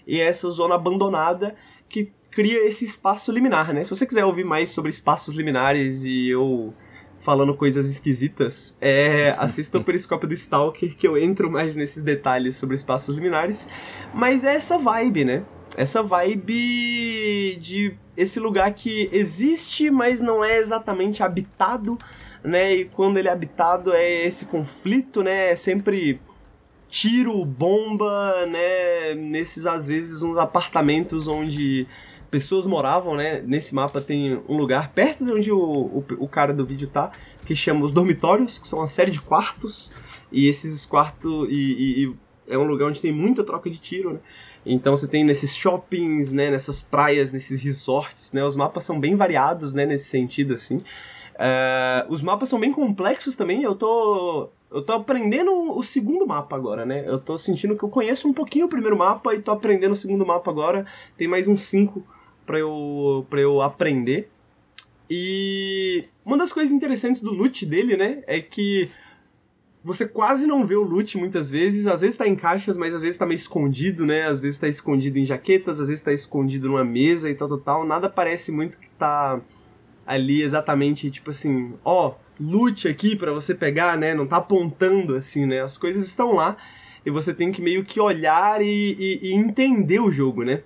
e é essa zona abandonada que cria esse espaço liminar, né? Se você quiser ouvir mais sobre espaços liminares e eu falando coisas esquisitas, é, assista o Periscópio do Stalker, que eu entro mais nesses detalhes sobre espaços liminares. Mas é essa vibe, né? Essa vibe de esse lugar que existe, mas não é exatamente habitado, né? E quando ele é habitado é esse conflito, né? É sempre tiro, bomba, né? Nesses, às vezes, uns apartamentos onde pessoas moravam, né? Nesse mapa tem um lugar perto de onde o, o, o, cara do vídeo tá, que chama os dormitórios, que são uma série de quartos. E esses quartos. E, e, e, é um lugar onde tem muita troca de tiro, né? Então você tem nesses shoppings, né? Nessas praias, nesses resorts, né? Os mapas são bem variados, né? Nesse sentido, assim. Uh, os mapas são bem complexos também. Eu tô. Eu tô aprendendo o segundo mapa agora, né? Eu tô sentindo que eu conheço um pouquinho o primeiro mapa e tô aprendendo o segundo mapa agora. Tem mais uns cinco para eu, pra eu aprender. E uma das coisas interessantes do loot dele, né, é que você quase não vê o loot muitas vezes, às vezes tá em caixas, mas às vezes tá meio escondido, né? Às vezes tá escondido em jaquetas, às vezes tá escondido numa mesa e tal, tal, tal. Nada parece muito que tá ali exatamente, tipo assim, ó, loot aqui para você pegar, né? Não tá apontando assim, né? As coisas estão lá e você tem que meio que olhar e, e, e entender o jogo, né?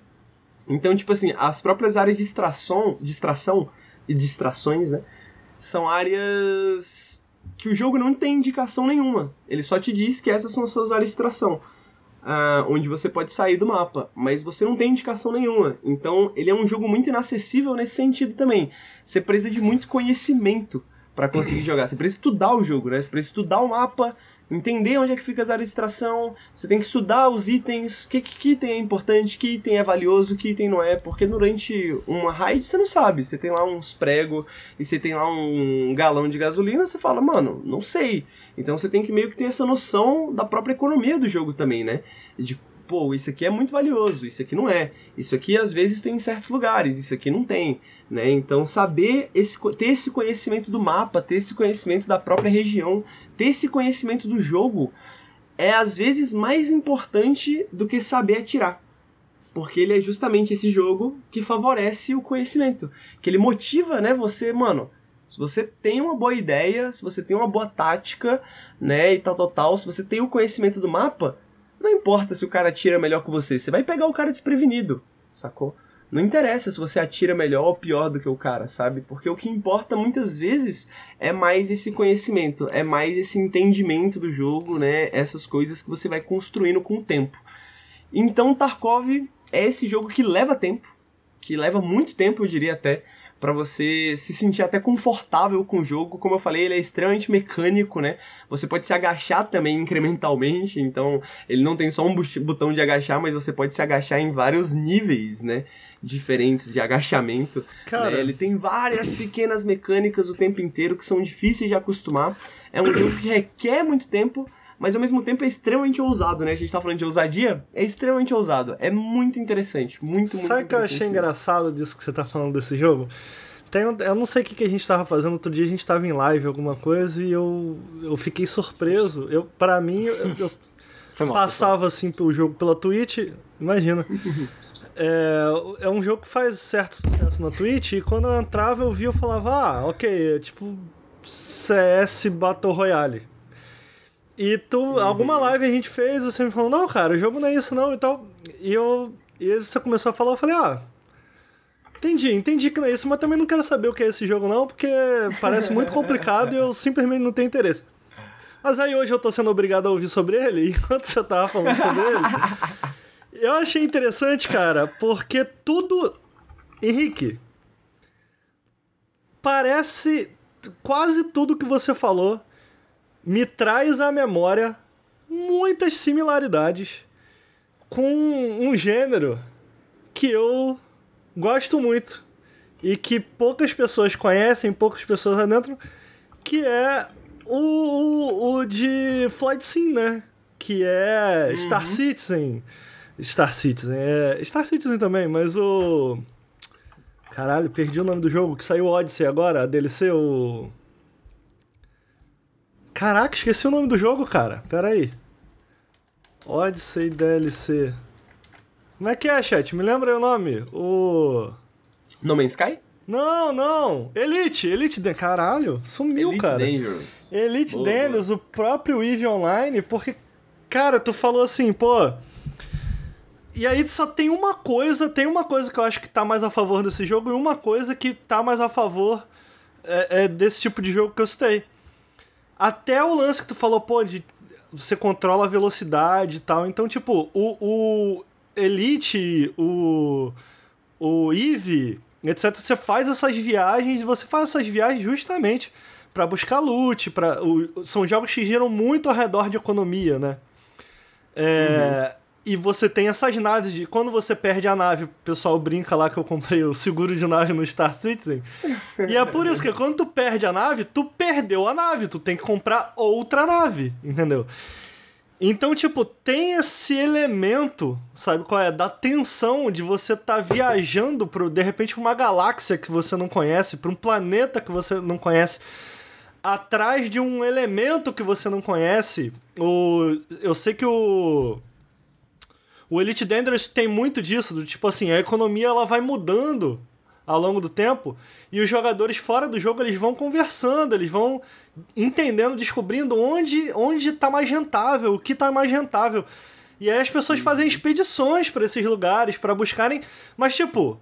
Então, tipo assim, as próprias áreas de extração, de extração e distrações, né? São áreas que o jogo não tem indicação nenhuma. Ele só te diz que essas são as suas áreas de extração. Uh, onde você pode sair do mapa, mas você não tem indicação nenhuma. Então, ele é um jogo muito inacessível nesse sentido também. Você precisa de muito conhecimento para conseguir jogar. Você precisa estudar o jogo, né? Você precisa estudar o mapa, entender onde é que fica as áreas de extração, você tem que estudar os itens, que, que, item é importante, que item é valioso, que item não é, porque durante uma raid você não sabe, você tem lá uns pregos e você tem lá um galão de gasolina, você fala, mano, não sei. Então você tem que meio que ter essa noção da própria economia do jogo também, né? De pô, isso aqui é muito valioso, isso aqui não é. Isso aqui às vezes tem em certos lugares, isso aqui não tem. Né? Então, saber esse, ter esse conhecimento do mapa, ter esse conhecimento da própria região, ter esse conhecimento do jogo é às vezes mais importante do que saber atirar. Porque ele é justamente esse jogo que favorece o conhecimento, que ele motiva, né, você, mano, se você tem uma boa ideia, se você tem uma boa tática, né, e tal, tal, tal, se você tem o conhecimento do mapa, não importa se o cara atira melhor que você, você vai pegar o cara desprevenido, sacou? Não interessa se você atira melhor ou pior do que o cara, sabe? Porque o que importa muitas vezes é mais esse conhecimento, é mais esse entendimento do jogo, né? Essas coisas que você vai construindo com o tempo. Então Tarkov é esse jogo que leva tempo, que leva muito tempo, eu diria até, para você se sentir até confortável com o jogo. Como eu falei, ele é extremamente mecânico, né? Você pode se agachar também incrementalmente, então ele não tem só um botão de agachar, mas você pode se agachar em vários níveis, né? Diferentes de agachamento. Cara, né? ele tem várias pequenas mecânicas o tempo inteiro que são difíceis de acostumar. É um jogo que requer muito tempo, mas ao mesmo tempo é extremamente ousado, né? A gente tá falando de ousadia, é extremamente ousado. É muito interessante, muito, muito Sabe o que eu achei engraçado disso que você tá falando desse jogo? Tem, eu não sei o que, que a gente tava fazendo, outro dia a gente tava em live alguma coisa e eu, eu fiquei surpreso. Eu, para mim, eu, eu mal, passava assim pelo jogo pela Twitch, imagina. É, é um jogo que faz certo sucesso na Twitch e quando eu entrava eu via eu falava, ah, ok, é tipo CS Battle Royale. E tu, uhum. alguma live a gente fez, você me falou, não, cara, o jogo não é isso não e tal. E eu. E você começou a falar, eu falei, ah. Entendi, entendi que não é isso, mas também não quero saber o que é esse jogo, não, porque parece muito complicado e eu simplesmente não tenho interesse. Mas aí hoje eu tô sendo obrigado a ouvir sobre ele, enquanto você tava falando sobre ele. Eu achei interessante, cara, porque tudo. Henrique. Parece. Quase tudo que você falou me traz à memória muitas similaridades com um gênero que eu gosto muito e que poucas pessoas conhecem, poucas pessoas adentram, que é o, o, o de Floyd Sim, né? Que é uhum. Star Citizen. Star Citizen, é. Star Citizen também, mas o. Caralho, perdi o nome do jogo que saiu Odyssey agora, a DLC, o. Caraca, esqueci o nome do jogo, cara. Pera aí. Odyssey DLC. Como é que é, chat? Me lembra aí o nome? O. No Man's Sky? Não, não. Elite, Elite Dan- Caralho, sumiu, Elite cara. Dangerous. Elite Boa, Dangerous, o próprio EVE Online, porque, cara, tu falou assim, pô. E aí só tem uma coisa, tem uma coisa que eu acho que tá mais a favor desse jogo e uma coisa que tá mais a favor é, é desse tipo de jogo que eu citei. Até o lance que tu falou, pô, de você controla a velocidade e tal. Então, tipo, o, o Elite, o, o Eve, etc. Você faz essas viagens, você faz essas viagens justamente pra buscar loot, para são jogos que giram muito ao redor de economia, né? É, E você tem essas naves de. Quando você perde a nave, o pessoal brinca lá que eu comprei o seguro de nave no Star Citizen. e é por isso que quando tu perde a nave, tu perdeu a nave. Tu tem que comprar outra nave, entendeu? Então, tipo, tem esse elemento, sabe qual é? Da tensão de você tá viajando pro, de repente, uma galáxia que você não conhece, pra um planeta que você não conhece, atrás de um elemento que você não conhece. O, eu sei que o. O Elite Dangerous tem muito disso, do tipo assim, a economia ela vai mudando ao longo do tempo e os jogadores fora do jogo eles vão conversando, eles vão entendendo, descobrindo onde onde tá mais rentável, o que tá mais rentável. E aí as pessoas fazem expedições para esses lugares para buscarem, mas tipo,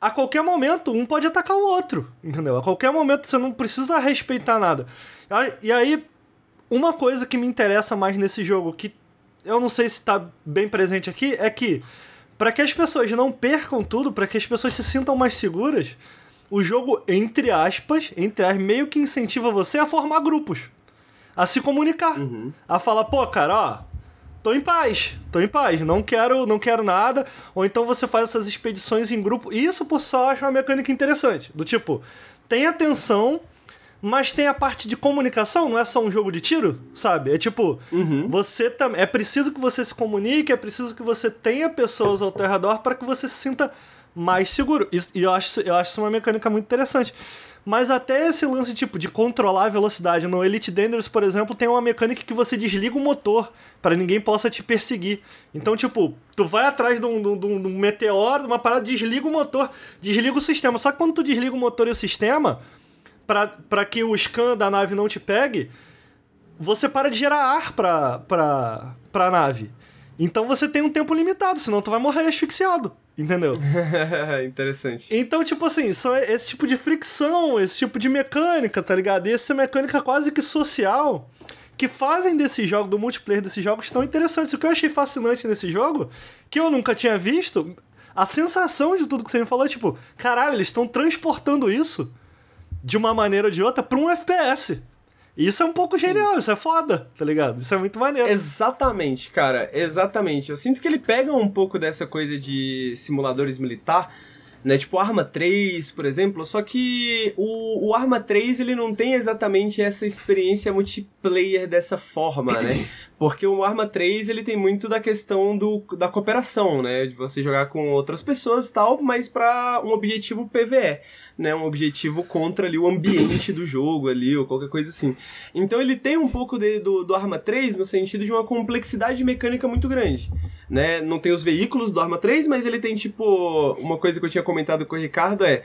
a qualquer momento um pode atacar o outro, entendeu? A qualquer momento você não precisa respeitar nada. E aí uma coisa que me interessa mais nesse jogo que eu não sei se tá bem presente aqui, é que para que as pessoas não percam tudo, para que as pessoas se sintam mais seguras, o jogo, entre aspas, entre aspas, meio que incentiva você a formar grupos, a se comunicar, Uhum. a falar, pô, cara, ó, tô em paz, tô em paz, não quero, não quero nada, ou então você faz essas expedições em grupo. Isso por só acho uma mecânica interessante, do tipo, tem atenção, mas tem a parte de comunicação, não é só um jogo de tiro, sabe? É tipo, Uhum. você também. É preciso que você se comunique, é preciso que você tenha pessoas ao teu redor para que você se sinta mais seguro. Isso- E eu acho, eu acho isso uma mecânica muito interessante. Mas até esse lance, tipo, de controlar a velocidade. No Elite Dangerous, por exemplo, tem uma mecânica que você desliga o motor para ninguém possa te perseguir. Então, tipo, tu vai atrás de um, de um- de um- de um meteoro, de uma parada, desliga o motor, desliga o sistema. Só que quando tu desliga o motor e o sistema, para que o scan da nave não te pegue, você para de gerar ar pra, pra, pra nave. Então você tem um tempo limitado, senão tu vai morrer asfixiado. Entendeu? Interessante. Então, tipo assim, são esse tipo de fricção, esse tipo de mecânica, tá ligado? E essa mecânica quase que social que fazem desse jogo, do multiplayer desses jogos, tão interessantes. O que eu achei fascinante nesse jogo, que eu nunca tinha visto, a sensação de tudo que você me falou é tipo, caralho, eles estão transportando isso de uma maneira ou de outra pra um FPS. Isso é um pouco genial, isso é foda, tá ligado? Isso é muito maneiro. Exatamente, cara, exatamente. Eu sinto que ele pega um pouco dessa coisa de simuladores militar, né? Tipo Arma 3, por exemplo, só que o, o Arma 3 ele não tem exatamente essa experiência multiplayer dessa forma, né? Porque o Arma 3 ele tem muito da questão do, da cooperação, né? De você jogar com outras pessoas e tal, mas para um objetivo PVE, né? Um objetivo contra ali o ambiente do jogo ali, ou qualquer coisa assim. Então ele tem um pouco de- do, do Arma 3 no sentido de uma complexidade mecânica muito grande. Né? Não tem os veículos do Arma 3, mas ele tem tipo. Uma coisa que eu tinha comentado com o Ricardo é.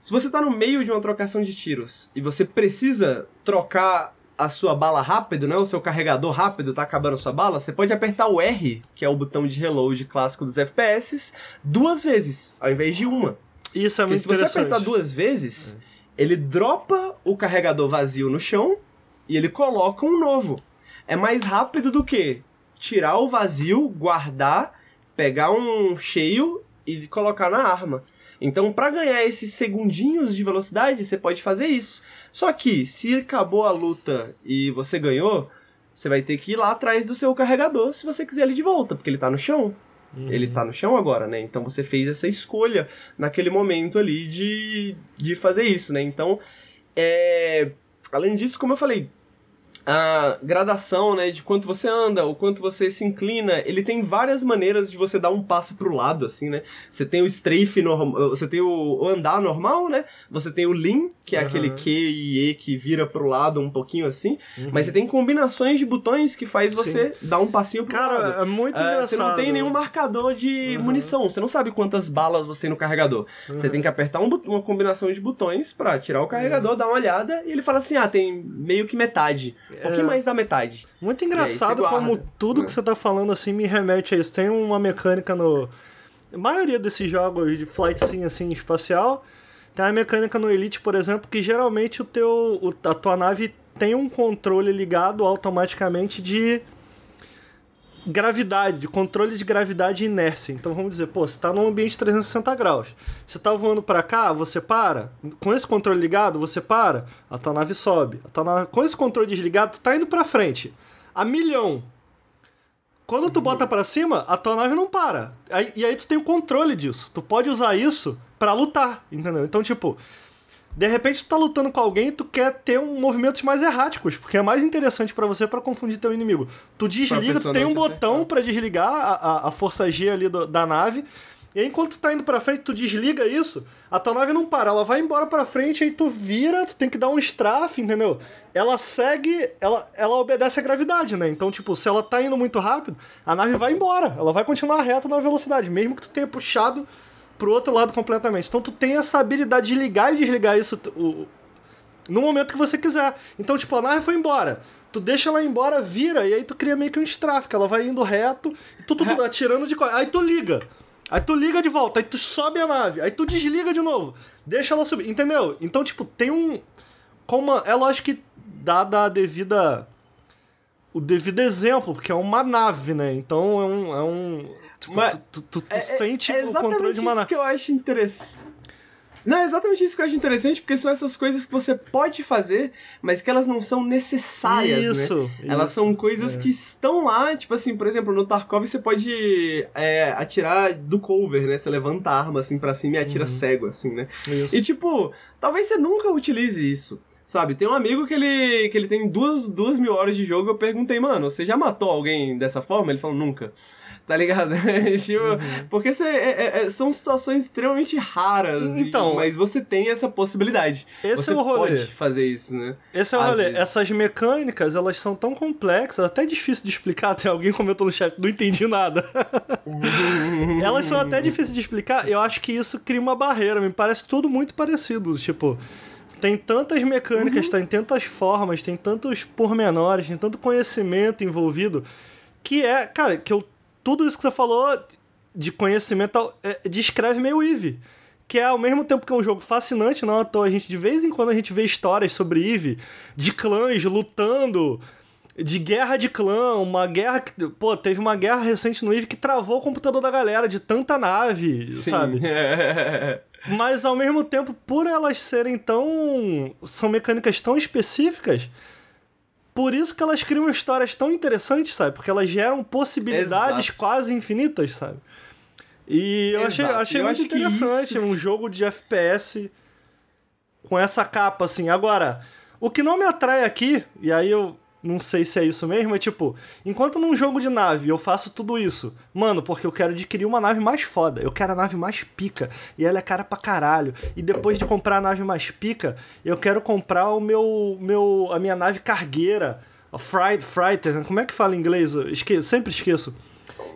Se você tá no meio de uma trocação de tiros e você precisa trocar a sua bala rápido, né? O seu carregador rápido tá acabando a sua bala, você pode apertar o R, que é o botão de reload clássico dos FPS, duas vezes, ao invés de uma. Isso é Porque muito se você interessante. apertar duas vezes, ele dropa o carregador vazio no chão e ele coloca um novo. É mais rápido do que tirar o vazio, guardar, pegar um cheio e colocar na arma. Então, para ganhar esses segundinhos de velocidade, você pode fazer isso. Só que, se acabou a luta e você ganhou, você vai ter que ir lá atrás do seu carregador se você quiser ele de volta, porque ele tá no chão. Ele tá no chão agora, né? Então você fez essa escolha naquele momento ali de, de fazer isso, né? Então, é... além disso, como eu falei, a gradação, né, de quanto você anda, o quanto você se inclina, ele tem várias maneiras de você dar um passo pro lado, assim, né? Você tem o strafe normal, você tem o andar normal, né? Você tem o lean, que é Uhum. aquele Q e E que vira pro lado um pouquinho assim, Uhum. mas você tem combinações de botões que faz você dar um passinho pro lado. Cara, é muito Ah, engraçado. Você não tem nenhum marcador de munição, você não sabe quantas balas você tem no carregador. Você tem que apertar um uma combinação de botões pra tirar o carregador, dar uma olhada, e ele fala assim: ah, tem meio que metade. Um pouquinho mais da metade. Muito engraçado como tudo que você tá falando assim me remete a isso. Tem uma mecânica no. A maioria desses jogos de flight sim assim espacial. Tem uma mecânica no Elite, por exemplo, que geralmente o teu. o- a tua nave tem um controle ligado automaticamente de gravidade, de controle de gravidade e inércia. Então vamos dizer, pô, você tá num ambiente 360 graus. Você tá voando para cá, você para. Com esse controle ligado, você para, a tua nave sobe. A tua nave- Com esse controle desligado, tu tá indo para frente. A milhão. Quando tu bota pra cima, a tua nave não para. E aí tu tem o controle disso. Tu pode usar isso pra lutar, entendeu? Então, tipo, de repente tu tá lutando com alguém e tu quer ter um movimentos mais erráticos, porque é mais interessante pra você pra confundir teu inimigo. Tu desliga, tu tem um botão acertar. pra desligar a, a, a força G ali do- da nave. E aí, enquanto tu tá indo pra frente, tu desliga isso, a tua nave não para, ela vai embora pra frente, aí tu vira, tu tem que dar um strafe, entendeu? Ela segue, ela, ela obedece à gravidade, né? Então, tipo, se ela tá indo muito rápido, a nave vai embora, ela vai continuar reta na velocidade, mesmo que tu tenha puxado pro outro lado completamente. Então, tu tem essa habilidade de ligar e desligar isso o, no momento que você quiser. Então, tipo, a nave foi embora. Tu deixa ela embora, vira, e aí tu cria meio que um que ela vai indo reto, e tu, tu, tu atirando de. Aí tu liga. Aí tu liga de volta, aí tu sobe a nave, aí tu desliga de novo. Deixa ela subir, entendeu? Então, tipo, tem um. Como, é lógico que dada a devida. O devido exemplo, porque é uma nave, né? Então é um. É um tipo, Mas- tu, tu- tu É- é- sente é o controle exatamente de uma isso nave. que eu acho interessante. Não, é exatamente isso que eu acho interessante, porque são essas coisas que você pode fazer, mas que elas não são necessárias, Isso, né? Elas isso, são coisas que estão lá, tipo assim, por exemplo, no Tarkov você pode é, atirar do cover, né? Você levanta a arma assim pra cima e atira cego, assim, né? Isso. E tipo, talvez você nunca utilize isso. Sabe, tem um amigo que ele, que ele tem duas, duas mil horas de jogo. Eu perguntei, mano, você já matou alguém dessa forma? Ele falou, nunca. Tá ligado? tipo, Uhum. Porque você, é- é- é- são situações extremamente raras. e- Então, mas você tem essa possibilidade. esse você é o rolê. pode fazer isso, né? Esse é o Às rolê. vezes. Essas mecânicas, elas são tão complexas, até difícil de explicar. Tem alguém comentou no chat, não entendi nada. elas são até difíceis de explicar. Eu acho que isso cria uma barreira. Me parece tudo muito parecido. Tipo, tem tantas mecânicas, tem tantas formas, tem tantos pormenores, tem tanto conhecimento envolvido. Que é, cara, que eu, tudo isso que você falou de conhecimento é, descreve meio Eve. Que é ao mesmo tempo que é um jogo fascinante, não à toa. A gente, de vez em quando, a gente vê histórias sobre Eve, de clãs lutando, de guerra de clã, uma guerra que. Pô, teve uma guerra recente no Eve que travou o computador da galera de tanta nave, sabe? Mas ao mesmo tempo, por elas serem tão. são mecânicas tão específicas. Por isso que elas criam histórias tão interessantes, sabe? Porque elas geram possibilidades Exato. quase infinitas, sabe? E eu achei, Exato. achei Eu muito interessante isso- um jogo de FPS com essa capa, assim. Agora, o que não me atrai aqui, e aí eu não sei se é isso mesmo, é tipo, enquanto num jogo de nave eu faço tudo isso, mano, porque eu quero adquirir uma nave mais foda, eu quero a nave mais pica, e ela é cara pra caralho. E depois de comprar a nave mais pica, eu quero comprar o meu, meu a minha nave cargueira, a Fright Fighter, como é que fala em inglês? Eu esque- sempre esqueço.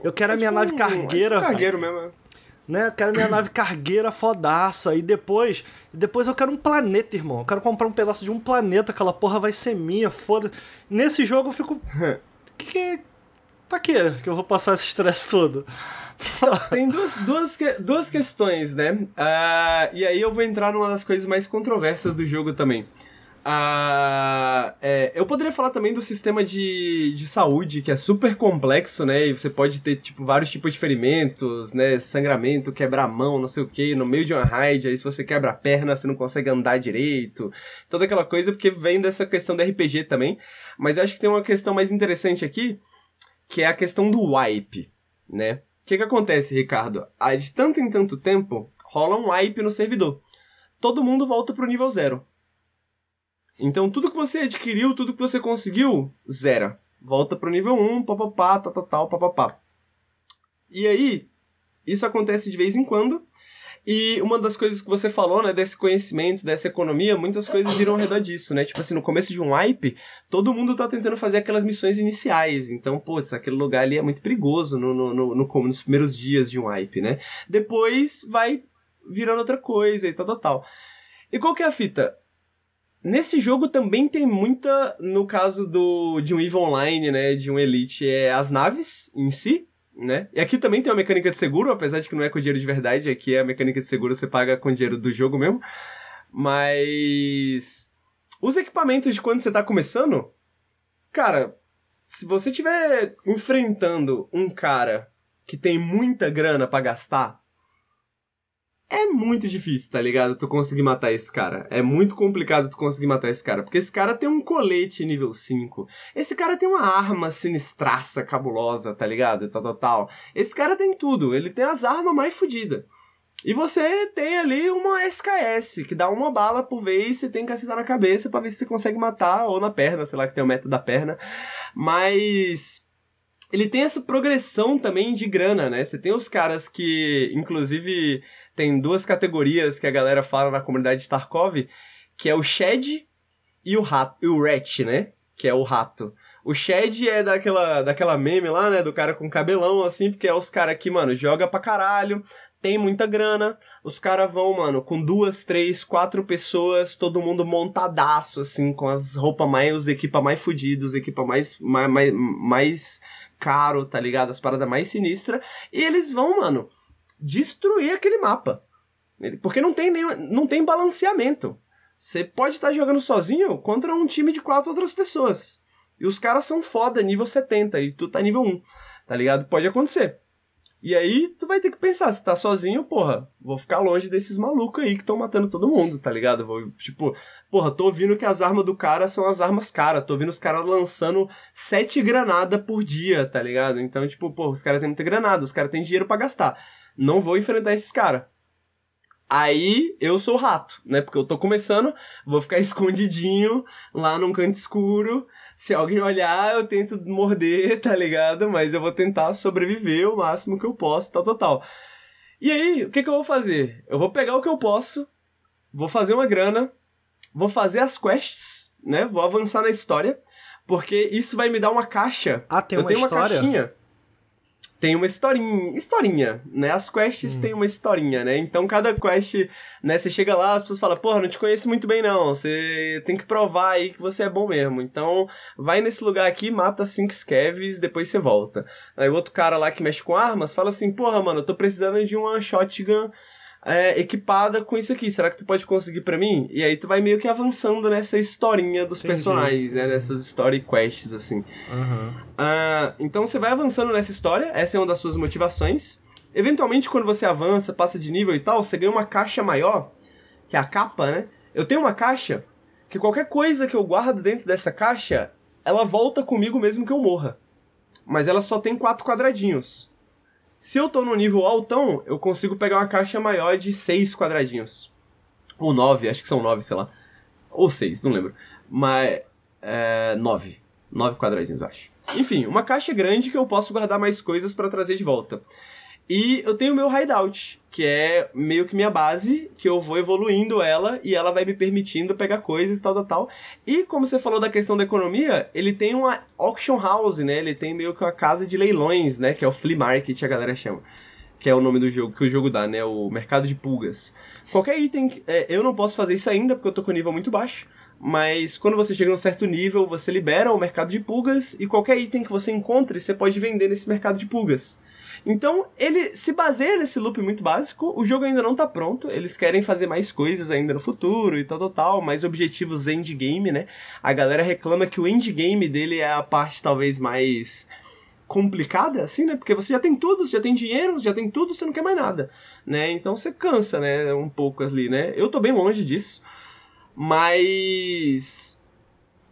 Eu quero a minha nave Um- cargueira, é cargueiro mesmo. é. Né? Eu quero minha nave cargueira fodaça. E depois, depois eu quero um planeta, irmão. Eu quero comprar um pedaço de um planeta, aquela porra vai ser minha, foda. Nesse jogo eu fico. Que que. Pra quê que eu vou passar esse estresse todo? Tem duas, duas, duas questões, né? Ah, e aí eu vou entrar numa das coisas mais controversas do jogo também. Ah, é, eu poderia falar também do sistema de, de saúde, que é super complexo, né? E você pode ter, tipo, vários tipos de ferimentos, né? Sangramento, quebrar mão, não sei o que, no meio de uma raid, aí se você quebra a perna, você não consegue andar direito. Toda aquela coisa, porque vem dessa questão do RPG também. Mas eu acho que tem uma questão mais interessante aqui, que é a questão do wipe, né? O que que acontece, Ricardo? Ah, de tanto em tanto tempo, rola um wipe no servidor. Todo mundo volta pro nível zero. Então tudo que você adquiriu, tudo que você conseguiu, zera. Volta pro nível 1, papapá, tal, tal, tal, papapá. E aí, isso acontece de vez em quando. E uma das coisas que você falou, né, desse conhecimento, dessa economia, muitas coisas viram ao redor disso, né? Tipo assim, no começo de um wipe, todo mundo tá tentando fazer aquelas missões iniciais. Então, putz, aquele lugar ali é muito perigoso no, no, no, no, nos primeiros dias de um wipe, né? Depois vai virando outra coisa e tal, tal, tal. E qual que é a fita? Nesse jogo também tem muita, no caso do de um EVE Online, né, de um Elite, é as naves em si, né? E aqui também tem uma mecânica de seguro, apesar de que não é com dinheiro de verdade, aqui é a mecânica de seguro, você paga com dinheiro do jogo mesmo. Mas os equipamentos de quando você tá começando, cara, se você tiver enfrentando um cara que tem muita grana para gastar, é muito difícil, tá ligado? Tu conseguir matar esse cara. É muito complicado tu conseguir matar esse cara. Porque esse cara tem um colete nível 5. Esse cara tem uma arma sinistraça, cabulosa, tá ligado? Tal, tal, tal. Esse cara tem tudo. Ele tem as armas mais fodidas. E você tem ali uma SKS, que dá uma bala por vez, você tem que acertar na cabeça para ver se você consegue matar, ou na perna, sei lá que tem o método da perna. Mas ele tem essa progressão também de grana, né? Você tem os caras que, inclusive, tem duas categorias que a galera fala na comunidade de Tarkov, que é o Shed e o rato, e o Rat, né? Que é o rato. O Shed é daquela, daquela meme lá, né? Do cara com cabelão, assim, porque é os caras que, mano, joga pra caralho, tem muita grana, os caras vão, mano, com duas, três, quatro pessoas, todo mundo montadaço, assim, com as roupas mais, os equipa mais fudidos, equipa mais, mais, mais, mais caro, tá ligado? As paradas mais sinistras. E eles vão, mano, destruir aquele mapa. Porque não tem, nenhum, não tem balanceamento. Você pode estar jogando sozinho contra um time de quatro outras pessoas. E os caras são foda, nível 70, e tu tá nível 1. Tá ligado? Pode acontecer. E aí, tu vai ter que pensar, se tá sozinho, porra, vou ficar longe desses malucos aí que estão matando todo mundo, tá ligado? Vou, tipo, porra, tô ouvindo que as armas do cara são as armas caras, tô ouvindo os caras lançando sete granadas por dia, tá ligado? Então, tipo, porra, os caras têm muita granada, os caras têm dinheiro para gastar. Não vou enfrentar esses caras. Aí eu sou o rato, né? Porque eu tô começando, vou ficar escondidinho lá num canto escuro, se alguém olhar, eu tento morder, tá ligado? Mas eu vou tentar sobreviver o máximo que eu posso, tal, tal, tal. E aí, o que, que eu vou fazer? Eu vou pegar o que eu posso, vou fazer uma grana, vou fazer as quests, né? Vou avançar na história, porque isso vai me dar uma caixa. Ah, tem eu uma tenho história? uma caixinha tem uma historinha, historinha, né? As quests hum. têm uma historinha, né? Então cada quest, né, você chega lá, as pessoas falam, porra, não te conheço muito bem não, você tem que provar aí que você é bom mesmo. Então, vai nesse lugar aqui, mata cinco scavs, depois você volta. Aí o outro cara lá que mexe com armas fala assim, porra, mano, eu tô precisando de uma shotgun é, equipada com isso aqui, será que tu pode conseguir para mim? E aí tu vai meio que avançando nessa historinha dos Entendi. personagens, né? Nessas story quests, assim. Uhum. Uh, então você vai avançando nessa história, essa é uma das suas motivações. Eventualmente, quando você avança, passa de nível e tal, você ganha uma caixa maior, que é a capa, né? Eu tenho uma caixa que qualquer coisa que eu guardo dentro dessa caixa, ela volta comigo mesmo que eu morra. Mas ela só tem quatro quadradinhos. Se eu tô no nível altão, eu consigo pegar uma caixa maior de 6 quadradinhos. Ou 9, acho que são 9, sei lá. Ou 6, não lembro. Mas. É. 9. 9 quadradinhos, acho. Enfim, uma caixa grande que eu posso guardar mais coisas para trazer de volta. E eu tenho o meu hideout, que é meio que minha base, que eu vou evoluindo ela e ela vai me permitindo pegar coisas, tal, tal, tal. E como você falou da questão da economia, ele tem uma auction house, né? Ele tem meio que uma casa de leilões, né? Que é o flea market, a galera chama. Que é o nome do jogo, que o jogo dá, né? O mercado de pulgas. Qualquer item, é, eu não posso fazer isso ainda, porque eu tô com nível muito baixo. Mas quando você chega a um certo nível, você libera o mercado de pulgas e qualquer item que você encontre, você pode vender nesse mercado de pulgas. Então, ele se baseia nesse loop muito básico. O jogo ainda não tá pronto. Eles querem fazer mais coisas ainda no futuro e tal, tal, tal. Mais objetivos endgame, né? A galera reclama que o endgame dele é a parte talvez mais complicada, assim, né? Porque você já tem tudo, você já tem dinheiro, já tem tudo, você não quer mais nada, né? Então você cansa, né? Um pouco ali, né? Eu tô bem longe disso. Mas.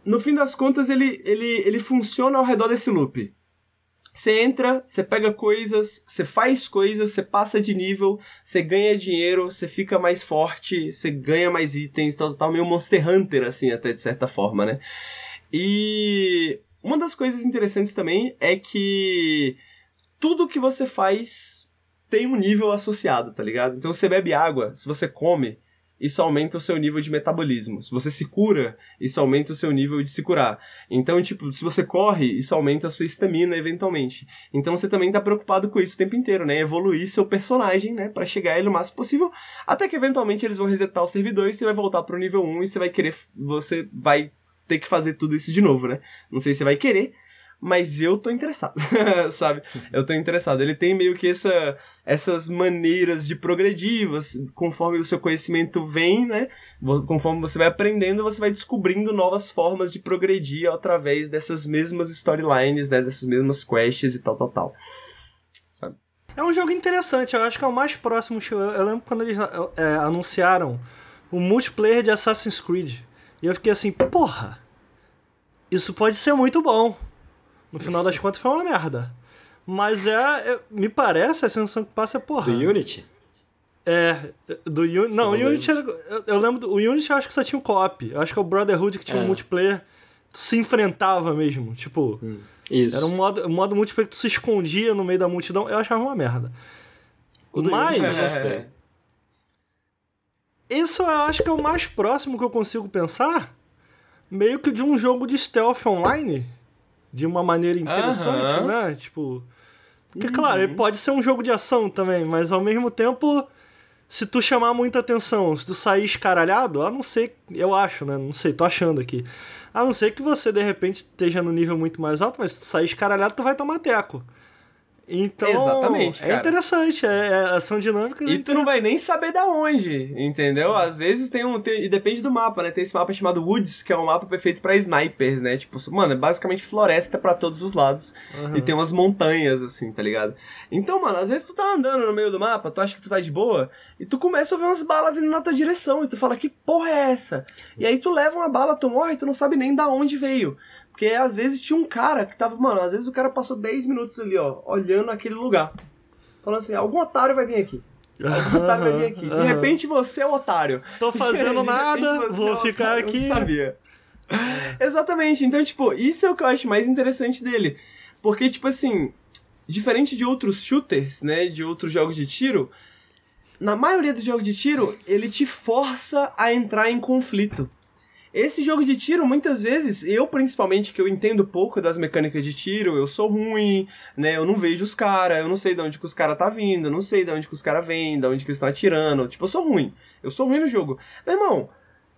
No fim das contas, ele, ele, ele funciona ao redor desse loop Você entra, você pega coisas, você faz coisas, você passa de nível, você ganha dinheiro, você fica mais forte, você ganha mais itens, tal, tal, meio Monster Hunter, assim, até de certa forma, né? E uma das coisas interessantes também é que tudo que você faz tem um nível associado, tá ligado? Então você bebe água, se você come, isso aumenta o seu nível de metabolismo. Se você se cura, isso aumenta o seu nível de se curar. Então, tipo, se você corre, isso aumenta a sua estamina eventualmente. Então você também tá preocupado com isso o tempo inteiro, né? Evoluir seu personagem, né? Pra chegar ele o máximo possível. Até que eventualmente eles vão resetar o servidor e você vai voltar pro nível 1 e você vai querer. Você vai ter que fazer tudo isso de novo, né? Não sei se você vai querer, mas eu tô interessado, sabe? Eu tô interessado. Ele tem meio que essa, essas maneiras de progredir, você, conforme o seu conhecimento vem, né? Conforme você vai aprendendo, você vai descobrindo novas formas de progredir através dessas mesmas storylines, né? Dessas mesmas quests e tal, tal, tal. Sabe? É um jogo interessante, eu acho que é o mais próximo. Eu lembro quando eles é, anunciaram o multiplayer de Assassin's Creed. E eu fiquei assim, porra, isso pode ser muito bom. No final das contas foi uma merda. Mas é, é, Me parece, a sensação que passa é porra. Do Unity? É, do Unity. Não, o Unity era, eu, eu, lembro. Do, o Unity eu acho que só tinha um co-op. Eu acho que é o Brotherhood que tinha é. um multiplayer. Tu se enfrentava mesmo. Tipo. Hum, isso. Era um modo, um modo multiplayer que tu se escondia no meio da multidão. Eu achava uma merda. O Mas. É. Isso eu acho que é o mais próximo que eu consigo pensar. Meio que de um jogo de stealth online de uma maneira interessante, uhum. né? Tipo. Porque, uhum. claro, ele pode ser um jogo de ação também, mas ao mesmo tempo, se tu chamar muita atenção, se tu sair escaralhado, a não ser, eu acho, né? Não sei, tô achando aqui. A não ser que você, de repente, esteja no nível muito mais alto, mas se tu sair escaralhado, tu vai tomar teco. Então, Exatamente, é cara. é interessante, é, é ação dinâmica. E tu não vai nem saber da onde, entendeu? Às vezes tem um. Tem, e depende do mapa, né? Tem esse mapa chamado Woods, que é um mapa perfeito para snipers, né? Tipo, mano, é basicamente floresta para todos os lados. Uhum. E tem umas montanhas, assim, tá ligado? Então, mano, às vezes tu tá andando no meio do mapa, tu acha que tu tá de boa, e tu começa a ver umas balas vindo na tua direção, e tu fala, que porra é essa? E aí tu leva uma bala, tu morre, e tu não sabe nem da onde veio. Porque às vezes tinha um cara que tava, mano, às vezes o cara passou 10 minutos ali, ó, olhando aquele lugar. Falando assim, algum otário vai vir aqui. Algum otário vai vir aqui. De repente você é o otário. Tô fazendo nada, vou é ficar otário, aqui. Não sabia. Exatamente. Então, tipo, isso é o que eu acho mais interessante dele. Porque, tipo assim, diferente de outros shooters, né, de outros jogos de tiro, na maioria dos jogos de tiro, ele te força a entrar em conflito. Esse jogo de tiro, muitas vezes, eu principalmente, que eu entendo pouco das mecânicas de tiro, eu sou ruim, né? Eu não vejo os caras, eu não sei de onde que os caras tá vindo, eu não sei de onde que os caras vêm, de onde que eles estão atirando. Tipo, eu sou ruim. Eu sou ruim no jogo. Meu irmão,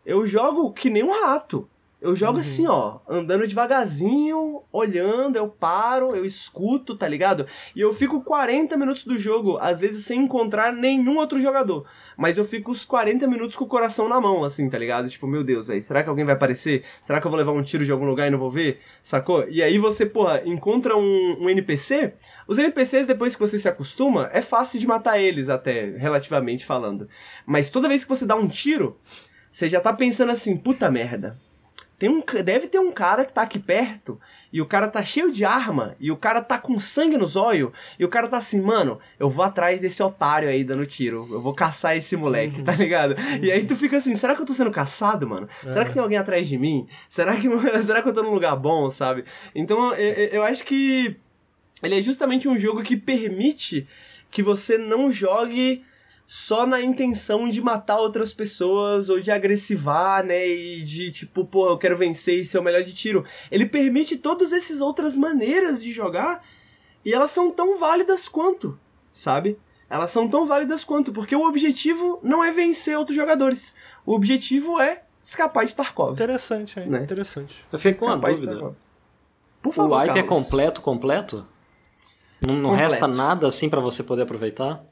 eu jogo que nem um rato. Eu jogo uhum. assim, ó, andando devagarzinho, olhando, eu paro, eu escuto, tá ligado? E eu fico 40 minutos do jogo, às vezes sem encontrar nenhum outro jogador. Mas eu fico os 40 minutos com o coração na mão, assim, tá ligado? Tipo, meu Deus, velho, será que alguém vai aparecer? Será que eu vou levar um tiro de algum lugar e não vou ver? Sacou? E aí você, porra, encontra um, um NPC. Os NPCs, depois que você se acostuma, é fácil de matar eles, até, relativamente falando. Mas toda vez que você dá um tiro, você já tá pensando assim, puta merda tem um, deve ter um cara que tá aqui perto e o cara tá cheio de arma e o cara tá com sangue nos olhos e o cara tá assim, mano, eu vou atrás desse otário aí dando tiro, eu vou caçar esse moleque, uhum. tá ligado? Uhum. E aí tu fica assim, será que eu tô sendo caçado, mano? Será que tem alguém atrás de mim? Será que, será que eu tô num lugar bom, sabe? Então eu, eu acho que ele é justamente um jogo que permite que você não jogue só na intenção de matar outras pessoas ou de agressivar, né? E de tipo, pô, eu quero vencer e ser o melhor de tiro. Ele permite todas essas outras maneiras de jogar e elas são tão válidas quanto, sabe? Elas são tão válidas quanto, porque o objetivo não é vencer outros jogadores. O objetivo é escapar de Tarkov. Interessante, hein? Né? Interessante. Eu fiquei com uma dúvida. Por favor, o wipe é completo, completo? Não, não completo. resta nada assim para você poder aproveitar?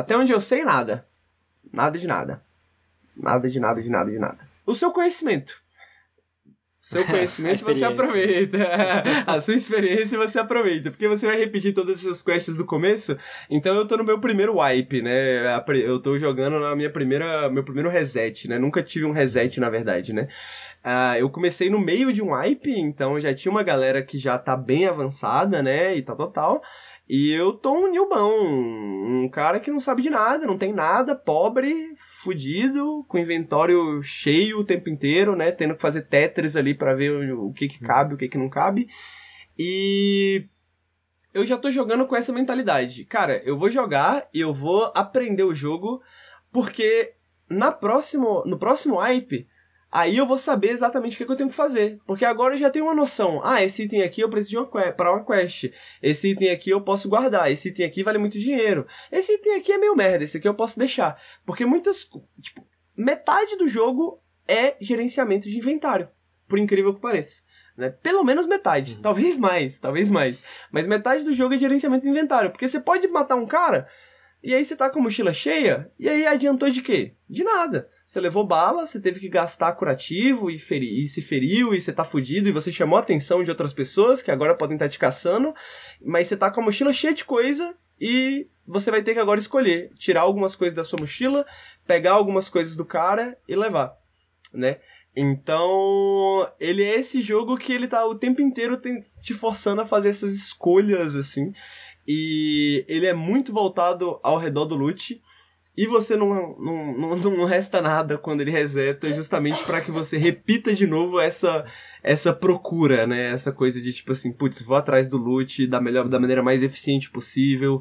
Até onde eu sei, nada. Nada de nada. Nada de nada de nada de nada. O seu conhecimento. Seu conhecimento você aproveita. a sua experiência você aproveita. Porque você vai repetir todas essas quests do começo. Então eu tô no meu primeiro wipe, né? Eu tô jogando na minha primeira. meu primeiro reset, né? Nunca tive um reset, na verdade, né? Uh, eu comecei no meio de um wipe, então já tinha uma galera que já tá bem avançada, né? E tal, tal, tal. E eu tô um newbão, um cara que não sabe de nada, não tem nada, pobre, fudido, com inventório cheio o tempo inteiro, né? Tendo que fazer Tetris ali para ver o que que cabe, o que que não cabe. E eu já tô jogando com essa mentalidade. Cara, eu vou jogar e eu vou aprender o jogo, porque na próximo, no próximo hype Aí eu vou saber exatamente o que, que, eu tenho que fazer. Porque agora eu já tenho uma noção. Ah, esse item aqui eu preciso para uma quest. Esse item aqui eu posso guardar. Esse item aqui vale muito dinheiro. Esse item aqui é meio merda. Esse aqui eu posso deixar. Porque muitas. Tipo, metade do jogo é gerenciamento de inventário. Por incrível que pareça. Né? Pelo menos metade. Uhum. Talvez mais, talvez mais. Mas metade do jogo é gerenciamento de inventário. Porque você pode matar um cara. E aí você tá com a mochila cheia. E aí adiantou de quê? De nada você levou bala, você teve que gastar curativo e, feri, e se feriu e você tá fudido e você chamou a atenção de outras pessoas que agora podem estar tá te caçando, mas você tá com a mochila cheia de coisa e você vai ter que agora escolher, tirar algumas coisas da sua mochila, pegar algumas coisas do cara e levar, né? Então, ele é esse jogo que ele tá o tempo inteiro te forçando a fazer essas escolhas assim. E ele é muito voltado ao redor do loot. E você não, não, não, não resta nada quando ele reseta, justamente para que você repita de novo essa essa procura, né? Essa coisa de tipo assim, putz, vou atrás do loot da, melhor, da maneira mais eficiente possível.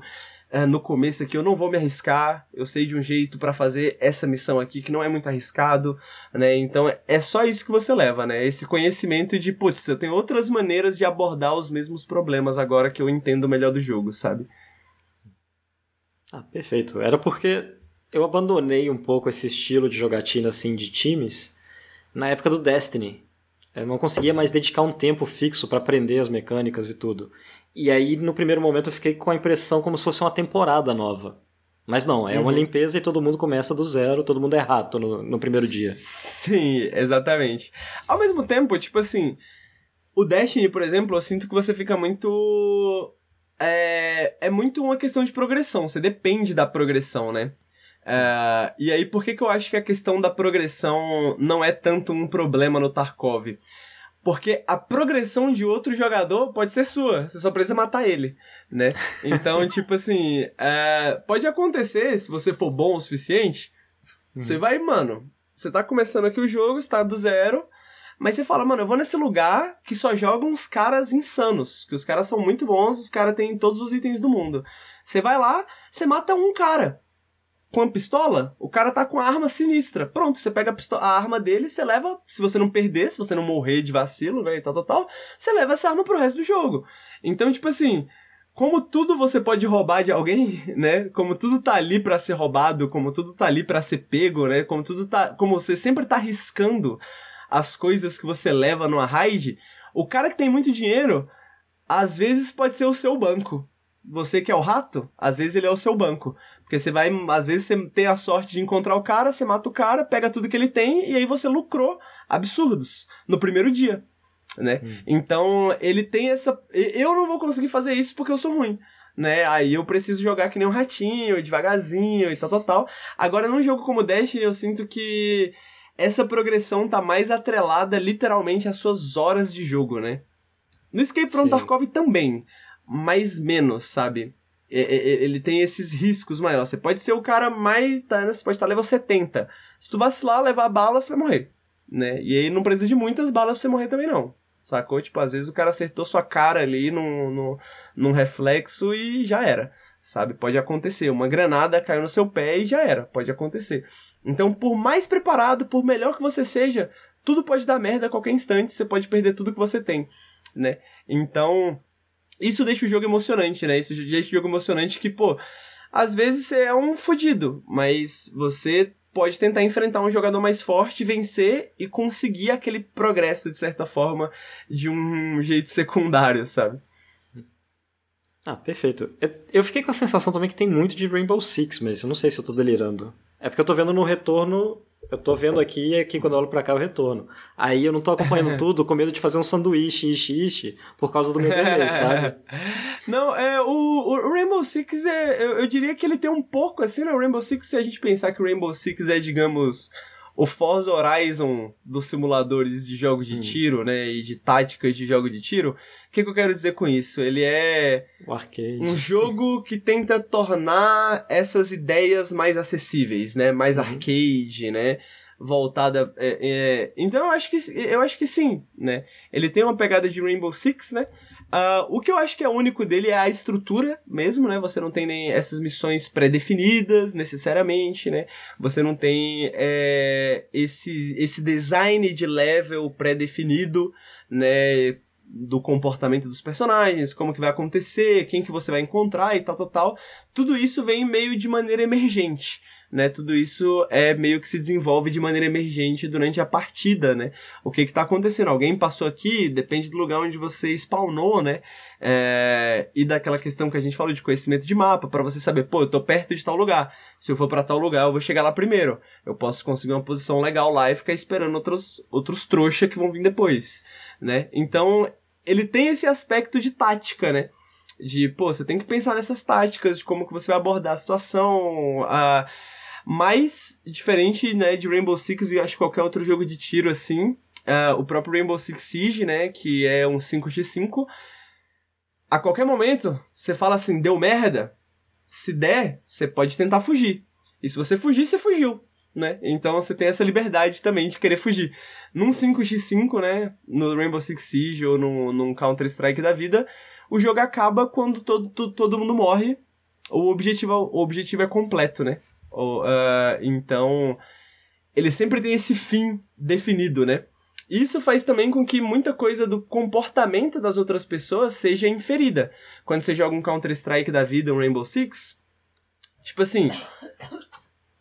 É, no começo aqui eu não vou me arriscar, eu sei de um jeito para fazer essa missão aqui que não é muito arriscado, né? Então é só isso que você leva, né? Esse conhecimento de, putz, eu tenho outras maneiras de abordar os mesmos problemas agora que eu entendo melhor do jogo, sabe? Ah, perfeito. Era porque eu abandonei um pouco esse estilo de jogatina assim de times na época do Destiny. Eu não conseguia mais dedicar um tempo fixo para aprender as mecânicas e tudo. E aí, no primeiro momento, eu fiquei com a impressão como se fosse uma temporada nova. Mas não, é uhum. uma limpeza e todo mundo começa do zero, todo mundo é rato no, no primeiro dia. Sim, exatamente. Ao mesmo tempo, tipo assim, o Destiny, por exemplo, eu sinto que você fica muito. É, é muito uma questão de progressão, você depende da progressão, né? Uh, e aí, por que, que eu acho que a questão da progressão não é tanto um problema no Tarkov? Porque a progressão de outro jogador pode ser sua, você só precisa matar ele, né? Então, tipo assim, uh, pode acontecer, se você for bom o suficiente, uhum. você vai, mano, você tá começando aqui o jogo, está do zero, mas você fala, mano, eu vou nesse lugar que só jogam uns caras insanos, que os caras são muito bons, os caras têm todos os itens do mundo. Você vai lá, você mata um cara com a pistola, o cara tá com a arma sinistra. Pronto, você pega a, pistola, a arma dele, você leva, se você não perder, se você não morrer de vacilo, né, e tal, tal, tal, você leva essa arma pro resto do jogo. Então, tipo assim, como tudo você pode roubar de alguém, né? Como tudo tá ali para ser roubado, como tudo tá ali para ser pego, né? Como tudo tá, como você sempre tá arriscando as coisas que você leva numa raid, o cara que tem muito dinheiro, às vezes pode ser o seu banco. Você que é o rato, às vezes ele é o seu banco. Porque você vai, às vezes, você tem a sorte de encontrar o cara, você mata o cara, pega tudo que ele tem e aí você lucrou absurdos no primeiro dia, né? Hum. Então, ele tem essa. Eu não vou conseguir fazer isso porque eu sou ruim. Né? Aí eu preciso jogar que nem um ratinho, devagarzinho e tal, tal, tal. Agora, num jogo como Destiny, eu sinto que essa progressão tá mais atrelada literalmente às suas horas de jogo, né? No Escape from Sim. Tarkov também, mas menos, sabe? Ele tem esses riscos maiores. Você pode ser o cara mais. Tá, você pode estar level 70. Se tu vacilar, levar bala, você vai morrer. Né? E aí não precisa de muitas balas pra você morrer também, não. Sacou? Tipo, às vezes o cara acertou sua cara ali num, num, num reflexo e já era. Sabe? Pode acontecer. Uma granada caiu no seu pé e já era. Pode acontecer. Então, por mais preparado, por melhor que você seja, tudo pode dar merda a qualquer instante. Você pode perder tudo que você tem. Né? Então isso deixa o jogo emocionante, né? Isso deixa o jogo emocionante que, pô, às vezes você é um fodido, mas você pode tentar enfrentar um jogador mais forte, vencer e conseguir aquele progresso, de certa forma, de um jeito secundário, sabe? Ah, perfeito. Eu fiquei com a sensação também que tem muito de Rainbow Six, mas eu não sei se eu tô delirando. É porque eu tô vendo no retorno Eu tô vendo aqui e aqui quando eu olho pra cá eu retorno. Aí eu não tô acompanhando tudo com medo de fazer um sanduíche ishi, ishi, por causa do meu delay, sabe? Não, é, o, o Rainbow Six é. Eu, eu, diria que ele tem um pouco assim, né? O Rainbow Six, se a gente pensar que o Rainbow Six é, digamos, o Forza Horizon dos simuladores de jogos de hum. tiro, né? E de táticas de jogo de tiro. O que, que eu quero dizer com isso? Ele é um jogo que tenta tornar essas ideias mais acessíveis, né? Mais uhum. arcade, né? Voltada. É, é... Então eu acho que eu acho que sim, né? Ele tem uma pegada de Rainbow Six, né? Uh, o que eu acho que é único dele é a estrutura mesmo, né? Você não tem nem essas missões pré-definidas necessariamente, né? Você não tem é, esse, esse design de level pré-definido, né? Do comportamento dos personagens, como que vai acontecer, quem que você vai encontrar e tal, tal, tal. Tudo isso vem meio de maneira emergente né? Tudo isso é meio que se desenvolve de maneira emergente durante a partida, né? O que que tá acontecendo? Alguém passou aqui, depende do lugar onde você spawnou, né? É, e daquela questão que a gente falou de conhecimento de mapa, para você saber, pô, eu tô perto de tal lugar. Se eu for para tal lugar, eu vou chegar lá primeiro. Eu posso conseguir uma posição legal lá e ficar esperando outros, outros trouxa que vão vir depois, né? Então, ele tem esse aspecto de tática, né? De, pô, você tem que pensar nessas táticas, de como que você vai abordar a situação, a mas, diferente, né, de Rainbow Six e acho qualquer outro jogo de tiro assim, uh, o próprio Rainbow Six Siege, né, que é um 5x5, a qualquer momento, você fala assim, deu merda, se der, você pode tentar fugir. E se você fugir, você fugiu, né? Então você tem essa liberdade também de querer fugir. Num 5x5, né, no Rainbow Six Siege ou no, num Counter-Strike da vida, o jogo acaba quando todo, todo, todo mundo morre, o objetivo, o objetivo é completo, né? Ou, uh, então, ele sempre tem esse fim definido, né? Isso faz também com que muita coisa do comportamento das outras pessoas seja inferida. Quando você joga um Counter-Strike da vida, um Rainbow Six, tipo assim,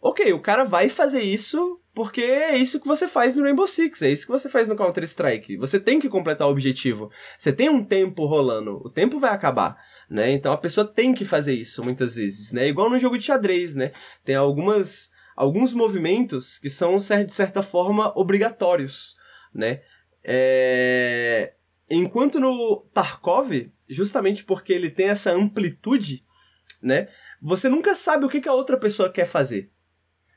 ok, o cara vai fazer isso porque é isso que você faz no Rainbow Six, é isso que você faz no Counter-Strike. Você tem que completar o objetivo. Você tem um tempo rolando, o tempo vai acabar né? Então a pessoa tem que fazer isso muitas vezes, né? Igual no jogo de xadrez, né? Tem algumas alguns movimentos que são de certa forma obrigatórios, né? É... Enquanto no Tarkov, justamente porque ele tem essa amplitude, né? Você nunca sabe o que, a outra pessoa quer fazer.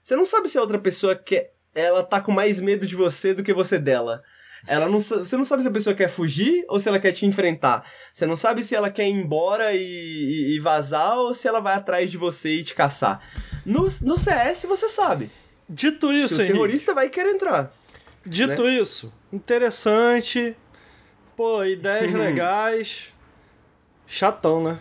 Você não sabe se a outra pessoa quer, ela tá com mais medo de você do que você dela. Ela não, você não sabe se a pessoa quer fugir ou se ela quer te enfrentar. Você não sabe se ela quer ir embora e, e, e vazar ou se ela vai atrás de você e te caçar. No, no CS você sabe. Dito isso, se o terrorista vai querer entrar. Dito né? isso, interessante. Pô, ideias uhum. legais. Chatão, né?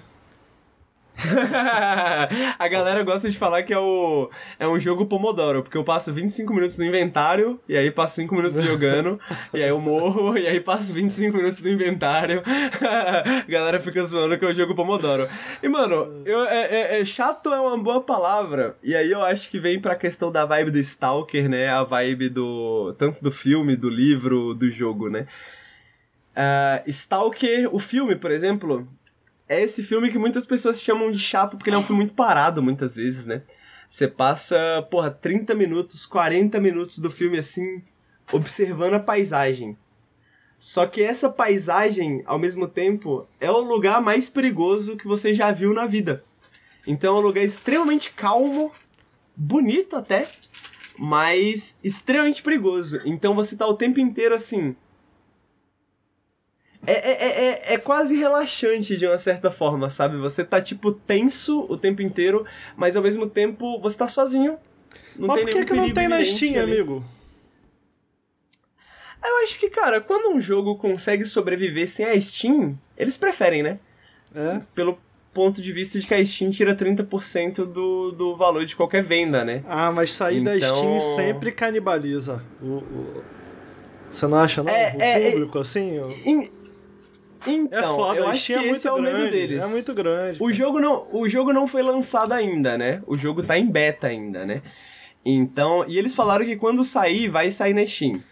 a galera gosta de falar que é, o, é um jogo Pomodoro, porque eu passo 25 minutos no inventário, e aí passo 5 minutos jogando, e aí eu morro, e aí passo 25 minutos no inventário. a galera fica zoando que é o jogo Pomodoro. E, mano, eu, é, é, é, chato é uma boa palavra, e aí eu acho que vem pra questão da vibe do Stalker, né? A vibe do. tanto do filme, do livro, do jogo, né? Uh, Stalker, o filme, por exemplo, é esse filme que muitas pessoas chamam de chato porque ele é um filme muito parado muitas vezes, né? Você passa, porra, 30 minutos, 40 minutos do filme assim, observando a paisagem. Só que essa paisagem, ao mesmo tempo, é o lugar mais perigoso que você já viu na vida. Então é um lugar extremamente calmo, bonito até, mas extremamente perigoso. Então você tá o tempo inteiro assim, é, é, é, é, é, quase relaxante de uma certa forma, sabe? Você tá, tipo, tenso o tempo inteiro, mas ao mesmo tempo você tá sozinho. Não mas por que, que não tem na Steam, ali. amigo? Eu acho que, cara, quando um jogo consegue sobreviver sem a Steam, eles preferem, né? É. Pelo ponto de vista de que a Steam tira 30% do, do valor de qualquer venda, né? Ah, mas sair então... da Steam sempre canibaliza o... o... Você não acha, não? É, o é, público, é, assim? In... Então, é foda, eu acho que é esse é o medo deles. É muito grande. O jogo, não, o jogo não foi lançado ainda, né? O jogo tá em beta ainda, né? Então, e eles falaram que quando sair, vai sair na Steam.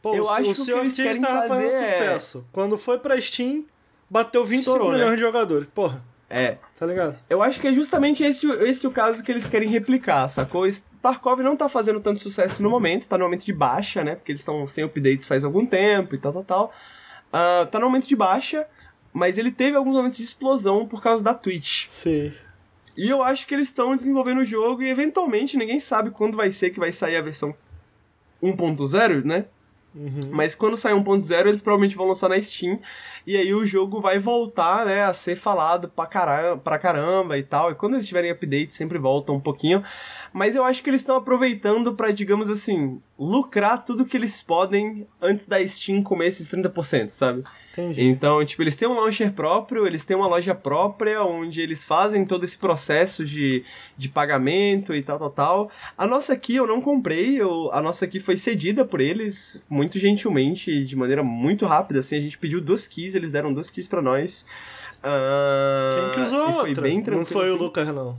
Pô, eu o acho o que eles querem fazer fazendo é... sucesso. Quando foi pra Steam, bateu 25 Estourou, né? milhões né? de jogadores. Porra. É. Tá ligado? Eu acho que é justamente esse, esse o caso que eles querem replicar, sacou? Tarkov não tá fazendo tanto sucesso no momento, tá no momento de baixa, né? Porque eles estão sem updates faz algum tempo e tal, tal, tal. Uh, tá no momento de baixa, mas ele teve alguns momentos de explosão por causa da Twitch. Sim. E eu acho que eles estão desenvolvendo o jogo e eventualmente ninguém sabe quando vai ser que vai sair a versão 1.0, né? Uhum. Mas quando sair 1.0, eles provavelmente vão lançar na Steam. E aí o jogo vai voltar, né, a ser falado pra caramba, pra caramba e tal. E quando eles tiverem update, sempre voltam um pouquinho. Mas eu acho que eles estão aproveitando para, digamos assim, lucrar tudo que eles podem antes da Steam comer esses 30%, sabe? Entendi. Então, tipo, eles têm um launcher próprio, eles têm uma loja própria, onde eles fazem todo esse processo de, de pagamento e tal, tal, tal. A nossa aqui eu não comprei, eu, a nossa aqui foi cedida por eles, muito gentilmente, de maneira muito rápida, assim, a gente pediu duas keys, eles deram duas keys pra nós. Uh, Quem que usou foi outra? não foi o assim. Lucas, não.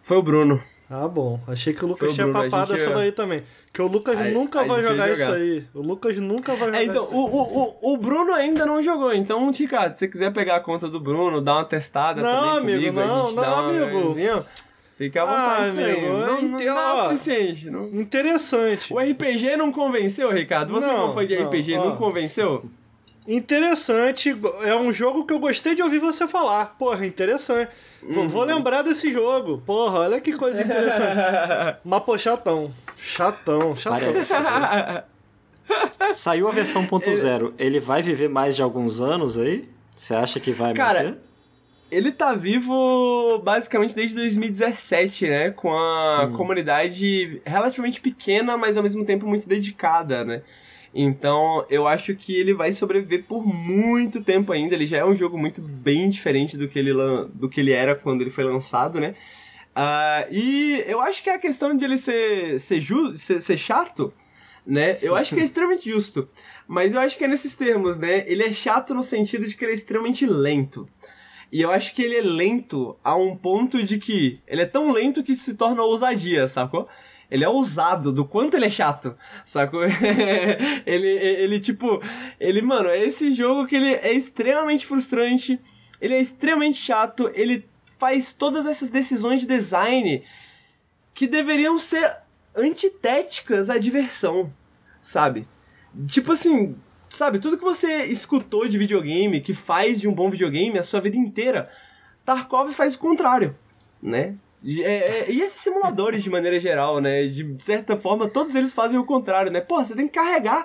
Foi o Bruno. Ah, bom. Achei que o Lucas o tinha Bruno, papado gente- essa daí também. Que o Lucas A- nunca a vai ia jogar, isso jogar. aí. O Lucas nunca vai jogar É, então, isso o, o, o, o Bruno ainda não jogou, então, Ricardo, se você quiser pegar a conta do Bruno, dar uma testada Não, também amigo, comigo, não, não, amigo. Fica à Ah, vontade também. amigo, Não, não, não é o suficiente. Não... aí. Interessante. O RPG não convenceu, Ricardo? Você Não, não foi de não, RPG, ó. não convenceu? Interessante. É um jogo que eu gostei de ouvir você falar. Porra, interessante. Vou, Uhum. vou lembrar desse jogo. Porra, olha que coisa interessante. Mas, pô, chatão. Chatão, chatão. Parece. Saiu a versão 1.0. Ele vai viver mais de alguns anos aí? Você acha que vai Cara, manter? Ele tá vivo basicamente desde 2017, né? Com a comunidade relativamente pequena, mas ao mesmo tempo muito dedicada, né? Então, eu acho que ele vai sobreviver por muito tempo ainda. Ele já é um jogo muito bem diferente do que ele, do que ele era quando ele foi lançado, né? Ah, e eu acho que a questão de ele ser, ser, ju ser, ser chato, né? Eu acho que é extremamente justo. Mas eu acho que é nesses termos, né? Ele é chato no sentido de que ele é extremamente lento. E eu acho que ele é lento a um ponto de que ele é tão lento que se torna ousadia, sacou? Ele é ousado do quanto ele é chato, sacou? ele, ele, tipo, ele, mano, é esse jogo que ele é extremamente frustrante, ele é extremamente chato, ele faz todas essas decisões de design que deveriam ser antitéticas à diversão, sabe? Tipo assim, sabe, tudo que você escutou de videogame, que faz de um bom videogame a sua vida inteira, Tarkov faz o contrário, né? E, é- é- e esses simuladores, de maneira geral, né? De certa forma, todos eles fazem o contrário, né? Pô, você tem que carregar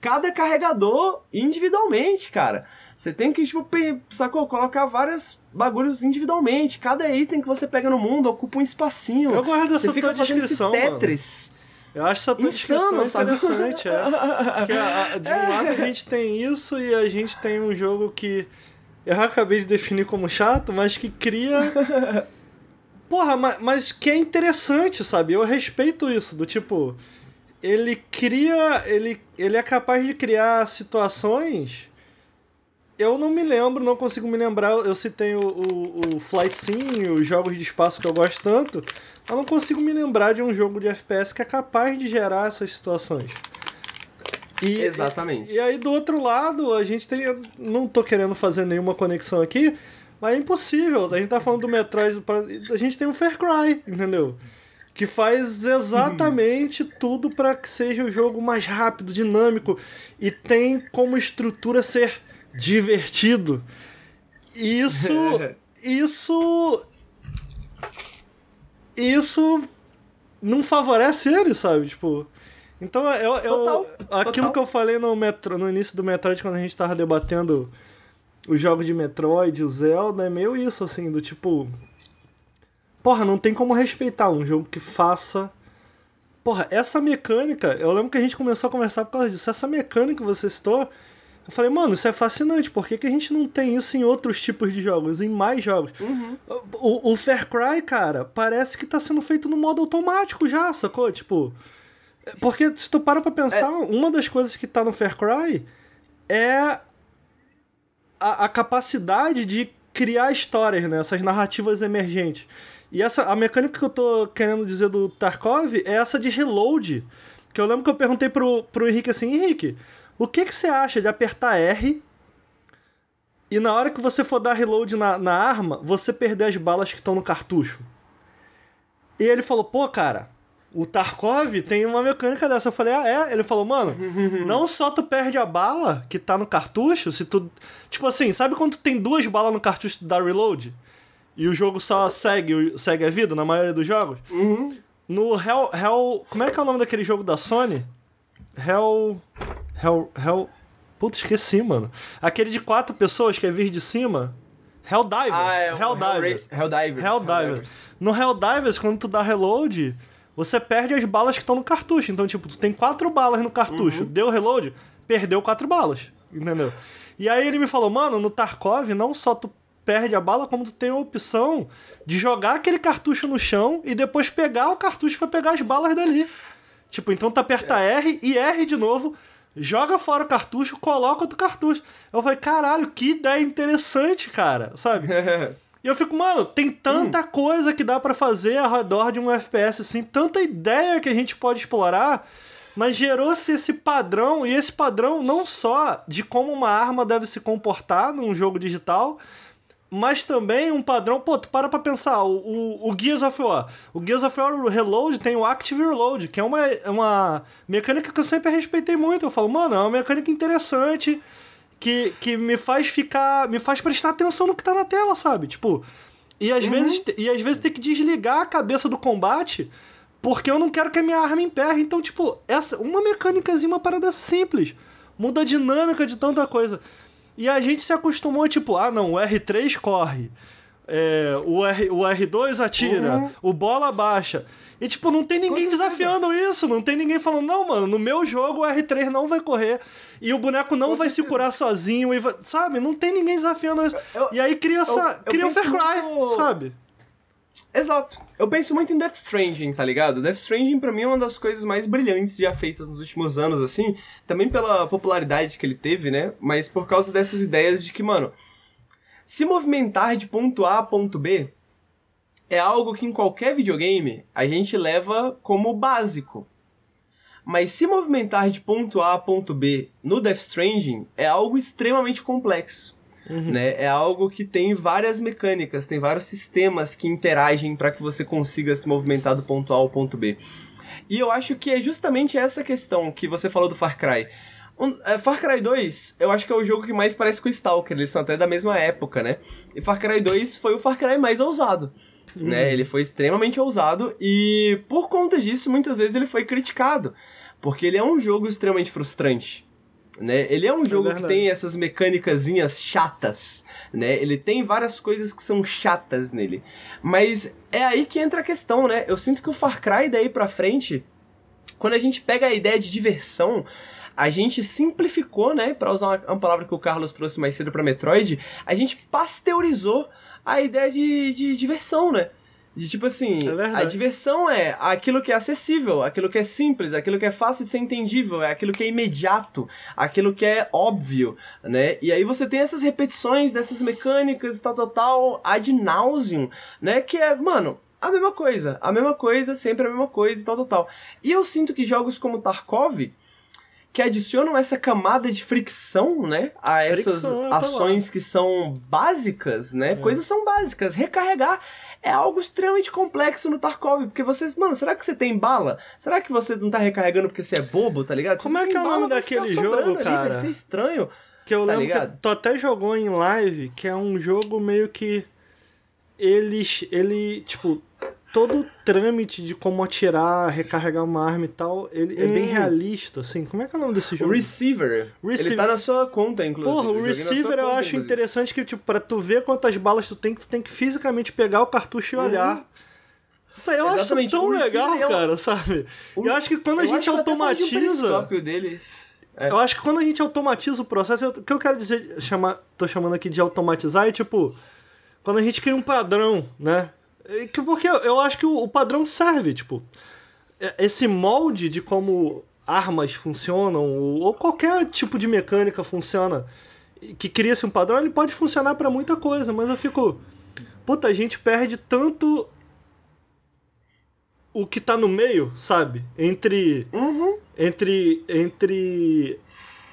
cada carregador individualmente, cara. Você tem que, tipo, sacou? Colocar vários bagulhos individualmente. Cada item que você pega no mundo ocupa um espacinho. Eu gosto dessa você fica tua descrição, mano. Tetris. Eu acho essa tua Insano, descrição sabe? interessante, é. Porque a- a- de um lado a gente tem isso e a gente tem um jogo que eu acabei de definir como chato, mas que cria. Porra, mas, mas que é interessante, sabe? Eu respeito isso, do tipo. Ele cria. Ele, ele é capaz de criar situações. Eu não me lembro, não consigo me lembrar. Eu citei o, o, o Flight Sim, os jogos de espaço que eu gosto tanto. Eu não consigo me lembrar de um jogo de FPS que é capaz de gerar essas situações. E, Exatamente. E, e aí, do outro lado, a gente tem. Eu não tô querendo fazer nenhuma conexão aqui, mas é impossível. A gente tá falando do Metroid. A gente tem um Fair Cry, entendeu? Que faz exatamente tudo para que seja o jogo mais rápido, dinâmico e tem como estrutura ser divertido. Isso. isso. Isso não favorece ele, sabe? Tipo. Então eu, eu, Total, aquilo total. que eu falei no, metro, no início do Metroid, quando a gente tava debatendo os jogos de Metroid, o Zelda, é meio isso, assim, do tipo. Porra, não tem como respeitar um jogo que faça. Porra, essa mecânica, eu lembro que a gente começou a conversar por causa disso. Essa mecânica que você citou, eu falei, mano, isso é fascinante, por que, que a gente não tem isso em outros tipos de jogos, em mais jogos? O, o Fair Cry, cara, parece que tá sendo feito no modo automático já, sacou? Tipo. Porque se tu para pra pensar, uma das coisas que tá no Fair Cry é a, a capacidade de criar histórias, né? Essas narrativas emergentes. E essa, a mecânica que eu tô querendo dizer do Tarkov é essa de reload. Que eu lembro que eu perguntei pro, pro Henrique assim, Henrique, o que, que você acha de apertar R e na hora que você for dar reload na, na arma, você perder as balas que estão no cartucho. E ele falou, pô, cara, o Tarkov tem uma mecânica dessa. Eu falei, ah, é? Ele falou, mano, não só tu perde a bala que tá no cartucho, se tu. Tipo assim, sabe quando tu tem duas balas no cartucho da reload? E o jogo só segue, segue a vida na maioria dos jogos? Uhum. No Hell, Hell. Como é que é o nome daquele jogo da Sony? Hell. Hell. Hell. Puta, esqueci, mano. Aquele de quatro pessoas que é vir de cima. Helldivers. Ah, é, Helldivers. Hell- Helldivers. Helldivers. No Helldivers, quando tu dá reload, você perde as balas que estão no cartucho. Então, tipo, tu tem quatro balas no cartucho. Deu reload, perdeu quatro balas. Entendeu? E aí ele me falou, mano, no Tarkov, não só tu perde a bala, como tu tem a opção de jogar aquele cartucho no chão e depois pegar o cartucho pra pegar as balas dali. Tipo, então tu aperta R e R de novo, joga fora o cartucho, coloca outro cartucho. Eu falei, caralho, que ideia interessante, cara, sabe? E eu fico, mano, tem tanta coisa que dá pra fazer ao redor de um FPS, assim, tanta ideia que a gente pode explorar, mas gerou-se esse padrão, e esse padrão não só de como uma arma deve se comportar num jogo digital, mas também um padrão, pô, tu para pra pensar, o, o, o Gears of War. O Gears of War Reload tem o Active Reload, que é uma, é uma mecânica que eu sempre respeitei muito. Eu falo, mano, é uma mecânica interessante que, que me faz ficar. me faz prestar atenção no que tá na tela, sabe? Tipo. E às, vezes, e às vezes ter que desligar a cabeça do combate porque eu não quero que a minha arma emperre. Então, tipo, essa uma mecânicazinha, uma parada simples. Muda a dinâmica de tanta coisa. E a gente se acostumou, tipo, ah, não, o R3 corre. é, o, R, o R2 atira, Uhum. o bola baixa. E, tipo, não tem ninguém desafiando isso. Não tem ninguém falando, não, mano, no meu jogo o R3 não vai correr. E o boneco não Com vai se curar sozinho. E vai- sabe? Não tem ninguém desafiando isso. Eu- e aí cria essa. eu- eu cria um Far Cry, muito- sabe? Exato. Eu penso muito em Death Stranding, tá ligado? Death Stranding pra mim é uma das coisas mais brilhantes já feitas nos últimos anos, assim. Também pela popularidade que ele teve, né? Mas por causa dessas ideias de que, mano, se movimentar de ponto A a ponto B é algo que em qualquer videogame a gente leva como básico. Mas se movimentar de ponto A a ponto B no Death Stranding é algo extremamente complexo. Né? É algo que tem várias mecânicas, tem vários sistemas que interagem para que você consiga se movimentar do ponto A ao ponto B. E eu acho que é justamente essa questão que você falou do Far Cry. Um, é, Far Cry 2, eu acho que é o jogo que mais parece com o Stalker, eles são até da mesma época, né? E Far Cry 2 foi o Far Cry mais ousado. Né? Ele foi extremamente ousado e por conta disso, muitas vezes ele foi criticado. Porque ele é um jogo extremamente frustrante. Né? Ele é um jogo que verdade. tem essas mecânicazinhas chatas, né? Ele tem várias coisas que são chatas nele. Mas é aí que entra a questão, né? Eu sinto que o Far Cry daí pra frente, quando a gente pega a ideia de diversão, a gente simplificou, né? Pra usar uma, uma palavra que o Carlos trouxe mais cedo pra Metroid, a gente pasteurizou a ideia de, de diversão, né? De tipo assim, É a diversão é aquilo que é acessível, aquilo que é simples, aquilo que é fácil de ser entendível, é aquilo que é imediato, aquilo que é óbvio, né? E aí você tem essas repetições dessas mecânicas e tal, tal, tal, ad nauseum, né? Que é, mano, a mesma coisa, a mesma coisa, sempre a mesma coisa e tal, tal, tal. E eu sinto que jogos como Tarkov, que adicionam essa camada de fricção, né? A essas Fricção é ações que são básicas, né? Coisas são básicas. Recarregar é algo extremamente complexo no Tarkov, porque vocês, mano, será que você tem bala? Será que você não tá recarregando porque você é bobo, tá ligado? Se Como é que é o nome daquele jogo, ali, cara? Vai ser estranho. Que eu Tá lembro que ligado? tu até jogou em live, que é um jogo meio que. Eles. Ele, tipo. Todo o trâmite de como atirar, recarregar uma arma e tal, ele é bem Hum. realista, assim. Como é que é o nome desse O jogo? Receiver, Receiver. ele tá na sua conta, inclusive. Porra, o sua receiver eu conta, acho inclusive. interessante que, tipo, pra tu ver quantas balas tu tem, tu tem que fisicamente pegar o cartucho e olhar. Isso aí eu acho Uhum. Exatamente, tão o receiver legal, é cara, sabe? O- Eu acho que quando a Eu gente acho automatiza. periscópio dele. É. Eu acho que quando a gente automatiza o processo, eu- o que eu quero dizer, chamar, tô chamando aqui de automatizar, é tipo, quando a gente cria um padrão, né? É que- Porque eu, acho que o, padrão serve, tipo, é- esse molde de como armas funcionam, ou, qualquer tipo de mecânica funciona, que cria-se um padrão, ele pode funcionar pra muita coisa, mas eu fico, puta, a gente perde tanto o que tá no meio, sabe? Entre Uhum. entre entre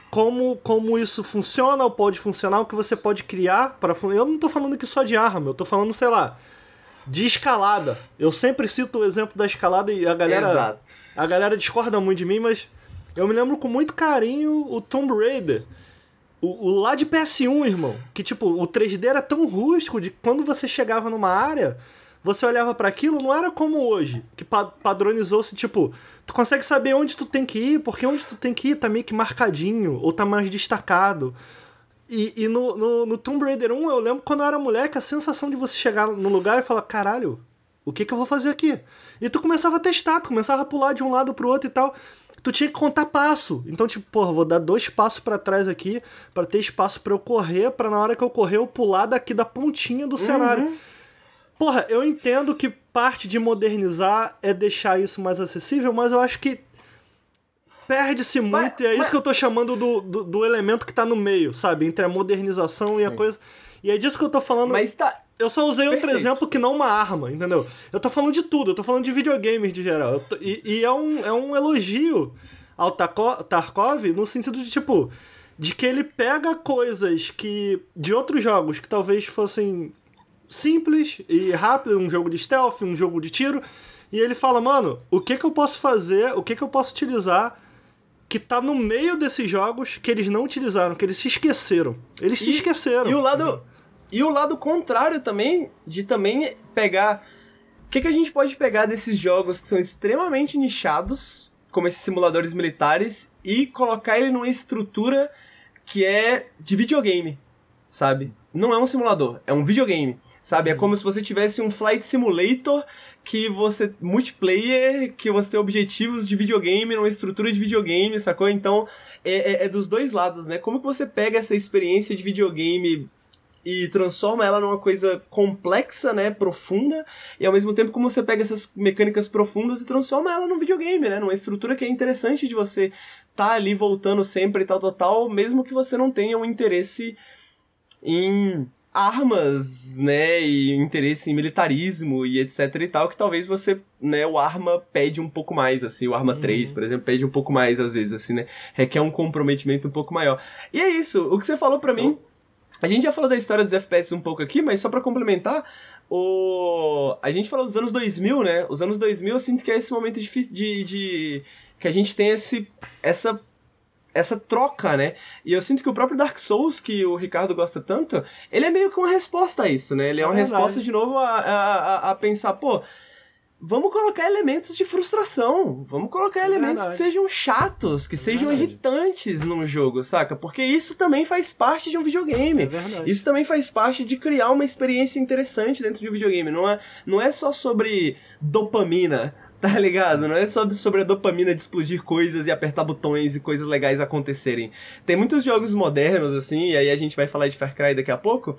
como, como isso funciona ou pode funcionar, o que você pode criar para Eu não tô falando aqui só de arma, eu tô falando, sei lá, de escalada. Eu sempre cito o exemplo da escalada e a galera. Exato. A galera discorda muito de mim, mas eu me lembro com muito carinho o Tomb Raider. O, o lá de PS1, irmão. Que tipo, o 3D era tão rústico de quando você chegava numa área, você olhava para aquilo, não era como hoje, que pa padronizou-se, tipo, tu consegue saber onde tu tem que ir, porque onde tu tem que ir tá meio que marcadinho, ou tá mais destacado. E, e no, no, no, Tomb Raider 1, eu lembro quando eu era moleque, a sensação de você chegar no lugar e falar, caralho, o que que eu vou fazer aqui? E tu começava a testar, tu começava a pular de um lado pro outro e tal. Tu tinha que contar passo. Então, tipo, porra, vou dar dois passos para trás aqui para ter espaço para eu correr, para na hora que eu correr eu pular daqui da pontinha do uhum. cenário. Porra, eu entendo que parte de modernizar é deixar isso mais acessível, mas eu acho que perde-se muito, mas, e é isso mas... que eu tô chamando do, do, do, elemento que tá no meio, sabe? Entre a modernização e a coisa. E é disso que eu tô falando. Mas tá. Eu só usei Perfeito. outro exemplo que não uma arma, entendeu? Eu tô falando de tudo, eu tô falando de videogames de geral. Tô, e, e é, um, é um elogio ao Tarkov no sentido de, tipo, de que ele pega coisas que. de outros jogos que talvez fossem simples e rápido, um jogo de stealth, um jogo de tiro, e ele fala, mano, o que que eu posso fazer, o que que eu posso utilizar que tá no meio desses jogos que eles não utilizaram, que eles se esqueceram. Eles e, se esqueceram. E o lado e o lado contrário também de também pegar o que que a gente pode pegar desses jogos que são extremamente nichados, como esses simuladores militares e colocar ele numa estrutura que é de videogame, sabe? Não é um simulador, é um videogame. Sabe? É uhum. como se você tivesse um Flight Simulator que você. multiplayer, que você tem objetivos de videogame, numa estrutura de videogame, sacou? Então, é, é, é dos dois lados, né? Como que você pega essa experiência de videogame e transforma ela numa coisa complexa, né, profunda, e ao mesmo tempo como você pega essas mecânicas profundas e transforma ela num videogame, né, numa estrutura que é interessante de você tá ali voltando sempre e tal, tal, tal, mesmo que você não tenha um interesse em armas, né, e interesse em militarismo e etc e tal, que talvez você, né, o arma pede um pouco mais, assim, o arma uhum. 3, por exemplo, pede um pouco mais às vezes, assim, né, requer um comprometimento um pouco maior. E é isso, o que você falou para mim, a gente já falou da história dos FPS um pouco aqui, mas só para complementar, o... a gente falou dos anos 2000, né, os anos 2000 eu sinto que é esse momento difícil de, de... que a gente tem esse, essa essa troca, né? E eu sinto que o próprio Dark Souls, que o Ricardo gosta tanto, ele é meio que uma resposta a isso, né? Ele é, é uma verdade. resposta, de novo, a, a, a, pensar, pô, vamos colocar elementos de frustração, vamos colocar é elementos verdade. que sejam chatos, que é sejam verdade. irritantes num jogo, saca? Porque isso também faz parte de um videogame. É verdade. Isso também faz parte de criar uma experiência interessante dentro de um videogame. Não é, não é só sobre dopamina Tá ligado? Não é só sobre a dopamina de explodir coisas e apertar botões e coisas legais acontecerem. Tem muitos jogos modernos, assim, e aí a gente vai falar de Far Cry daqui a pouco,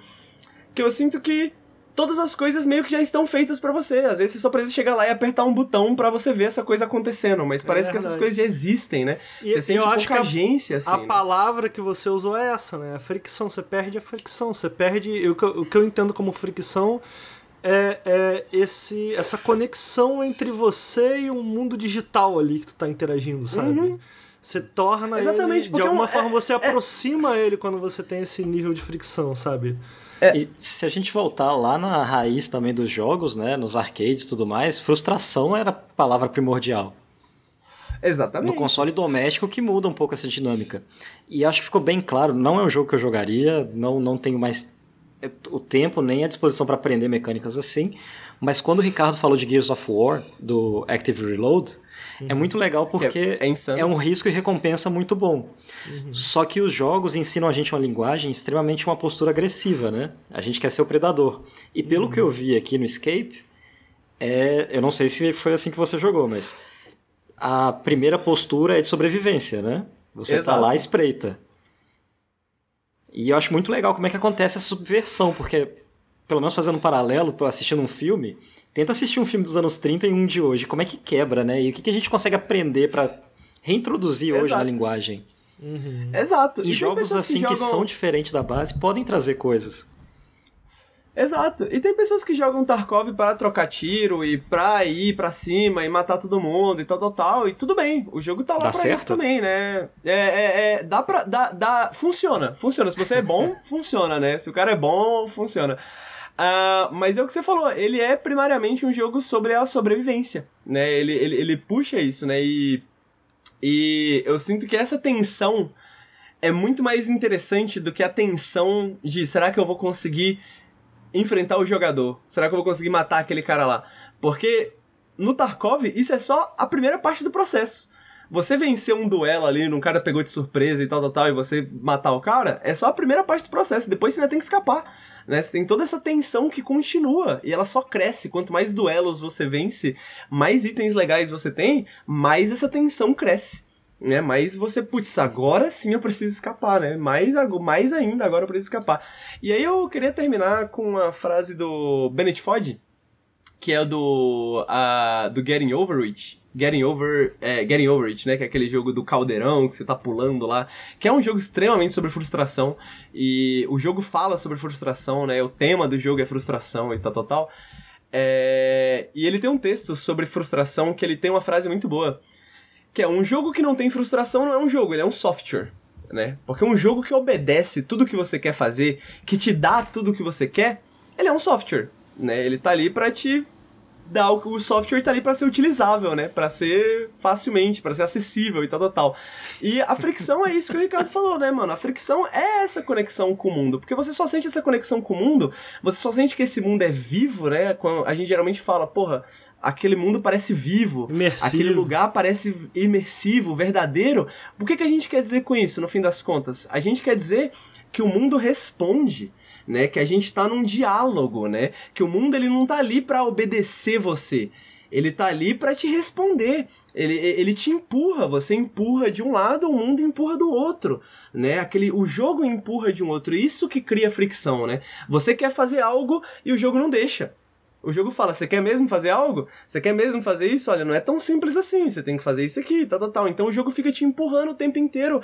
que eu sinto que todas as coisas meio que já estão feitas para você. Às vezes você só precisa chegar lá e apertar um botão para você ver essa coisa acontecendo, mas parece é que essas coisas já existem, né? E você sente eu acho que a, agência, assim. A né? palavra que você usou é essa, né? A fricção. Você perde a fricção. Você perde. O que eu, o que eu entendo como fricção é, é esse, essa conexão entre você e o mundo digital ali que tu tá interagindo, sabe? Uhum. Você torna Exatamente, ele, de alguma é, forma você é, aproxima ele quando você tem esse nível de fricção, sabe? É. E se a gente voltar lá na raiz também dos jogos, né, nos arcades e tudo mais, frustração era a palavra primordial. Exatamente. No console doméstico que muda um pouco essa dinâmica. E acho que ficou bem claro, não é um jogo que eu jogaria, não, não tenho mais o tempo nem a disposição para aprender mecânicas assim. Mas quando o Ricardo falou de Gears of War, do Active Reload, é uhum. é muito legal porque é, é, é, um risco e recompensa muito bom. Uhum. Só que os jogos ensinam a gente uma linguagem extremamente uma postura agressiva, né? A gente quer ser o predador. E pelo uhum. que eu vi aqui no Escape, é, eu não sei se foi assim que você jogou, mas a primeira postura é de sobrevivência, né? Você Exato. tá lá espreita. E eu acho muito legal como é que acontece essa subversão, porque, pelo menos fazendo um paralelo, assistindo um filme, tenta assistir um filme dos anos 30 e um de hoje, como é que quebra, né? E o que, que a gente consegue aprender para reintroduzir Exato. hoje na linguagem. Uhum. Exato. E, e jogos assim que, jogam... que, são diferentes da base podem trazer coisas. Exato. E tem pessoas que jogam Tarkov para trocar tiro e pra ir pra cima e matar todo mundo e tal, tal, tal. E tudo bem. O jogo tá lá Dá pra certo? isso também, né? É, é, é, dá pra. Dá, dá, funciona. Funciona. Se você é bom, funciona, né? Se o cara é bom, funciona. Ah, mas é o que você falou, ele é primariamente um jogo sobre a sobrevivência, né? Ele, ele, ele puxa isso, né? E, e eu sinto que essa tensão é muito mais interessante do que a tensão de será que eu vou conseguir enfrentar o jogador? Será que eu vou conseguir matar aquele cara lá? Porque no Tarkov, isso é só a primeira parte do processo. Você vencer um duelo ali, um cara pegou de surpresa e tal, tal, tal, e você matar o cara, é só a primeira parte do processo. Depois você ainda tem que escapar, né? Você tem toda essa tensão que continua, e ela só cresce. Quanto mais duelos você vence, mais itens legais você tem, mais essa tensão cresce. Né, mais você, putz, agora sim eu preciso escapar, né? Mais, mais ainda, agora eu preciso escapar. E aí eu queria terminar com a frase do Bennett Foddy, que é do, a, do Getting Over It. Getting Over, é, Getting Over It, né? Que é aquele jogo do caldeirão que você tá pulando lá. Que é um jogo extremamente sobre frustração. E o jogo fala sobre frustração, né? O tema do jogo é frustração e tal, tal, tal. É, e ele tem um texto sobre frustração que ele tem uma frase muito boa. Que é um jogo que não tem frustração não é um jogo, ele é um software. Né? Porque um jogo que obedece tudo que você quer fazer, que te dá tudo que você quer, ele é um software. Né? Ele tá ali pra te o, o software tá ali para ser utilizável, né? Para ser facilmente, para ser acessível e tal, tal, tal. E a fricção é isso que o Ricardo falou, né, mano? A fricção é essa conexão com o mundo, porque você só sente essa conexão com o mundo, você só sente que esse mundo é vivo, né? Quando a gente geralmente fala, porra, aquele mundo parece vivo, Imersivo. aquele lugar parece imersivo, verdadeiro. O que, que a gente quer dizer com isso, no fim das contas? A gente quer dizer que o mundo responde né? Que a gente tá num diálogo, né? Que o mundo ele não tá ali para obedecer você. Ele tá ali para te responder. Ele, ele te empurra, você empurra de um lado, o mundo empurra do outro, né? Aquele, o jogo empurra de um outro. Isso que cria fricção, né? Você quer fazer algo e o jogo não deixa. O jogo fala, você quer mesmo fazer algo? Você quer mesmo fazer isso? Olha, não é tão simples assim, você tem que fazer isso aqui, tal, tal, tal. Então o jogo fica te empurrando o tempo inteiro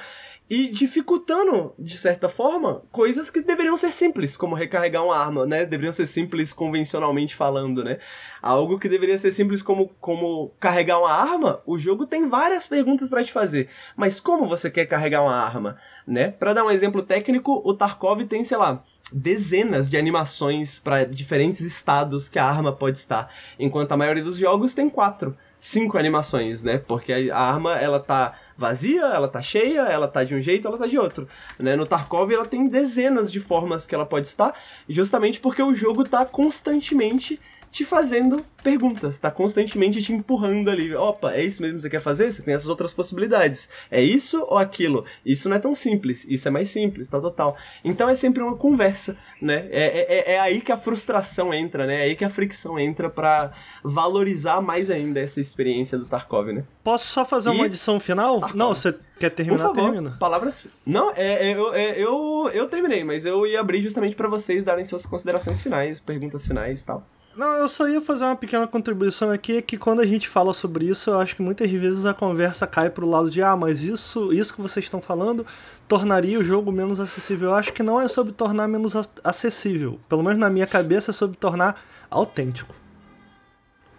e dificultando, de certa forma, coisas que deveriam ser simples, como recarregar uma arma, né? Deveriam ser simples convencionalmente falando, né? Algo que deveria ser simples como, como carregar uma arma, o jogo tem várias perguntas para te fazer. Mas como você quer carregar uma arma, né? Para dar um exemplo técnico, o Tarkov tem, sei lá, dezenas de animações para diferentes estados que a arma pode estar, enquanto a maioria dos jogos tem quatro, cinco animações, né? Porque a arma ela tá vazia, ela tá cheia, ela tá de um jeito, ela tá de outro, né? No Tarkov ela tem dezenas de formas que ela pode estar, justamente porque o jogo tá constantemente te fazendo perguntas, tá constantemente te empurrando ali. Opa, é isso mesmo que você quer fazer? Você tem essas outras possibilidades. É isso ou aquilo? Isso não é tão simples, isso é mais simples, tal, tal, tal. Então é sempre uma conversa, né? É, é, é aí que a frustração entra, né? É aí que a fricção entra para valorizar mais ainda essa experiência do Tarkov, né? Posso só fazer E- uma edição final? Tá, Não, você quer Por terminar? favor, Termina. palavras. Não, é, é, eu, é, eu, eu terminei, mas eu ia abrir justamente para vocês darem suas considerações finais, perguntas finais e tal. Não, eu só ia fazer uma pequena contribuição aqui, que quando a gente fala sobre isso, eu acho que muitas vezes a conversa cai pro lado de, ah, mas isso, isso que vocês estão falando tornaria o jogo menos acessível. Eu acho que não é sobre tornar menos ac- acessível. Pelo menos na minha cabeça é sobre tornar autêntico.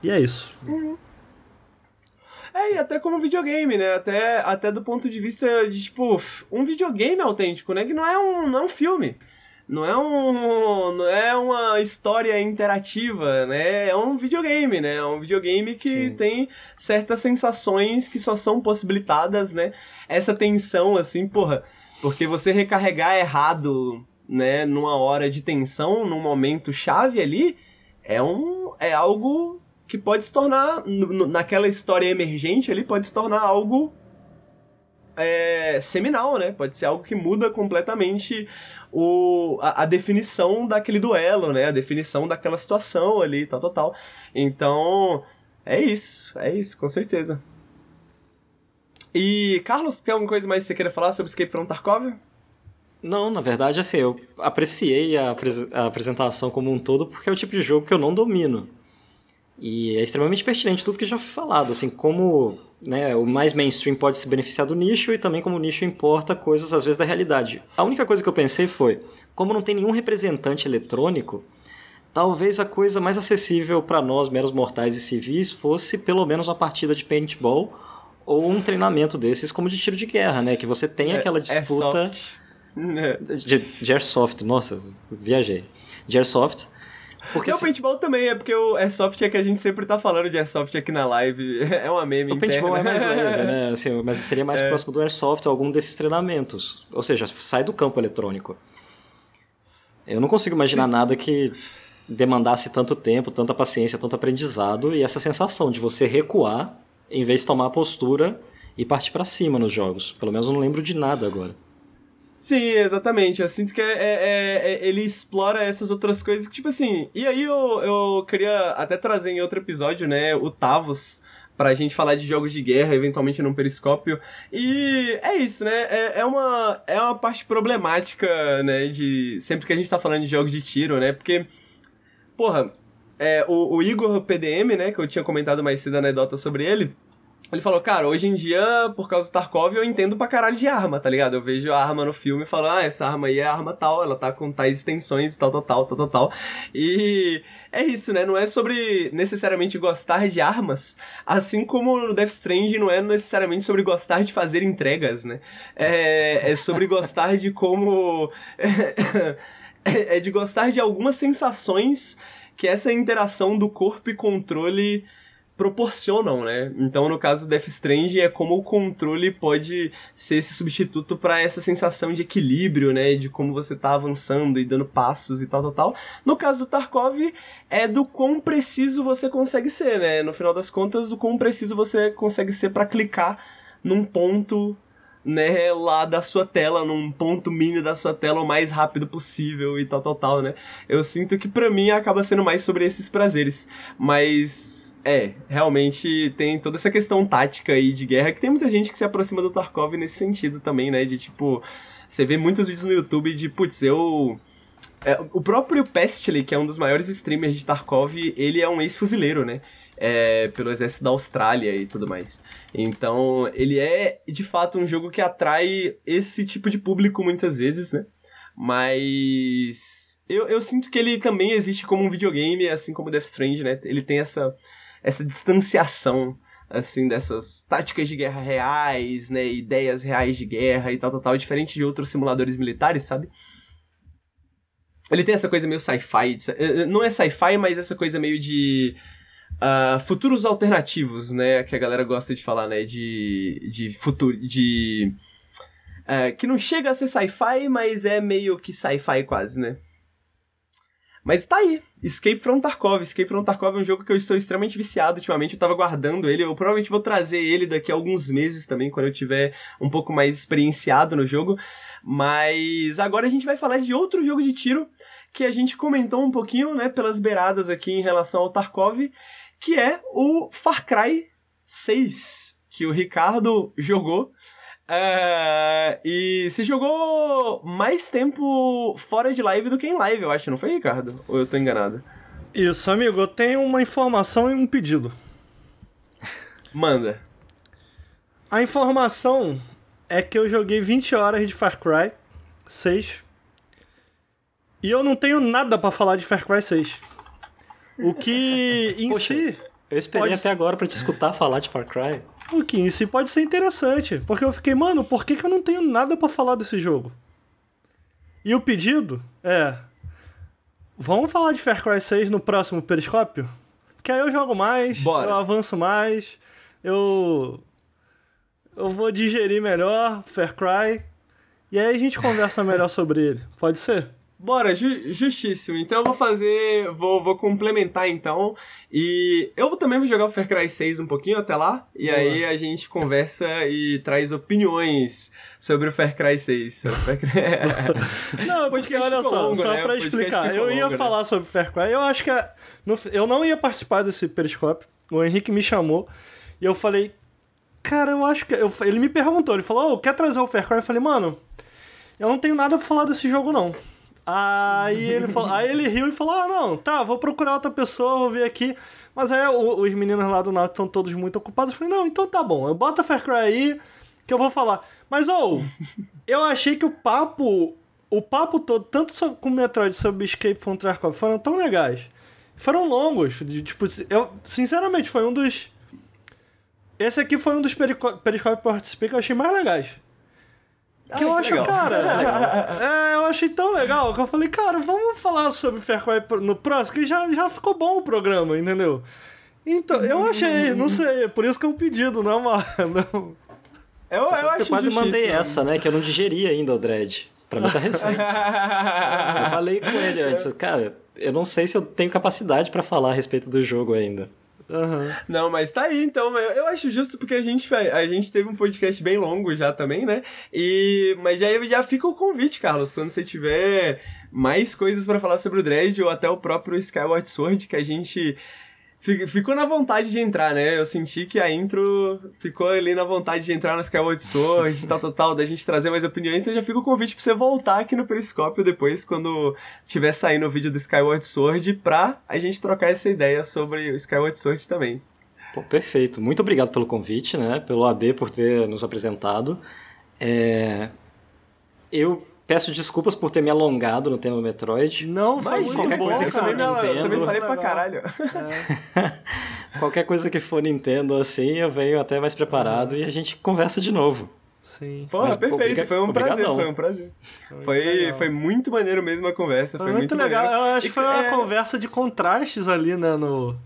E é isso. É, e até como videogame, né? Até, até do ponto de vista de, tipo, um videogame autêntico, né? Que não é um, não é um filme. Não é um. Não é uma história interativa, né? É um videogame, né? É um videogame que Sim. tem certas sensações que só são possibilitadas, né? Essa tensão, assim, porra. Porque você recarregar errado, né, numa hora de tensão, num momento chave ali, é um. é algo que pode se tornar, naquela história emergente ali, pode se tornar algo é, seminal, né? Pode ser algo que muda completamente o, a, a definição daquele duelo, né? A definição daquela situação ali, tal, tal, tal. Então, é isso, é isso, com certeza. E, Carlos, tem alguma coisa mais que você queira falar sobre Escape from Tarkov? Não, na verdade, assim, eu apreciei a, a apresentação como um todo porque é o tipo de jogo que eu não domino. E é extremamente pertinente tudo que já foi falado, assim, como né, o mais mainstream pode se beneficiar do nicho e também como o nicho importa coisas, às vezes, da realidade. A única coisa que eu pensei foi, como não tem nenhum representante eletrônico, talvez a coisa mais acessível para nós, meros mortais e civis, fosse pelo menos uma partida de paintball ou um treinamento desses como de tiro de guerra, né? Que você tem aquela disputa Airsoft. É. de, de airsoft, nossa, viajei. De airsoft. Porque Porque o assim, paintball também é porque o Airsoft é que a gente sempre tá falando de Airsoft aqui na live. É uma meme o paintball é interna. mais leve, né? Assim, mas seria mais próximo do airsoft ou algum desses treinamentos. Ou seja, sai do campo eletrônico. Eu não consigo imaginar nada que demandasse tanto tempo, tanta paciência, tanto aprendizado e essa sensação de você recuar em vez de tomar a postura e partir pra cima nos jogos. Pelo menos eu não lembro de nada agora. Sim, exatamente. Eu sinto que é, é- é- ele explora essas outras coisas que, tipo assim. E aí eu, eu queria até trazer em outro episódio, né, o Tavos, pra gente falar de jogos de guerra, eventualmente num periscópio. E é isso, né? É, é uma, é uma parte problemática, né, de. Sempre que a gente tá falando de jogos de tiro, né? Porque. Porra, é, o, o Igor PDM, né, que eu tinha comentado mais cedo anedota sobre ele. Ele falou, cara, hoje em dia, por causa do Tarkov, eu entendo pra caralho de arma, tá ligado? Eu vejo a arma no filme e falo, ah, essa arma aí é arma tal, ela tá com tais extensões, tal, tal, tal, tal, tal, tal. E é isso, né? Não é sobre necessariamente gostar de armas, assim como no Death Stranding não é necessariamente sobre gostar de fazer entregas, né? É, é sobre gostar de como... é de gostar de algumas sensações que essa interação do corpo e controle proporcionam, né? Então, no caso do Death Stranding, é como o controle pode ser esse substituto para essa sensação de equilíbrio, né? De como você tá avançando e dando passos e tal, tal, tal. No caso do Tarkov, é do quão preciso você consegue ser, né? No final das contas, do quão preciso você consegue ser para clicar num ponto né, lá da sua tela, num ponto mini da sua tela o mais rápido possível e tal, tal, tal, né? Eu sinto que pra mim acaba sendo mais sobre esses prazeres, mas é, realmente tem toda essa questão tática aí de guerra que tem muita gente que se aproxima do Tarkov nesse sentido também, né? De tipo, você vê muitos vídeos no YouTube de, putz, eu é, o próprio Pestily, que é um dos maiores streamers de Tarkov, ele é um ex-fuzileiro, né? É, pelo exército da Austrália e tudo mais. Então, ele é de fato um jogo que atrai esse tipo de público muitas vezes, né? Mas eu, eu sinto que ele também existe como um videogame, assim como Death Stranding, né? Ele tem essa, essa distanciação assim, dessas táticas de guerra reais, né, ideias reais de guerra e tal, tal, tal, diferente de outros simuladores militares, sabe? Ele tem essa coisa meio sci-fi, eh, eh, não é sci-fi, mas essa coisa meio de ah, futuros alternativos, né, que a galera gosta de falar, né, de, de futuro, de... eh, que não chega a ser sci-fi, mas é meio que sci-fi quase, né? Mas tá aí, Escape from Tarkov. Escape from Tarkov é um jogo que eu estou extremamente viciado ultimamente. Eu tava guardando ele. Eu provavelmente vou trazer ele daqui a alguns meses também, quando eu tiver um pouco mais experienciado no jogo. Mas agora a gente vai falar de outro jogo de tiro que a gente comentou um pouquinho, né, pelas beiradas aqui em relação ao Tarkov, que é o Far Cry 6, que o Ricardo jogou. É, e você jogou mais tempo fora de live do que em live, eu acho, não foi, Ricardo? Ou eu tô enganado? Isso, amigo, eu tenho uma informação e um pedido. Manda. A informação é que eu joguei 20 horas de Far Cry 6 e eu não tenho nada pra falar de Far Cry 6. O que em Poxa, si, Eu esperei Pode até agora pra te escutar falar de Far Cry. O que em si pode ser interessante, porque eu fiquei, mano, por que, que eu não tenho nada pra falar desse jogo? E o pedido é Vamos falar de Far Cry 6 no próximo periscópio? Que aí eu jogo mais, Bora. eu avanço mais, eu eu vou digerir melhor Far Cry e aí a gente conversa melhor sobre ele. Pode ser? Bora, ju- justíssimo. Então eu vou fazer. Vou, vou complementar então. E eu vou também vou jogar o Far Cry 6 um pouquinho até lá. E Boa. aí a gente conversa e traz opiniões sobre o Far Cry 6. sobre o Far Cry... Não, porque olha só, longo, só né? O pra explicar. Eu ia longo, né? falar sobre Far Cry, eu acho que é- no- eu não ia participar desse periscópio. O Henrique me chamou e eu falei, cara, eu acho que. eu- ele me perguntou, ele falou, ô, quer trazer o Far Cry? Eu falei, mano, eu não tenho nada pra falar desse jogo, não. Aí ele, falou, aí ele riu e falou: Ah, não, tá, vou procurar outra pessoa, vou ver aqui. Mas aí o- os meninos lá do Nato estão todos muito ocupados. Eu falei: Não, então tá bom, eu boto Far Cry aí que eu vou falar. Mas, ou, eu achei que o papo o papo todo, tanto sobre, com o Metroid sobre Escape from Tarkov, foram tão legais. Foram longos. De, tipo, eu, sinceramente, foi um dos. Esse aqui foi um dos eu participei que eu achei mais legais. Que Ah, eu que acho, legal. cara. é, eu achei tão legal que eu falei, cara, vamos falar sobre Far Cry no próximo, que já, já ficou bom o programa, entendeu? Então, eu achei, não sei, é por isso que é um pedido, não é uma. Não. Eu, eu que acho eu quase mandei justíssimo. essa, né? Que eu não digeri ainda o Dread. Pra mim tá recente. Eu falei com ele antes, cara, eu não sei se eu tenho capacidade pra falar a respeito do jogo ainda. Aham. Não, mas tá aí, então. Eu, acho justo porque a gente, a gente teve um podcast bem longo já também, né? E, mas já, já fica o convite, Carlos, quando você tiver mais coisas pra falar sobre o Dread ou até o próprio Skyward Sword, que a gente ficou na vontade de entrar, né? Eu senti que a intro ficou ali na vontade de entrar no Skyward Sword, tal, tal, tal, da gente trazer mais opiniões. Então já fica o convite pra você voltar aqui no Periscópio depois, quando tiver saindo o vídeo do Skyward Sword, pra a gente trocar essa ideia sobre o Skyward Sword também. Pô, perfeito. Muito obrigado pelo convite, né? Pelo AB por ter nos apresentado. É, Eu peço desculpas por ter me alongado no tema Metroid. Não, foi Mas muito qualquer bom, coisa que cara. também, não, eu Nintendo. também falei pra caralho. Qualquer coisa que for Nintendo assim, eu venho até mais preparado e a gente conversa de novo. Sim. Pô, Mas, perfeito, obriga- foi um prazer, foi um prazer. Foi, legal. foi muito maneiro mesmo a conversa, Foi, foi, muito, legal. maneiro. Eu acho que foi uma é, conversa de contrastes ali, né, no,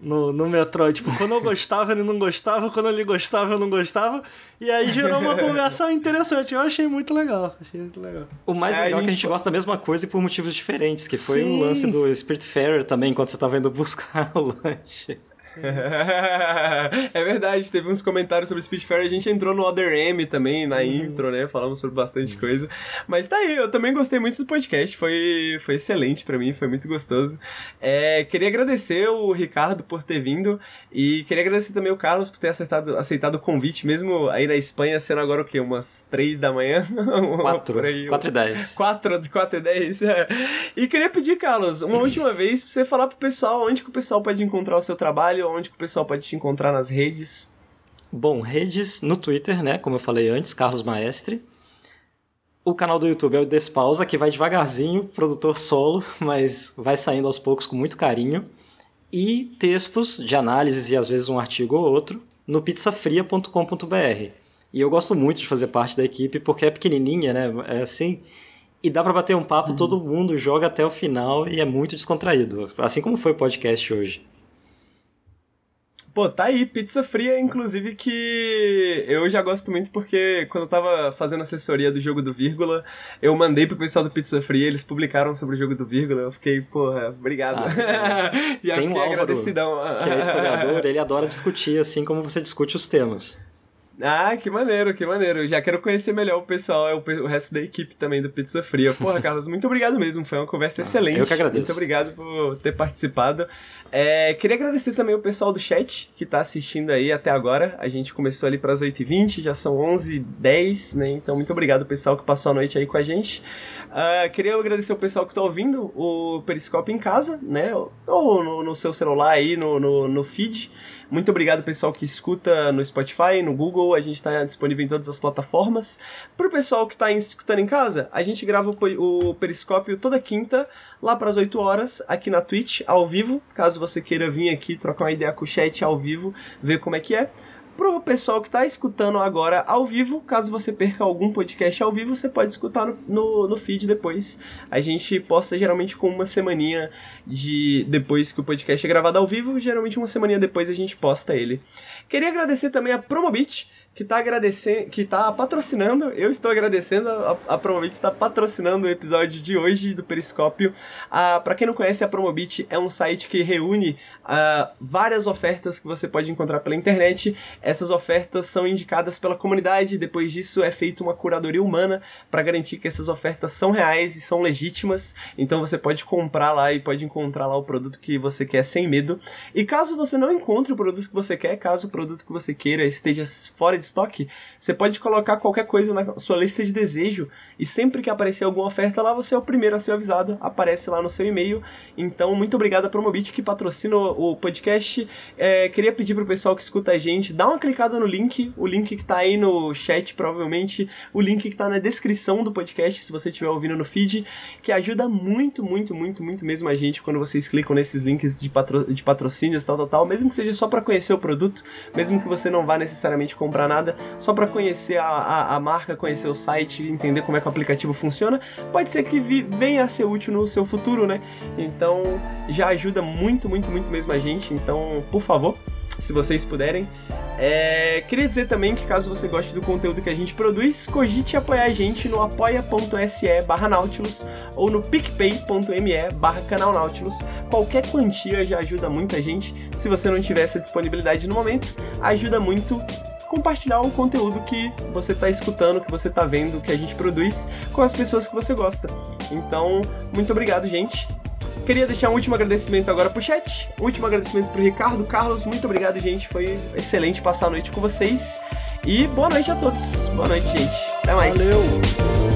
no, no Metroid. Tipo, quando eu gostava, ele não gostava, quando ele gostava, eu não gostava. E aí gerou uma conversa interessante. Eu achei muito legal. Achei muito legal. O mais É, legal é que a gente gosta da mesma coisa e por motivos diferentes, que foi Sim. o lance do Spirit Fair também, quando você tava indo buscar o lanche. é verdade, teve uns comentários sobre Speed Fair, a gente entrou no Other M também, na intro, né? Falamos sobre bastante coisa. Mas tá aí, eu também gostei muito do podcast, foi, foi excelente pra mim, foi muito gostoso. É, queria agradecer o Ricardo por ter vindo e queria agradecer também o Carlos por ter acertado, aceitado o convite, mesmo aí na Espanha, sendo agora o quê? Umas três da manhã? Quatro. Por aí, Quatro e dez. 4, 4 e 10. É. E queria pedir, Carlos, uma última vez pra você falar pro pessoal onde que o pessoal pode encontrar o seu trabalho, onde que o pessoal pode te encontrar nas redes. Bom, redes no Twitter, né? Como eu falei antes, Carlos Maestre. O canal do YouTube é o Despausa, que vai devagarzinho, produtor solo, mas vai saindo aos poucos com muito carinho. E textos de análises e às vezes um artigo ou outro no pizzafria.com.br. E eu gosto muito de fazer parte da equipe porque é pequenininha, né? É assim. E dá pra bater um papo, todo mundo joga até o final e é muito descontraído. Assim como foi o podcast hoje. Pô, tá aí, pizza fria, inclusive que eu já gosto muito porque quando eu tava fazendo assessoria do jogo do vírgula, eu mandei pro pessoal do Pizza Fria, eles publicaram sobre o jogo do vírgula, eu fiquei, porra, obrigado. Ah, já Tem fiquei um Álvaro, agradecidão. que é historiador, ele adora discutir assim como você discute os temas. Ah, que maneiro, que maneiro. Já quero conhecer melhor o pessoal, é o, resto da equipe também do Pizza Fria. Porra, Carlos, muito obrigado mesmo. Foi uma conversa excelente. eu que agradeço. Muito obrigado por ter participado. É, queria agradecer também o pessoal do chat que tá assistindo aí até agora. A gente começou ali para as 8h20, já são 11h10, né? Então, muito obrigado, pessoal, que passou a noite aí com a gente. Ah, queria agradecer o pessoal que tá ouvindo o Periscope em casa, né? Ou no, no seu celular aí, no, no, no feed. Muito obrigado, pessoal, que escuta no Spotify, no Google. A gente está disponível em todas as plataformas. Para o pessoal que está escutando em casa, a gente grava o, o Periscópio toda quinta, lá para as 8 horas, aqui na Twitch, ao vivo. Caso você queira vir aqui trocar uma ideia com o chat ao vivo, ver como é que é. Pro pessoal que está escutando agora ao vivo, caso você perca algum podcast ao vivo, você pode escutar no, no, no feed depois. A gente posta geralmente com uma semaninha de depois que o podcast é gravado ao vivo, geralmente uma semaninha depois a gente posta ele. Queria agradecer também a Promobit, que tá agradecendo, que tá patrocinando, eu estou agradecendo, a, a Promobit está patrocinando o episódio de hoje do Periscópio. Ah, para quem não conhece, a Promobit é um site que reúne ah, várias ofertas que você pode encontrar pela internet. Essas ofertas são indicadas pela comunidade, depois disso é feita uma curadoria humana para garantir que essas ofertas são reais e são legítimas. Então você pode comprar lá e pode encontrar lá o produto que você quer sem medo. E caso você não encontre o produto que você quer, caso o produto que você queira esteja fora estoque, você pode colocar qualquer coisa na sua lista de desejo e sempre que aparecer alguma oferta lá, você é o primeiro a ser avisado, aparece lá no seu e-mail. Então, muito obrigado a Promobit que patrocina o podcast. É, queria pedir pro pessoal que escuta a gente, dá uma clicada no link, o link que tá aí no chat, provavelmente, o link que tá na descrição do podcast, se você estiver ouvindo no feed, que ajuda muito, muito, muito, muito mesmo a gente quando vocês clicam nesses links de, patro de patrocínios, tal, tal, tal, mesmo que seja só para conhecer o produto, mesmo que você não vá necessariamente comprar nada, só para conhecer a, a, a, marca, conhecer o site, entender como é que o aplicativo funciona, pode ser que venha a ser útil no seu futuro, né? Então já ajuda muito, muito, muito mesmo a gente. Então, por favor, se vocês puderem. É, queria dizer também que caso você goste do conteúdo que a gente produz, cogite apoiar a gente no apoia.se barra Nautilus ou no picpay.me barra canal Nautilus. Qualquer quantia já ajuda muito a gente. Se você não tiver essa disponibilidade no momento, ajuda muito compartilhar o conteúdo que você está escutando, que você está vendo, que a gente produz com as pessoas que você gosta. Então, muito obrigado, gente. Queria deixar um último agradecimento agora pro chat. Último agradecimento pro Ricardo. Carlos, muito obrigado, gente. Foi excelente passar a noite com vocês. E boa noite a todos. Boa noite, gente. Até mais. Valeu.